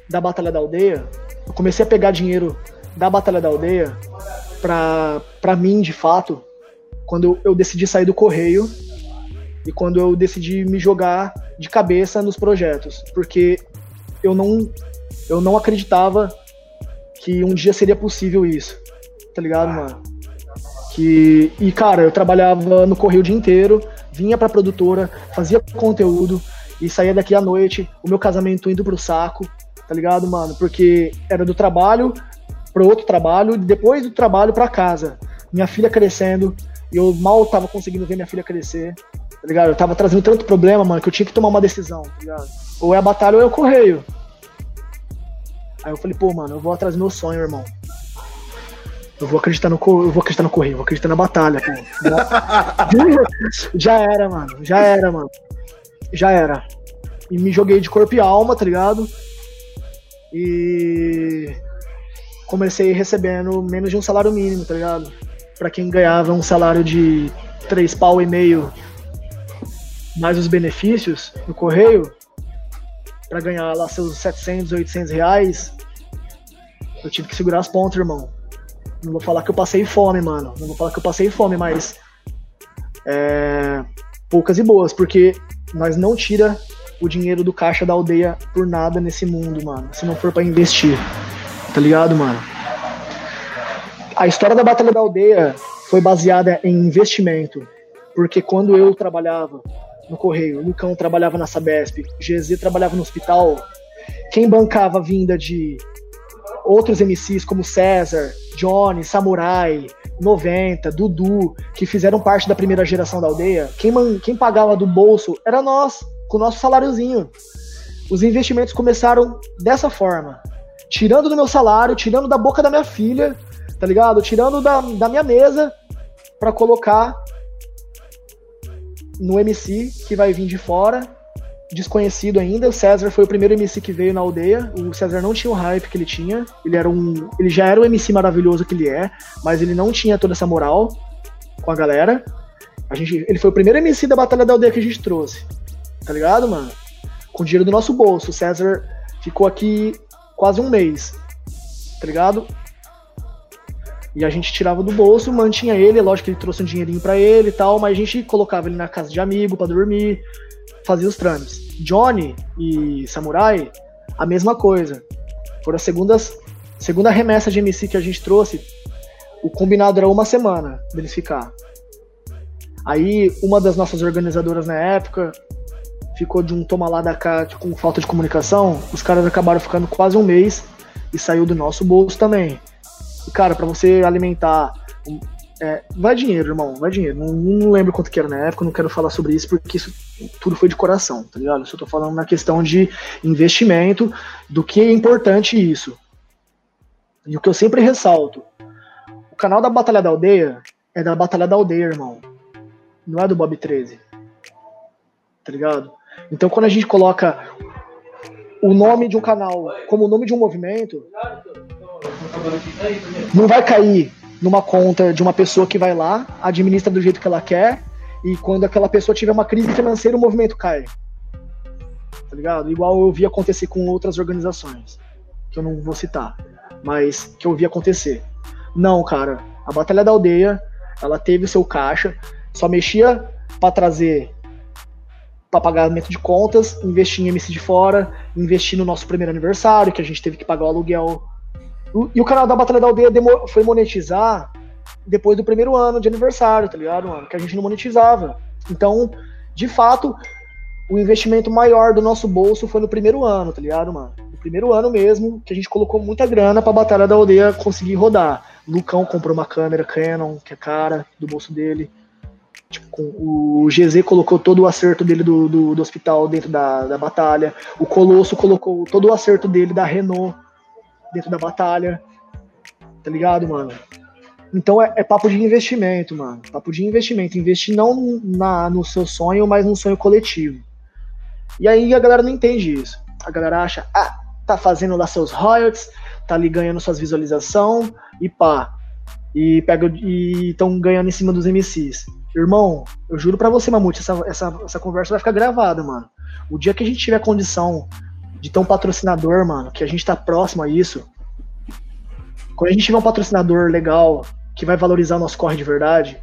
da Batalha da Aldeia, eu comecei a pegar dinheiro da Batalha da Aldeia pra, pra mim, de fato, quando eu decidi sair do correio e quando eu decidi me jogar de cabeça nos projetos, porque eu não eu não acreditava que um dia seria possível isso. Tá ligado, mano? Que e cara, eu trabalhava no correio o dia inteiro, vinha pra produtora, fazia conteúdo e saía daqui à noite, o meu casamento indo pro saco, tá ligado, mano? Porque era do trabalho pro outro trabalho, depois do trabalho para casa. Minha filha crescendo, e eu mal tava conseguindo ver minha filha crescer, tá ligado? Eu tava trazendo tanto problema, mano, que eu tinha que tomar uma decisão, tá ligado? Ou é a batalha ou é o correio. Aí eu falei, pô, mano, eu vou atrás do meu sonho, irmão. Eu vou acreditar no, eu vou acreditar no correio, vou acreditar na batalha, pô. <laughs> já era, mano. Já era, mano. Já era. E me joguei de corpo e alma, tá ligado? E comecei recebendo menos de um salário mínimo, tá ligado? Pra quem ganhava um salário de três pau e meio mais os benefícios no correio, para ganhar lá seus 700, 800 reais, eu tive que segurar as pontas, irmão. Não vou falar que eu passei fome, mano. Não vou falar que eu passei fome, mas é, poucas e boas, porque nós não tira o dinheiro do caixa da aldeia por nada nesse mundo, mano. Se não for para investir. Tá ligado, mano? A história da Batalha da Aldeia foi baseada em investimento. Porque quando eu trabalhava no Correio, Lucão trabalhava na Sabesp, GZ trabalhava no hospital, quem bancava a vinda de outros MCs como César, Johnny, Samurai, 90, Dudu, que fizeram parte da primeira geração da aldeia, quem, quem pagava do bolso era nós, com o nosso saláriozinho. Os investimentos começaram dessa forma tirando do meu salário, tirando da boca da minha filha, tá ligado? Tirando da, da minha mesa para colocar no MC que vai vir de fora, desconhecido ainda. O César foi o primeiro MC que veio na aldeia. O César não tinha o hype que ele tinha. Ele era um, ele já era o MC maravilhoso que ele é, mas ele não tinha toda essa moral com a galera. A gente, ele foi o primeiro MC da batalha da aldeia que a gente trouxe. Tá ligado, mano? Com dinheiro do nosso bolso. O César ficou aqui quase um mês, tá ligado? E a gente tirava do bolso, mantinha ele, lógico que ele trouxe um dinheirinho para ele e tal, mas a gente colocava ele na casa de amigo para dormir, fazia os trâmites. Johnny e Samurai, a mesma coisa. Foram as segundas, segunda remessa de MC que a gente trouxe, o combinado era uma semana deles ficar. Aí, uma das nossas organizadoras na época ficou de um toma lá da cá com falta de comunicação, os caras acabaram ficando quase um mês e saiu do nosso bolso também. E, cara, para você alimentar. É, vai dinheiro, irmão, vai dinheiro. Não, não, lembro quanto que era na época, não quero falar sobre isso porque isso tudo foi de coração, tá ligado? Eu só tô falando na questão de investimento, do que é importante isso. E o que eu sempre ressalto: o canal da Batalha da Aldeia é da Batalha da Aldeia, irmão. Não é do Bob 13. Tá ligado? Então, quando a gente coloca o nome de um canal como o nome de um movimento, não vai cair numa conta de uma pessoa que vai lá, administra do jeito que ela quer, e quando aquela pessoa tiver uma crise financeira, o movimento cai. tá ligado? Igual eu vi acontecer com outras organizações, que eu não vou citar, mas que eu vi acontecer. Não, cara, a Batalha da Aldeia, ela teve o seu caixa, só mexia para trazer para pagamento de contas, investir em MC de fora, investir no nosso primeiro aniversário, que a gente teve que pagar o aluguel. E o canal da Batalha da Aldeia foi monetizar depois do primeiro ano de aniversário, tá ligado, mano? Que a gente não monetizava. Então, de fato, o investimento maior do nosso bolso foi no primeiro ano, tá ligado, mano? No primeiro ano mesmo, que a gente colocou muita grana pra Batalha da Aldeia conseguir rodar. Lucão comprou uma câmera Canon, que é cara, do bolso dele. Tipo, o GZ colocou todo o acerto dele do, do, do, hospital dentro da, da batalha. O Colosso colocou todo o acerto dele da Renault dentro da batalha. Tá ligado, mano? Então é, é, papo de investimento, mano. Papo de investimento. Investir não na, no seu sonho, mas no sonho coletivo. E aí a galera não entende isso. A galera acha, ah, tá fazendo lá seus royalties, tá ali ganhando suas visualizações e pá. E pega e estão ganhando em cima dos MCs. Irmão, eu juro para você, Mamute, essa, essa, essa conversa vai ficar gravada, mano. O dia que a gente tiver condição de ter um patrocinador, mano, que a gente tá próximo a isso. Quando a gente tiver um patrocinador legal, que vai valorizar o nosso corre de verdade,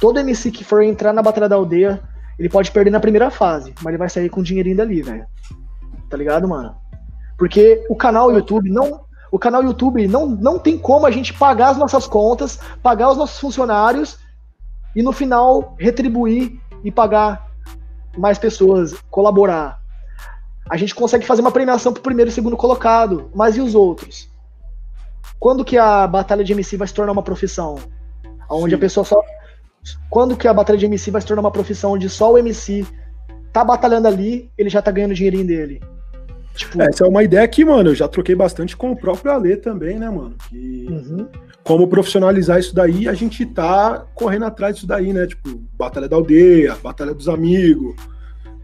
todo MC que for entrar na Batalha da Aldeia, ele pode perder na primeira fase, mas ele vai sair com dinheirinho dali, velho. Tá ligado, mano? Porque o canal YouTube não. O canal YouTube não, não tem como a gente pagar as nossas contas, pagar os nossos funcionários e no final retribuir e pagar mais pessoas, colaborar. A gente consegue fazer uma premiação pro primeiro e segundo colocado, mas e os outros? Quando que a batalha de MC vai se tornar uma profissão? Onde Sim. a pessoa só. Quando que a batalha de MC vai se tornar uma profissão onde só o MC tá batalhando ali, ele já tá ganhando o dinheirinho dele? Tipo... Essa é uma ideia que, mano, eu já troquei bastante com o próprio Ale também, né, mano? Que, uhum. Como profissionalizar isso daí, a gente tá correndo atrás disso daí, né? Tipo, Batalha da Aldeia, Batalha dos Amigos,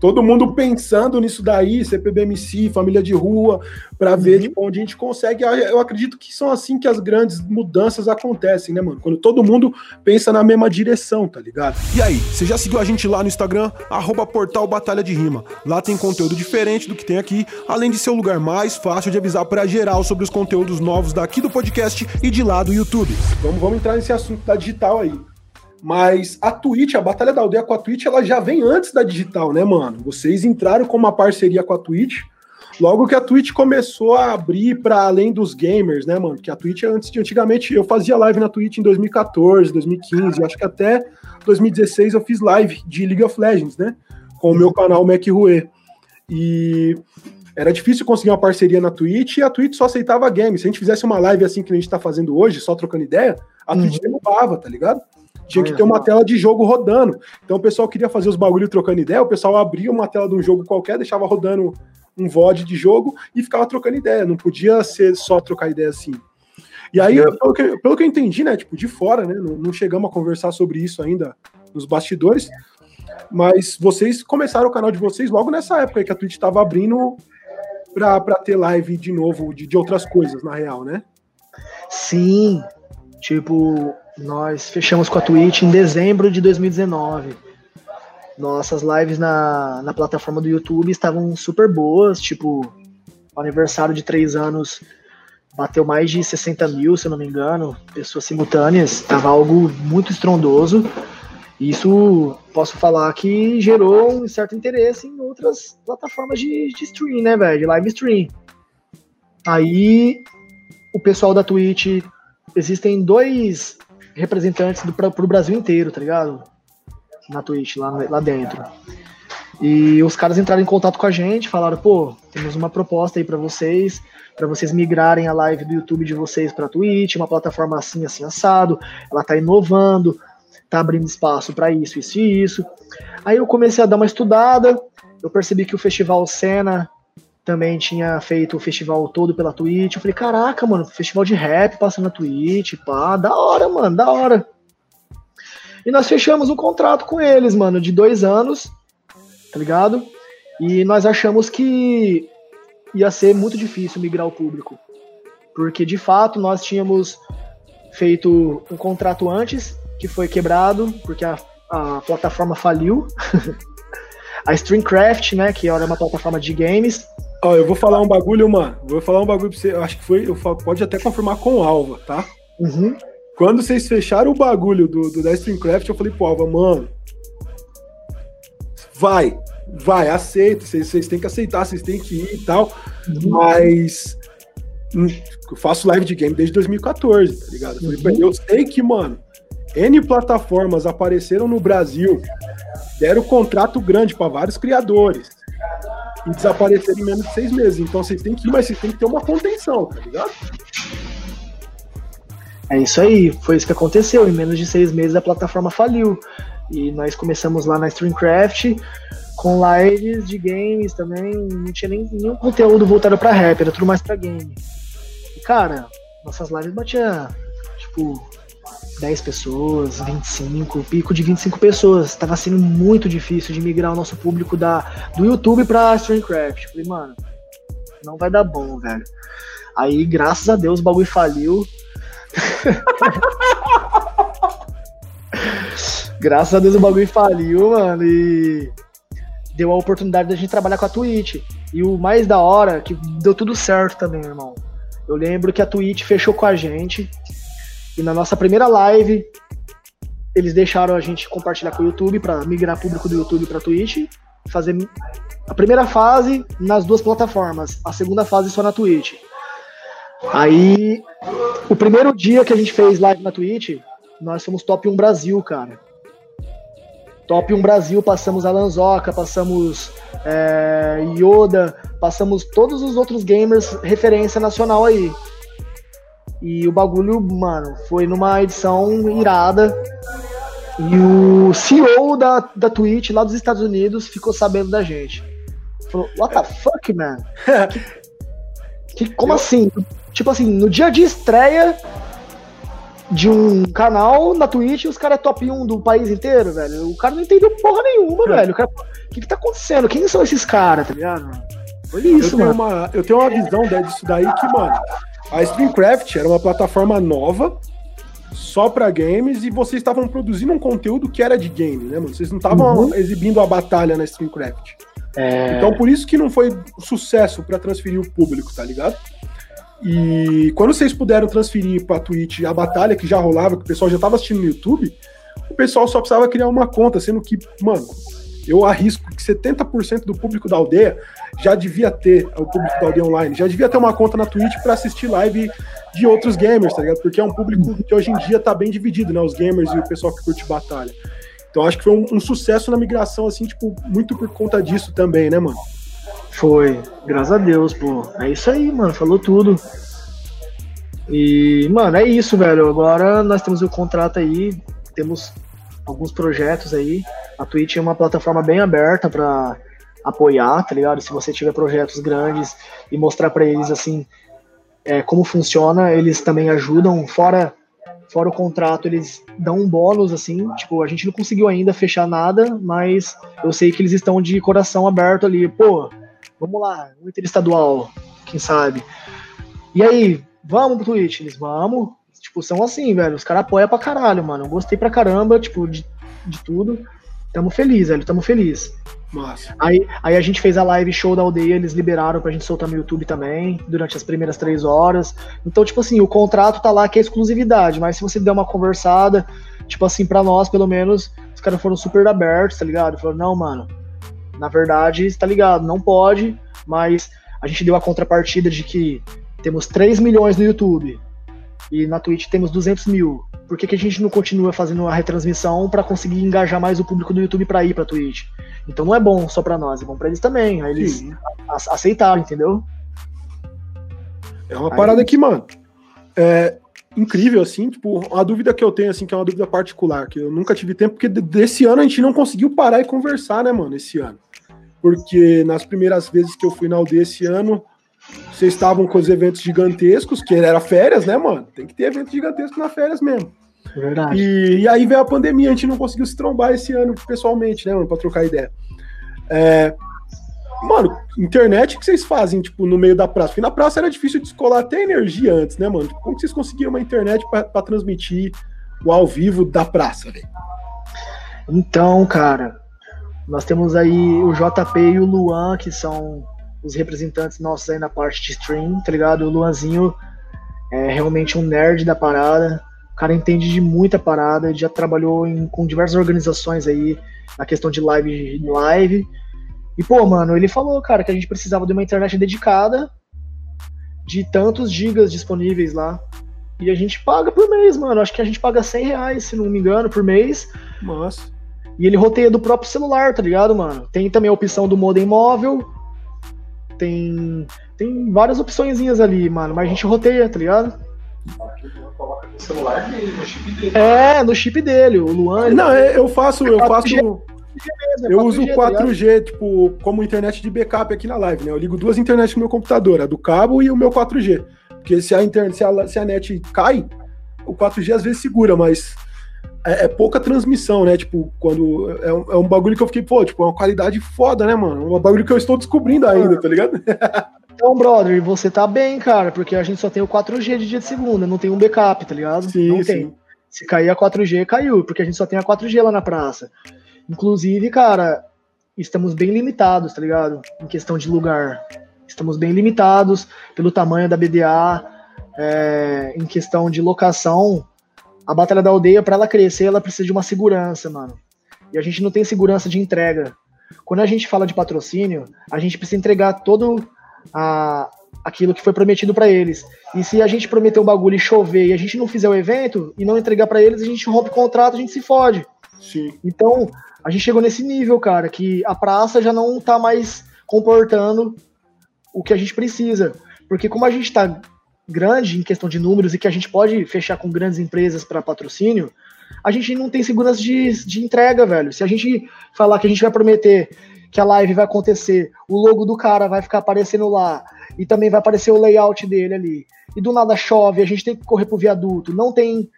todo mundo pensando nisso daí, CPBMC, família de rua, para ver uhum. tipo, onde a gente consegue. Eu acredito que são assim que as grandes mudanças acontecem, né, mano? Quando todo mundo pensa na mesma direção, tá ligado? E aí, você já seguiu a gente lá no Instagram, arroba portal Batalha de Rima. Lá tem conteúdo diferente do que tem aqui, além de ser o lugar mais fácil de avisar para geral sobre os conteúdos novos daqui do podcast e de lá do YouTube. Vamos, vamos entrar nesse assunto da digital aí. Mas a Twitch, a Batalha da Aldeia com a Twitch, ela já vem antes da digital, né, mano? Vocês entraram com uma parceria com a Twitch. Logo que a Twitch começou a abrir para além dos gamers, né, mano? Que a Twitch antes de antigamente eu fazia live na Twitch em 2014, 2015, acho que até 2016 eu fiz live de League of Legends, né? Com o meu canal Mac Rue. E era difícil conseguir uma parceria na Twitch e a Twitch só aceitava games. Se a gente fizesse uma live assim que a gente tá fazendo hoje, só trocando ideia, a uhum. Twitch derrubava, tá ligado? Tinha que ter uma tela de jogo rodando. Então o pessoal queria fazer os bagulho trocando ideia, o pessoal abria uma tela de um jogo qualquer, deixava rodando um VOD de jogo e ficava trocando ideia. Não podia ser só trocar ideia assim. E aí, pelo que, pelo que eu entendi, né, tipo, de fora, né, não, não chegamos a conversar sobre isso ainda nos bastidores, mas vocês começaram o canal de vocês logo nessa época que a Twitch estava abrindo para ter live de novo de, de outras coisas, na real, né? Sim, tipo, nós fechamos com a Twitch em dezembro de 2019. Nossas lives na, na plataforma do YouTube estavam super boas, tipo, o aniversário de três anos bateu mais de 60 mil, se eu não me engano, pessoas simultâneas, estava algo muito estrondoso. Isso posso falar que gerou um certo interesse em outras plataformas de, de stream, né, velho? De live stream. Aí o pessoal da Twitch existem dois representantes do, pra, pro Brasil inteiro, tá ligado? Na Twitch, lá, lá dentro. E os caras entraram em contato com a gente, falaram, pô, temos uma proposta aí para vocês, para vocês migrarem a live do YouTube de vocês para Twitch, uma plataforma assim, assim, assado, ela tá inovando, tá abrindo espaço para isso, isso e isso. Aí eu comecei a dar uma estudada, eu percebi que o Festival Cena também tinha feito o festival todo pela Twitch. Eu falei, caraca, mano, festival de rap passando na Twitch, pá, da hora, mano, da hora. E nós fechamos um contrato com eles, mano, de dois anos, tá ligado? E nós achamos que ia ser muito difícil migrar o público. Porque de fato nós tínhamos feito um contrato antes, que foi quebrado, porque a, a plataforma faliu. <laughs> a Streamcraft, né, que era uma plataforma de games. Ó, eu vou falar um bagulho, mano. Vou falar um bagulho pra você. Acho que foi. Eu falo, pode até confirmar com o Alva, tá? Uhum. Quando vocês fecharam o bagulho do, do da Streamcraft, eu falei pro Alva, mano. Vai, vai, aceita. Vocês, vocês têm que aceitar, vocês têm que ir e tal. Uhum. Mas. hum, Eu faço live de game desde 2014, tá ligado? Eu, falei, ele, eu sei que, mano, N plataformas apareceram no Brasil, deram contrato grande pra vários criadores e desapareceram em menos de seis meses. Então vocês têm que ir, mas vocês têm que ter uma contenção, tá ligado? É isso aí, foi isso que aconteceu. Em menos de seis meses a plataforma faliu. E nós começamos lá na Streamcraft com lives de games também. Não tinha nem, nenhum conteúdo voltado pra rap, era tudo mais pra game. E cara, nossas lives batia tipo 10 pessoas, 25, pico de 25 pessoas. Tava sendo muito difícil de migrar o nosso público da, do YouTube pra Streamcraft. Falei, mano, não vai dar bom, velho. Aí, graças a Deus, o bagulho faliu. <laughs> Graças a Deus o bagulho faliu, mano, e deu a oportunidade da gente trabalhar com a Twitch. E o mais da hora, que deu tudo certo também, irmão. Eu lembro que a Twitch fechou com a gente, e na nossa primeira live, eles deixaram a gente compartilhar com o YouTube para migrar público do YouTube para Twitch, fazer a primeira fase nas duas plataformas, a segunda fase só na Twitch. Aí, o primeiro dia que a gente fez live na Twitch, nós fomos top 1 Brasil, cara. Top 1 Brasil, passamos a Lanzoca, passamos é, Yoda, passamos todos os outros gamers referência nacional aí. E o bagulho, mano, foi numa edição irada. E o CEO da, da Twitch lá dos Estados Unidos ficou sabendo da gente. Falou, what the fuck, man? <laughs> Que, como assim? Tipo assim, no dia de estreia de um canal na Twitch, os caras é top 1 do país inteiro, velho. O cara não entendeu porra nenhuma, <laughs> velho. O cara, que, que tá acontecendo? Quem são esses caras, tá ligado? Foi isso, eu, tenho mano. uma, eu tenho uma visão né, disso daí que, mano, a Streamcraft era uma plataforma nova, só pra games, e vocês estavam produzindo um conteúdo que era de game, né, mano? Vocês não estavam Uhum. exibindo a batalha na Streamcraft. É, Então, por isso que não foi sucesso pra transferir o público, tá ligado? E quando vocês puderam transferir pra Twitch a batalha que já rolava, que o pessoal já tava assistindo no YouTube, o pessoal só precisava criar uma conta, sendo que, mano, eu arrisco que 70% do público da aldeia já devia ter, o público da aldeia online, já devia ter uma conta na Twitch pra assistir live de outros gamers, tá ligado? Porque é um público que hoje em dia tá bem dividido, né? Os gamers e o pessoal que curte batalha. Então acho que foi um, um sucesso na migração, assim, tipo, muito por conta disso também, né, mano? Foi, graças a Deus, pô. É isso aí, mano, falou tudo. E, mano, é isso, velho. Agora nós temos o contrato aí, temos alguns projetos aí. A Twitch é uma plataforma bem aberta pra apoiar, tá ligado? Se você tiver projetos grandes e mostrar pra eles, assim, é, como funciona, eles também ajudam. Fora, fora o contrato, eles dão um bônus, assim. Tipo, a gente não conseguiu ainda fechar nada, mas eu sei que eles estão de coração aberto ali. Pô, vamos lá, um interestadual, quem sabe. E aí, vamos pro Twitch? Eles, vamos. Tipo, são assim, velho. Os caras apoiam pra caralho, mano. Eu gostei pra caramba, tipo, de, de tudo. Tamo feliz, velho. Tamo feliz. Massa. Aí, aí a gente fez a live show da aldeia, eles liberaram pra gente soltar no YouTube também, durante as primeiras três horas. Então, tipo assim, o contrato tá lá que é exclusividade, mas se você der uma conversada, tipo assim, pra nós, pelo menos, os caras foram super abertos, tá ligado? Falaram, não, mano, na verdade, tá ligado, não pode, mas a gente deu a contrapartida de que temos 3 milhões no YouTube e na Twitch temos 200 mil. Por que, que a gente não continua fazendo a retransmissão pra conseguir engajar mais o público do YouTube pra ir pra Twitch? Então não é bom só pra nós, é bom pra eles também. Aí eles Sim. a- aceitaram, entendeu? É uma Aí- parada que, mano, é incrível, assim, tipo, uma dúvida que eu tenho, assim, que é uma dúvida particular, que eu nunca tive tempo, porque de- desse ano a gente não conseguiu parar e conversar, né, mano, esse ano. Porque nas primeiras vezes que eu fui na aldeia esse ano, vocês estavam com os eventos gigantescos, que era férias, né, mano? Tem que ter evento gigantesco na férias mesmo. Verdade. E, e aí veio a pandemia, a gente não conseguiu se trombar esse ano pessoalmente, né, mano, pra trocar ideia. É, mano, internet que vocês fazem, tipo, no meio da praça? Porque na praça era difícil descolar até energia antes, né, mano? Como que vocês conseguiram uma internet pra transmitir o ao vivo da praça, velho? Então, cara, Nós temos aí o JP e o Luan, que são os representantes nossos aí na parte de stream, tá ligado? O Luanzinho é realmente um nerd da parada. O cara entende de muita parada, ele já trabalhou em, com diversas organizações aí na questão de live live. E, pô, mano, ele falou, cara, que a gente precisava de uma internet dedicada de tantos gigas disponíveis lá. E a gente paga por mês, mano. Acho que a gente paga 100 reais, se não me engano, por mês. Nossa. E ele roteia do próprio celular, tá ligado, mano? Tem também a opção do modem móvel. Tem, tem várias opçõezinhas ali, mano. Mas a gente roteia, tá ligado? Coloca no celular dele, no chip dele. É, no chip dele. O Luan. Não, é, eu faço, eu faço. mesmo, é Eu uso 4G, tá? 4G, tipo, como internet de backup aqui na live, né? Eu ligo duas internet no meu computador, a do cabo e o meu 4G. Porque se a, internet, se a, se a net cai, o 4G às vezes segura, mas é, é pouca transmissão, né? Tipo, quando. É um, é um bagulho que eu fiquei, pô, tipo, é uma qualidade foda, né, mano? É um bagulho que eu estou descobrindo ainda, tá ligado? <laughs> Então, brother, você tá bem, cara, porque a gente só tem o 4G de dia de segunda, não tem um backup, tá ligado? Sim, não sim. tem. Se cair a 4G, caiu, porque a gente só tem a 4G lá na praça. Inclusive, cara, estamos bem limitados, tá ligado? Em questão de lugar. Estamos bem limitados pelo tamanho da BDA, é, em questão de locação. A Batalha da Aldeia, para ela crescer, ela precisa de uma segurança, mano. E a gente não tem segurança de entrega. Quando a gente fala de patrocínio, a gente precisa entregar todo a, aquilo que foi prometido para eles. E se a gente prometer um bagulho e chover e a gente não fizer o evento e não entregar para eles, a gente rompe o contrato, a gente se fode. Sim. Então, a gente chegou nesse nível, cara, que a praça já não tá mais comportando o que a gente precisa. Porque como a gente tá grande em questão de números e que a gente pode fechar com grandes empresas para patrocínio, a gente não tem segurança de, de entrega, velho. Se a gente falar que a gente vai prometer que a live vai acontecer, o logo do cara vai ficar aparecendo lá, e também vai aparecer o layout dele ali, e do nada chove, a gente tem que correr pro viaduto, não tem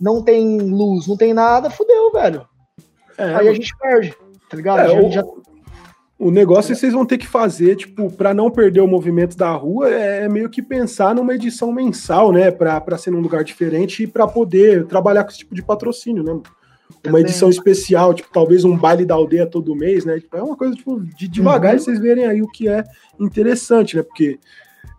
não tem luz, não tem nada, fudeu, velho. É, Aí a gente perde, tá ligado? É, A gente o- já- O negócio que vocês vão ter que fazer, tipo, para não perder o movimento da rua, é meio que pensar numa edição mensal, né? Pra ser num lugar diferente e pra poder trabalhar com esse tipo de patrocínio, né? Uma edição especial, tipo, talvez um baile da aldeia todo mês, né? Tipo, é uma coisa, tipo, de devagar Uhum. e vocês verem aí o que é interessante, né? Porque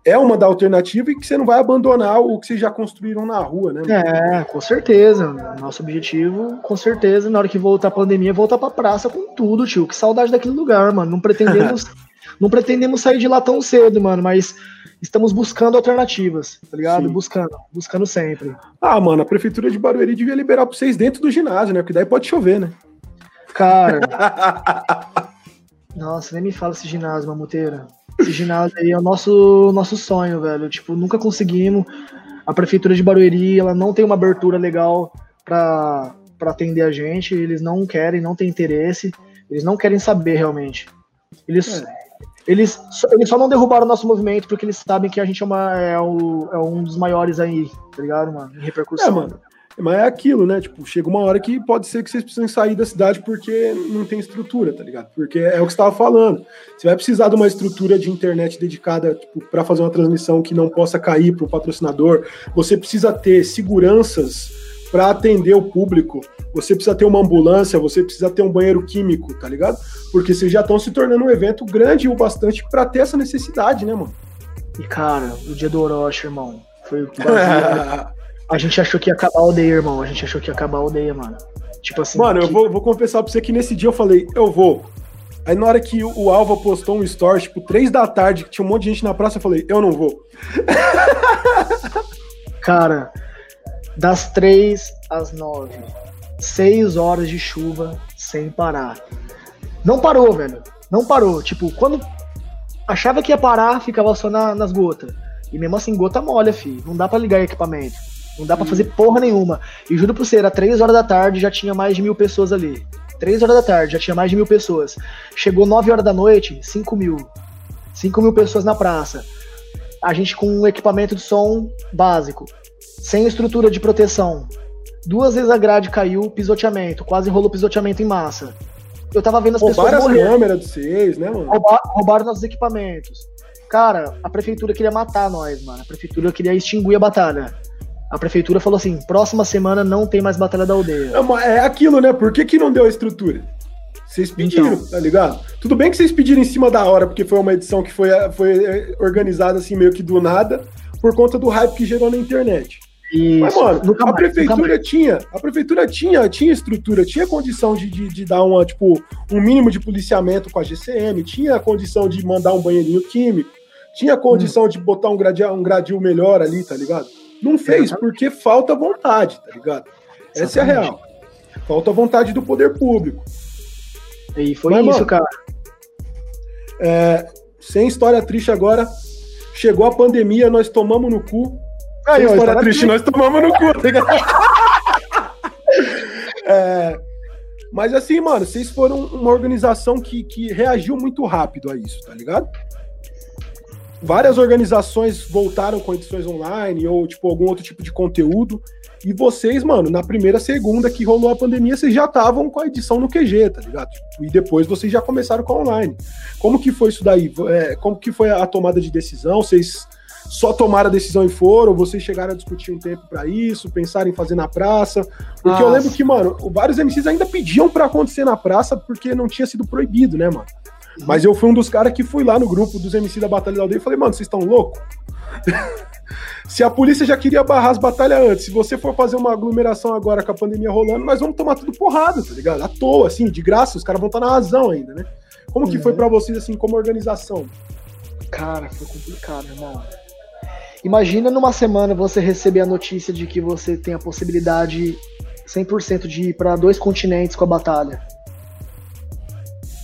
é uma da alternativa e que você não vai abandonar o que vocês já construíram na rua, né? É, com certeza. Nosso objetivo, com certeza, na hora que voltar a pandemia, é voltar pra praça com tudo, tio. Que saudade daquele lugar, mano. Não pretendemos, <laughs> não pretendemos sair de lá tão cedo, mano, mas estamos buscando alternativas, tá ligado? Sim. Buscando, buscando sempre. Ah, mano, a prefeitura de Barueri devia liberar pra vocês dentro do ginásio, né? Porque daí pode chover, né? Cara, <laughs> nossa, nem me fala esse ginásio, mamuteira. Esse ginásio aí é o nosso, nosso sonho, velho. Tipo, nunca conseguimos. A prefeitura de Barueri, ela não tem uma abertura legal pra, pra atender a gente. Eles não querem, não tem interesse. Eles não querem saber realmente. Eles, eles, só, eles só não derrubaram o nosso movimento porque eles sabem que a gente é, uma, é, o- é um dos maiores aí, tá ligado, mano? Em repercussão. É, mano. Mas é aquilo, né? Tipo, chega uma hora que pode ser que vocês precisem sair da cidade porque não tem estrutura, tá ligado? Porque é o que você estava falando. Você vai precisar de uma estrutura de internet dedicada tipo, para fazer uma transmissão que não possa cair para o patrocinador. Você precisa ter seguranças para atender o público. Você precisa ter uma ambulância, você precisa ter um banheiro químico, tá ligado? Porque vocês já estão se tornando um evento grande o bastante para ter essa necessidade, né, mano? E, cara, o dia do Orochi, irmão, foi o bagulho- <laughs> A gente achou que ia acabar a aldeia, irmão. A gente achou que ia acabar a aldeia, mano. Tipo assim. Mano, eu que- vou, vou confessar pra você que nesse dia eu falei, eu vou. Aí na hora que o Alva postou um story, tipo, três da tarde, que tinha um monte de gente na praça, eu falei, eu não vou. <laughs> Cara, das três às nove, seis horas de chuva sem parar. Não parou, velho. Não parou. Tipo, quando achava que ia parar, ficava só na- nas gotas. E mesmo assim, gota molha, fi. Não dá pra ligar equipamento. Não dá pra fazer porra nenhuma. E juro por você, era três horas da tarde já tinha mais de mil pessoas ali. Três horas da tarde já tinha mais de mil pessoas. Chegou nove horas da noite, cinco mil. Cinco mil pessoas na praça. A gente com um equipamento de som básico. Sem estrutura de proteção. Duas vezes a grade caiu, pisoteamento. Quase rolou pisoteamento em massa. Eu tava vendo as pessoas Roubaram as câmeras de vocês, né, mano? Roubar- roubaram nossos equipamentos. Cara, a prefeitura queria matar nós, mano. A prefeitura queria extinguir a batalha. A prefeitura falou assim: próxima semana não tem mais batalha da aldeia. É, é aquilo, né? Por que, que não deu a estrutura? Vocês pediram, então. tá ligado? Tudo bem que vocês pediram em cima da hora, porque foi uma edição que foi, foi é, organizada assim meio que do nada, por conta do hype que gerou na internet. Isso. Mas, mano, a prefeitura tinha, a prefeitura tinha, tinha estrutura, tinha condição de, de, de, dar uma, tipo, um mínimo de policiamento com a GCM, tinha condição de mandar um banheirinho químico, tinha condição hum. de botar um gradil, um gradil melhor ali, tá ligado? Não fez, porque falta vontade, tá ligado? Essa Exatamente. é a real. Falta vontade do poder público. E foi Mas, isso, mano, cara. É, sem história triste agora. Chegou a pandemia, nós tomamos no cu. Aí, sem história triste, triste, nós tomamos no cu, tá ligado? <laughs> é, mas assim, mano, vocês foram uma organização que, que reagiu muito rápido a isso, tá ligado? Várias organizações voltaram com edições online ou, tipo, algum outro tipo de conteúdo. E vocês, mano, na primeira, segunda que rolou a pandemia, vocês já estavam com a edição no QG, tá ligado? E depois vocês já começaram com a online. Como que foi isso daí? É, como que foi a tomada de decisão? Vocês só tomaram a decisão e foram? Vocês chegaram a discutir um tempo para isso? Pensaram em fazer na praça? Porque Nossa. eu lembro que, mano, vários MCs ainda pediam para acontecer na praça porque não tinha sido proibido, né, mano? Mas eu fui um dos caras que fui lá no grupo dos MCs da Batalha da Aldeia e falei, mano, vocês estão loucos? <laughs> Se a polícia já queria barrar as batalhas antes, se você for fazer uma aglomeração agora com a pandemia rolando, nós vamos tomar tudo porrada, tá ligado? À toa, assim, de graça, os caras vão estar na razão ainda, né? Como que foi uhum. para vocês, assim, como organização? Cara, foi complicado, irmão. Imagina numa semana você receber a notícia de que você tem a possibilidade 100% de ir para dois continentes com a batalha.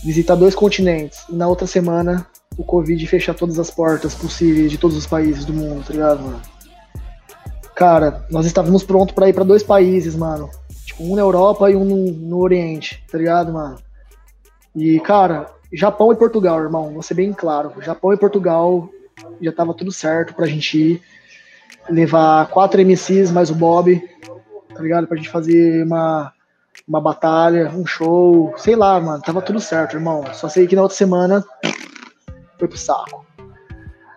Visitar dois continentes. E na outra semana o Covid fechar todas as portas possíveis de todos os países do mundo, tá ligado, mano? Cara, nós estávamos prontos para ir para dois países, mano. Tipo, um na Europa e um no, no, Oriente, tá ligado, mano? E, cara, Japão e Portugal, irmão, vou ser bem claro. Japão e Portugal já tava tudo certo pra gente ir. Levar quatro MCs mais o Bob, tá ligado? Pra gente fazer uma, uma batalha, um show, sei lá, mano. Tava tudo certo, irmão. Só sei que na outra semana foi pro saco.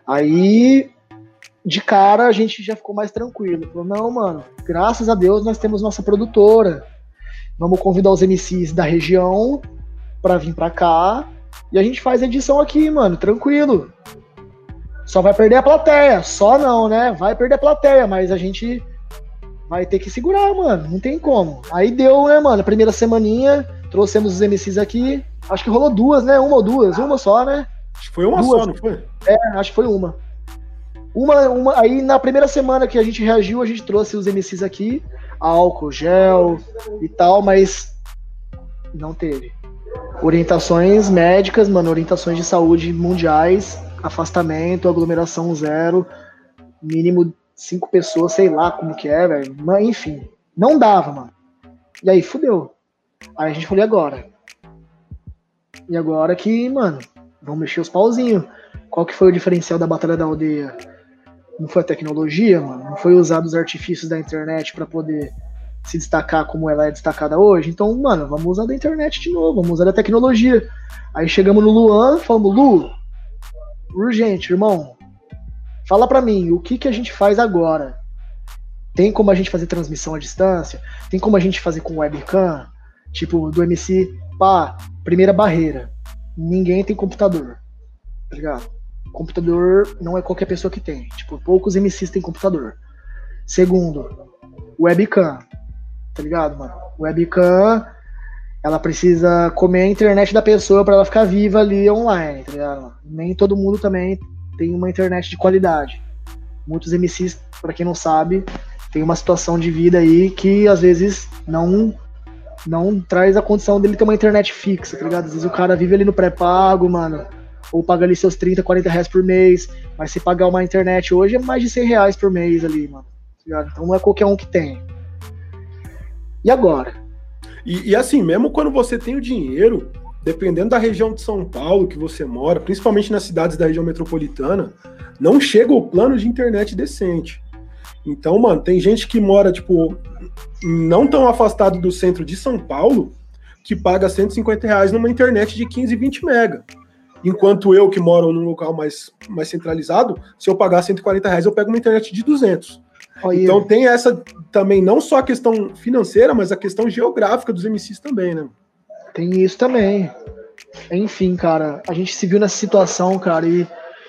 Aí, de cara, a gente já ficou mais tranquilo. Falou, não, mano, graças a Deus nós temos nossa produtora. Vamos convidar os MCs da região para vir para cá e a gente faz edição aqui, mano, tranquilo. Só vai perder a plateia, só não, né? Vai perder a plateia, mas a gente vai ter que segurar, mano, não tem como. Aí deu, né, mano, primeira semaninha, trouxemos os MCs aqui, acho que rolou duas, né? Uma ou duas, uma só, né? Acho que foi uma Duas. só, não foi? É, acho que foi uma. Uma, uma. Aí na primeira semana que a gente reagiu, a gente trouxe os MCs aqui, álcool, gel e tal, mas não teve. Orientações médicas, mano, orientações de saúde mundiais, afastamento, aglomeração zero, mínimo cinco pessoas, sei lá como que é, velho. Mas enfim, não dava, mano. E aí fudeu. Aí a gente falou, e agora? E agora que, mano, Vão mexer os pauzinhos. Qual que foi o diferencial da Batalha da Aldeia? Não foi a tecnologia, mano? Não foi usar os artifícios da internet para poder se destacar como ela é destacada hoje? Então, mano, vamos usar da internet de novo, vamos usar da tecnologia. Aí chegamos no Luan, falamos, Lu, urgente, irmão, fala para mim, o que que a gente faz agora? Tem como a gente fazer transmissão à distância? Tem como a gente fazer com webcam? Tipo, do MC, pá, primeira barreira ninguém tem computador. Tá ligado? Computador não é qualquer pessoa que tem. Tipo, poucos MCs têm computador. Segundo, webcam. Tá ligado, mano? Webcam, ela precisa comer a internet da pessoa para ela ficar viva ali online, tá ligado? Nem todo mundo também tem uma internet de qualidade. Muitos MCs, para quem não sabe, tem uma situação de vida aí que às vezes não não traz a condição dele ter uma internet fixa, tá ligado? Às vezes o cara vive ali no pré-pago, mano, ou paga ali seus 30, 40 reais por mês, mas se pagar uma internet hoje é mais de 100 reais por mês ali, mano. Tá então não é qualquer um que tem. E agora? E, e assim, mesmo quando você tem o dinheiro, dependendo da região de São Paulo que você mora, principalmente nas cidades da região metropolitana, não chega o plano de internet decente. Então, mano, tem gente que mora, tipo, não tão afastado do centro de São Paulo, que paga 150 reais numa internet de 15, 20 mega. Enquanto eu, que moro num local mais, mais centralizado, se eu pagar 140 reais, eu pego uma internet de 200. então tem essa também, não só a questão financeira, mas a questão geográfica dos MCs também, né? Tem isso também. Enfim, cara, a gente se viu nessa situação, cara, e,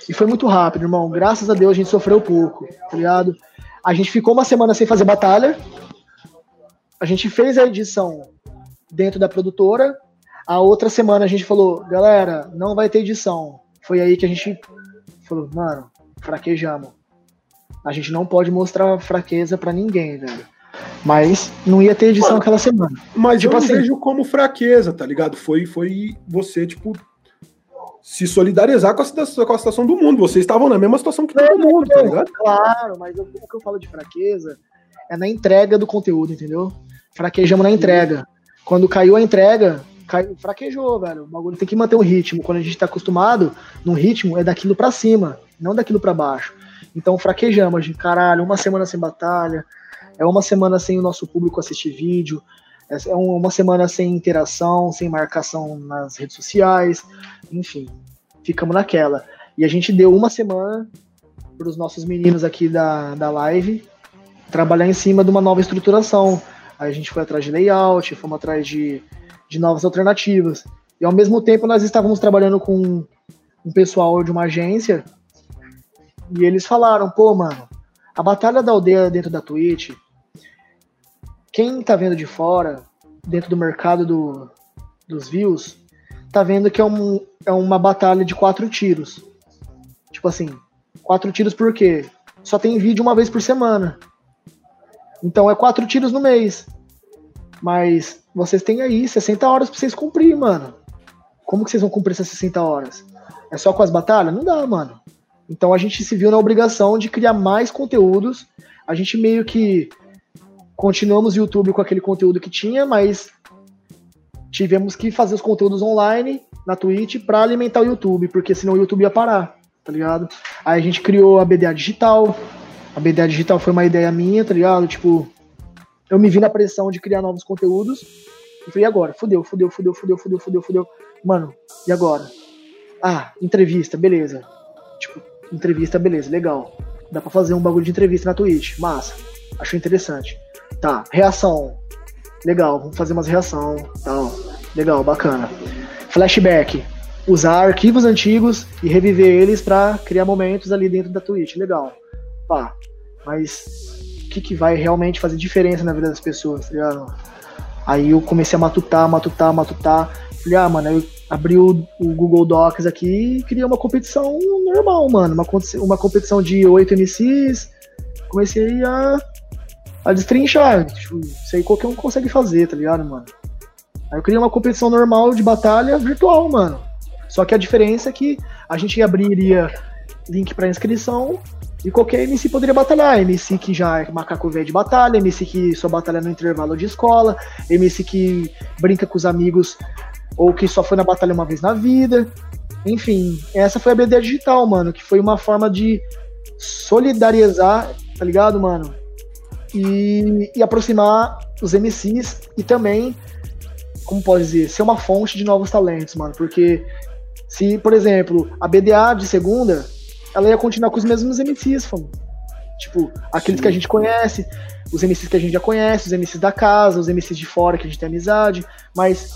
e foi muito rápido, irmão. Graças a Deus a gente sofreu pouco, tá ligado? A gente ficou uma semana sem fazer batalha. A gente fez a edição dentro da produtora. A outra semana a gente falou, galera, não vai ter edição. Foi aí que a gente falou, mano, fraquejamos. A gente não pode mostrar fraqueza para ninguém, velho. Mas não ia ter edição Mano, aquela semana. Mas tipo eu assim, vejo como fraqueza, tá ligado? Foi, foi você, tipo, se solidarizar com a, situação, com a situação do mundo. Vocês estavam na mesma situação que todo mundo, tá ligado? Claro, mas eu, o que eu falo de fraqueza é na entrega do conteúdo, entendeu? Fraquejamos na entrega. Quando caiu a entrega, caiu, fraquejou, velho. O bagulho tem que manter um ritmo. Quando a gente tá acostumado, num ritmo é daquilo para cima, não daquilo para baixo. Então fraquejamos, de caralho, uma semana sem batalha, é uma semana sem o nosso público assistir vídeo, é uma semana sem interação, sem marcação nas redes sociais, enfim, ficamos naquela. E a gente deu uma semana para os nossos meninos aqui da, da live trabalhar em cima de uma nova estruturação. Aí a gente foi atrás de layout, fomos atrás de, de novas alternativas. E ao mesmo tempo nós estávamos trabalhando com um pessoal de uma agência e eles falaram, pô, mano, a batalha da aldeia dentro da Twitch, quem tá vendo de fora, dentro do mercado do, dos views, tá vendo que é, um, é uma batalha de quatro tiros. Tipo assim, quatro tiros por quê? Só tem vídeo uma vez por semana. Então é quatro tiros no mês. Mas vocês têm aí 60 horas pra vocês cumprir, mano. Como que vocês vão cumprir essas 60 horas? É só com as batalhas? Não dá, mano. Então a gente se viu na obrigação de criar mais conteúdos. A gente meio que continuamos o YouTube com aquele conteúdo que tinha, mas tivemos que fazer os conteúdos online na Twitch para alimentar o YouTube, porque senão o YouTube ia parar, tá ligado? Aí a gente criou a BDA Digital. A BDA Digital foi uma ideia minha, tá ligado? Tipo, eu me vi na pressão de criar novos conteúdos. E falei, e agora? Fudeu, fudeu, fudeu, fudeu, fudeu, fudeu, fudeu. Mano, e agora? Ah, entrevista, beleza. Tipo, entrevista, beleza, legal. Dá pra fazer um bagulho de entrevista na Twitch, massa. Achei interessante. Tá, reação. Legal, vamos fazer umas reação, tal. Legal, bacana. Flashback. Usar arquivos antigos e reviver eles para criar momentos ali dentro da Twitch. Legal. Pá. Mas o que, que vai realmente fazer diferença na vida das pessoas, tá? Aí eu comecei a matutar, matutar, matutar. Falei, ah, mano, eu abri o, o, Google Docs aqui e criei uma competição normal, mano. Uma, uma competição de oito MCs. Comecei a, a destrinchar. Tipo, isso aí qualquer um consegue fazer, tá ligado, mano? Aí eu criei uma competição normal de batalha virtual, mano. Só que a diferença é que a gente abriria link para inscrição e qualquer MC poderia batalhar. MC que já é macaco velho de batalha, MC que só batalha no intervalo de escola, MC que brinca com os amigos ou que só foi na batalha uma vez na vida. Enfim, essa foi a BD Digital, mano, que foi uma forma de solidarizar, tá ligado, mano? E, e aproximar os MCs e também, como pode dizer, ser uma fonte de novos talentos, mano. Porque se, por exemplo, a BDA de segunda, ela ia continuar com os mesmos MCs, famo. Tipo, aqueles Sim. que a gente conhece, os MCs que a gente já conhece, os MCs da casa, os MCs de fora que a gente tem amizade, mas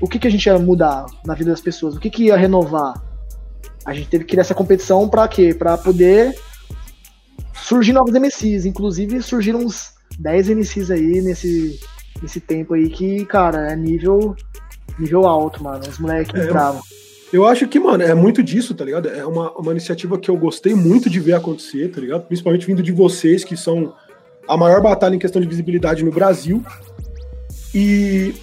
o que, que a gente ia mudar na vida das pessoas? O que, que ia renovar? A gente teve que criar essa competição para quê? Para poder surgir novos MCs. Inclusive, surgiram uns 10 MCs aí nesse, nesse tempo aí que, cara, é nível, nível alto, mano. Os moleques é, bravos. Eu acho que, mano, é muito disso, tá ligado? É uma, uma iniciativa que eu gostei muito de ver acontecer, tá ligado? Principalmente vindo de vocês, que são a maior batalha em questão de visibilidade no Brasil. E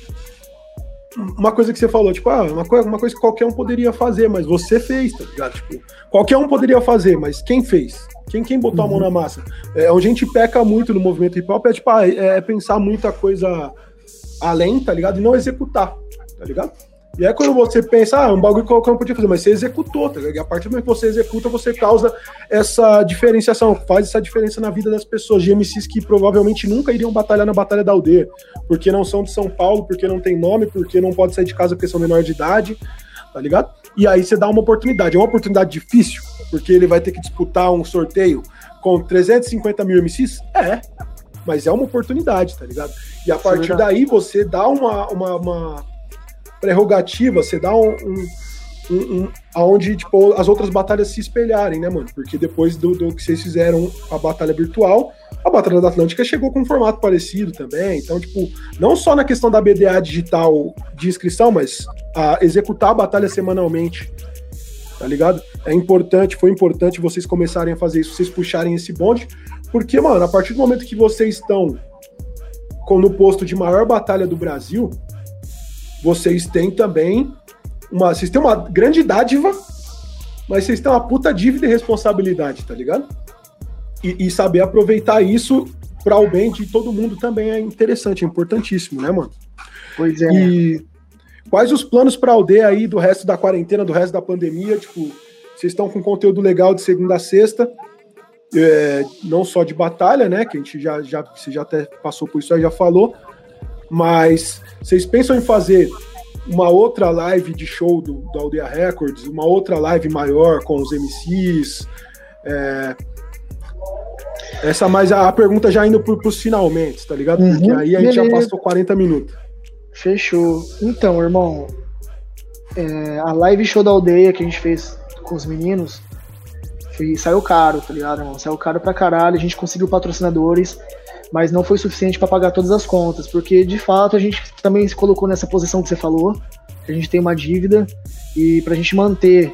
uma coisa que você falou, tipo, ah, uma, coisa, uma coisa que qualquer um poderia fazer, mas você fez, tá ligado? Tipo, qualquer um poderia fazer, mas quem fez? Quem, quem botou uhum. a mão na massa? É, onde a gente peca muito no movimento hip hop é, tipo, ah, é, é pensar muita coisa além, tá ligado? E não executar, tá ligado? E aí quando você pensa, ah, um bagulho que qualquer um podia fazer, mas você executou, tá ligado? E a partir do momento que você executa, você causa essa diferenciação, faz essa diferença na vida das pessoas, de MCs que provavelmente nunca iriam batalhar na Batalha da Aldeia, porque não são de São Paulo, porque não tem nome, porque não pode sair de casa porque são menor de idade, tá ligado? E aí você dá uma oportunidade, é uma oportunidade difícil, porque ele vai ter que disputar um sorteio com 350 mil MCs? É, mas é uma oportunidade, tá ligado? E a partir daí você dá uma, uma, uma prerrogativa, você dá um, um, um, um aonde tipo, as outras batalhas se espelharem, né, mano? Porque depois do, do, que vocês fizeram a batalha virtual, a Batalha da Atlântica chegou com um formato parecido também. Então, tipo, não só na questão da BDA digital de inscrição, mas a executar a batalha semanalmente. Tá ligado? É importante, foi importante vocês começarem a fazer isso, vocês puxarem esse bonde, porque, mano, a partir do momento que vocês estão no posto de maior batalha do Brasil, vocês têm também uma. Vocês têm uma grande dádiva, mas vocês têm uma puta dívida e responsabilidade, tá ligado? E, e saber aproveitar isso para o bem de todo mundo também é interessante, é importantíssimo, né, mano? Pois é. E quais os planos para a aldeia aí do resto da quarentena, do resto da pandemia? Tipo, vocês estão com conteúdo legal de segunda a sexta é, não só de batalha, né? Que a gente já, já, você já até passou por isso aí, já falou. Mas vocês pensam em fazer uma outra live de show do, do Aldeia Records, uma outra live maior com os MCs? É, essa mais a, a, pergunta já indo para os finalmente, tá ligado? Porque uhum, aí a gente beleza. já passou 40 minutos. Fechou. Então, irmão, é, a live show da aldeia que a gente fez com os meninos, foi, saiu caro, tá ligado, irmão? Saiu caro pra caralho, a gente conseguiu patrocinadores, mas não foi suficiente para pagar todas as contas, porque de fato a gente também se colocou nessa posição que você falou, que a gente tem uma dívida, e pra gente manter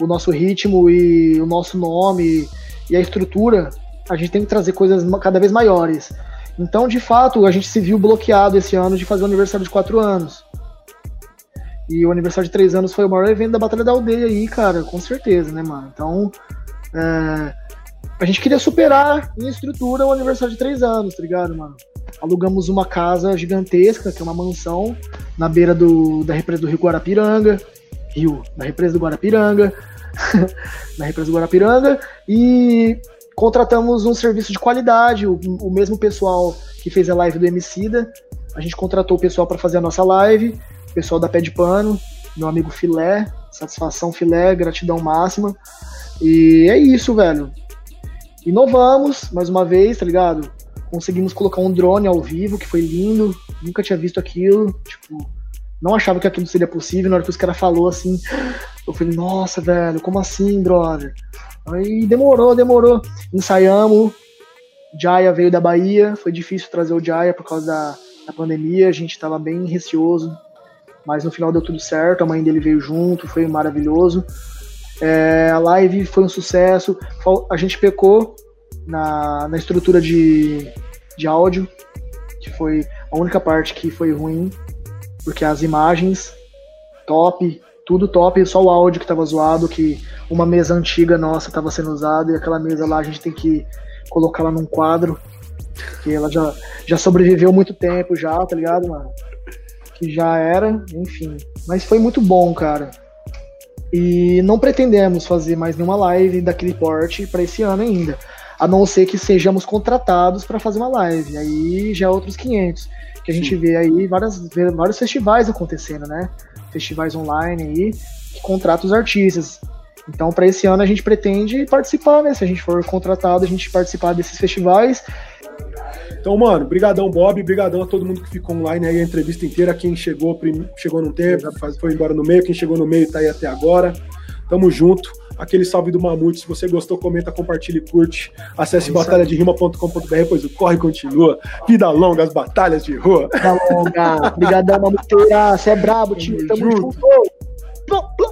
o nosso ritmo e o nosso nome e a estrutura, a gente tem que trazer coisas cada vez maiores. Então, de fato, a gente se viu bloqueado esse ano de fazer o aniversário de quatro anos. E o aniversário de três anos foi o maior evento da Batalha da Aldeia aí, cara, com certeza, né, mano? Então, é, a gente queria superar em estrutura o aniversário de três anos, tá ligado, mano? Alugamos uma casa gigantesca, que é uma mansão, na beira do, da represa do Rio Guarapiranga. Rio, na represa do Guarapiranga. <laughs> na represa do Guarapiranga. E contratamos um serviço de qualidade, o, o mesmo pessoal que fez a live do Emicida. A gente contratou o pessoal para fazer a nossa live, o pessoal da Pé de Pano, meu amigo Filé, satisfação Filé, gratidão máxima. E é isso, velho. Inovamos, mais uma vez, tá ligado? Conseguimos colocar um drone ao vivo, que foi lindo. Nunca tinha visto aquilo. Tipo, não achava que aquilo seria possível. Na hora que os caras falou assim, eu falei, nossa, velho, como assim, brother? Aí demorou, demorou. Ensaiamos. Jaya veio da Bahia. Foi difícil trazer o Jaya por causa da, da pandemia. A gente tava bem receoso. Mas no final deu tudo certo. A mãe dele veio junto. Foi maravilhoso. É, a live foi um sucesso. A gente pecou na, na estrutura de, de áudio, que foi a única parte que foi ruim, porque as imagens, top, tudo top, só o áudio que tava zoado, que uma mesa antiga nossa tava sendo usada, e aquela mesa lá a gente tem que colocar ela num quadro, que ela já, já sobreviveu muito tempo já, tá ligado, mano? Que já era, enfim. Mas foi muito bom, cara. E não pretendemos fazer mais nenhuma live daquele porte para esse ano ainda. A não ser que sejamos contratados para fazer uma live. Aí já é outros 500. Que a gente Sim. vê aí várias, vários festivais acontecendo, né? Festivais online aí que contratam os artistas. Então, para esse ano, a gente pretende participar, né? Se a gente for contratado, a gente participar desses festivais então, mano, brigadão Bob, brigadão a todo mundo que ficou online aí a entrevista inteira, quem chegou, chegou no tempo, foi embora no meio, quem chegou no meio tá aí até agora. Tamo junto. Aquele salve do Mamute. Se você gostou, comenta, compartilha e curte. Acesse é batalhaderima.com.br, pois o corre continua. Vida longa, as batalhas de rua. Vida longa. Obrigadão, Mamuteira. Você é brabo, time. Tamo, Tamo junto. junto.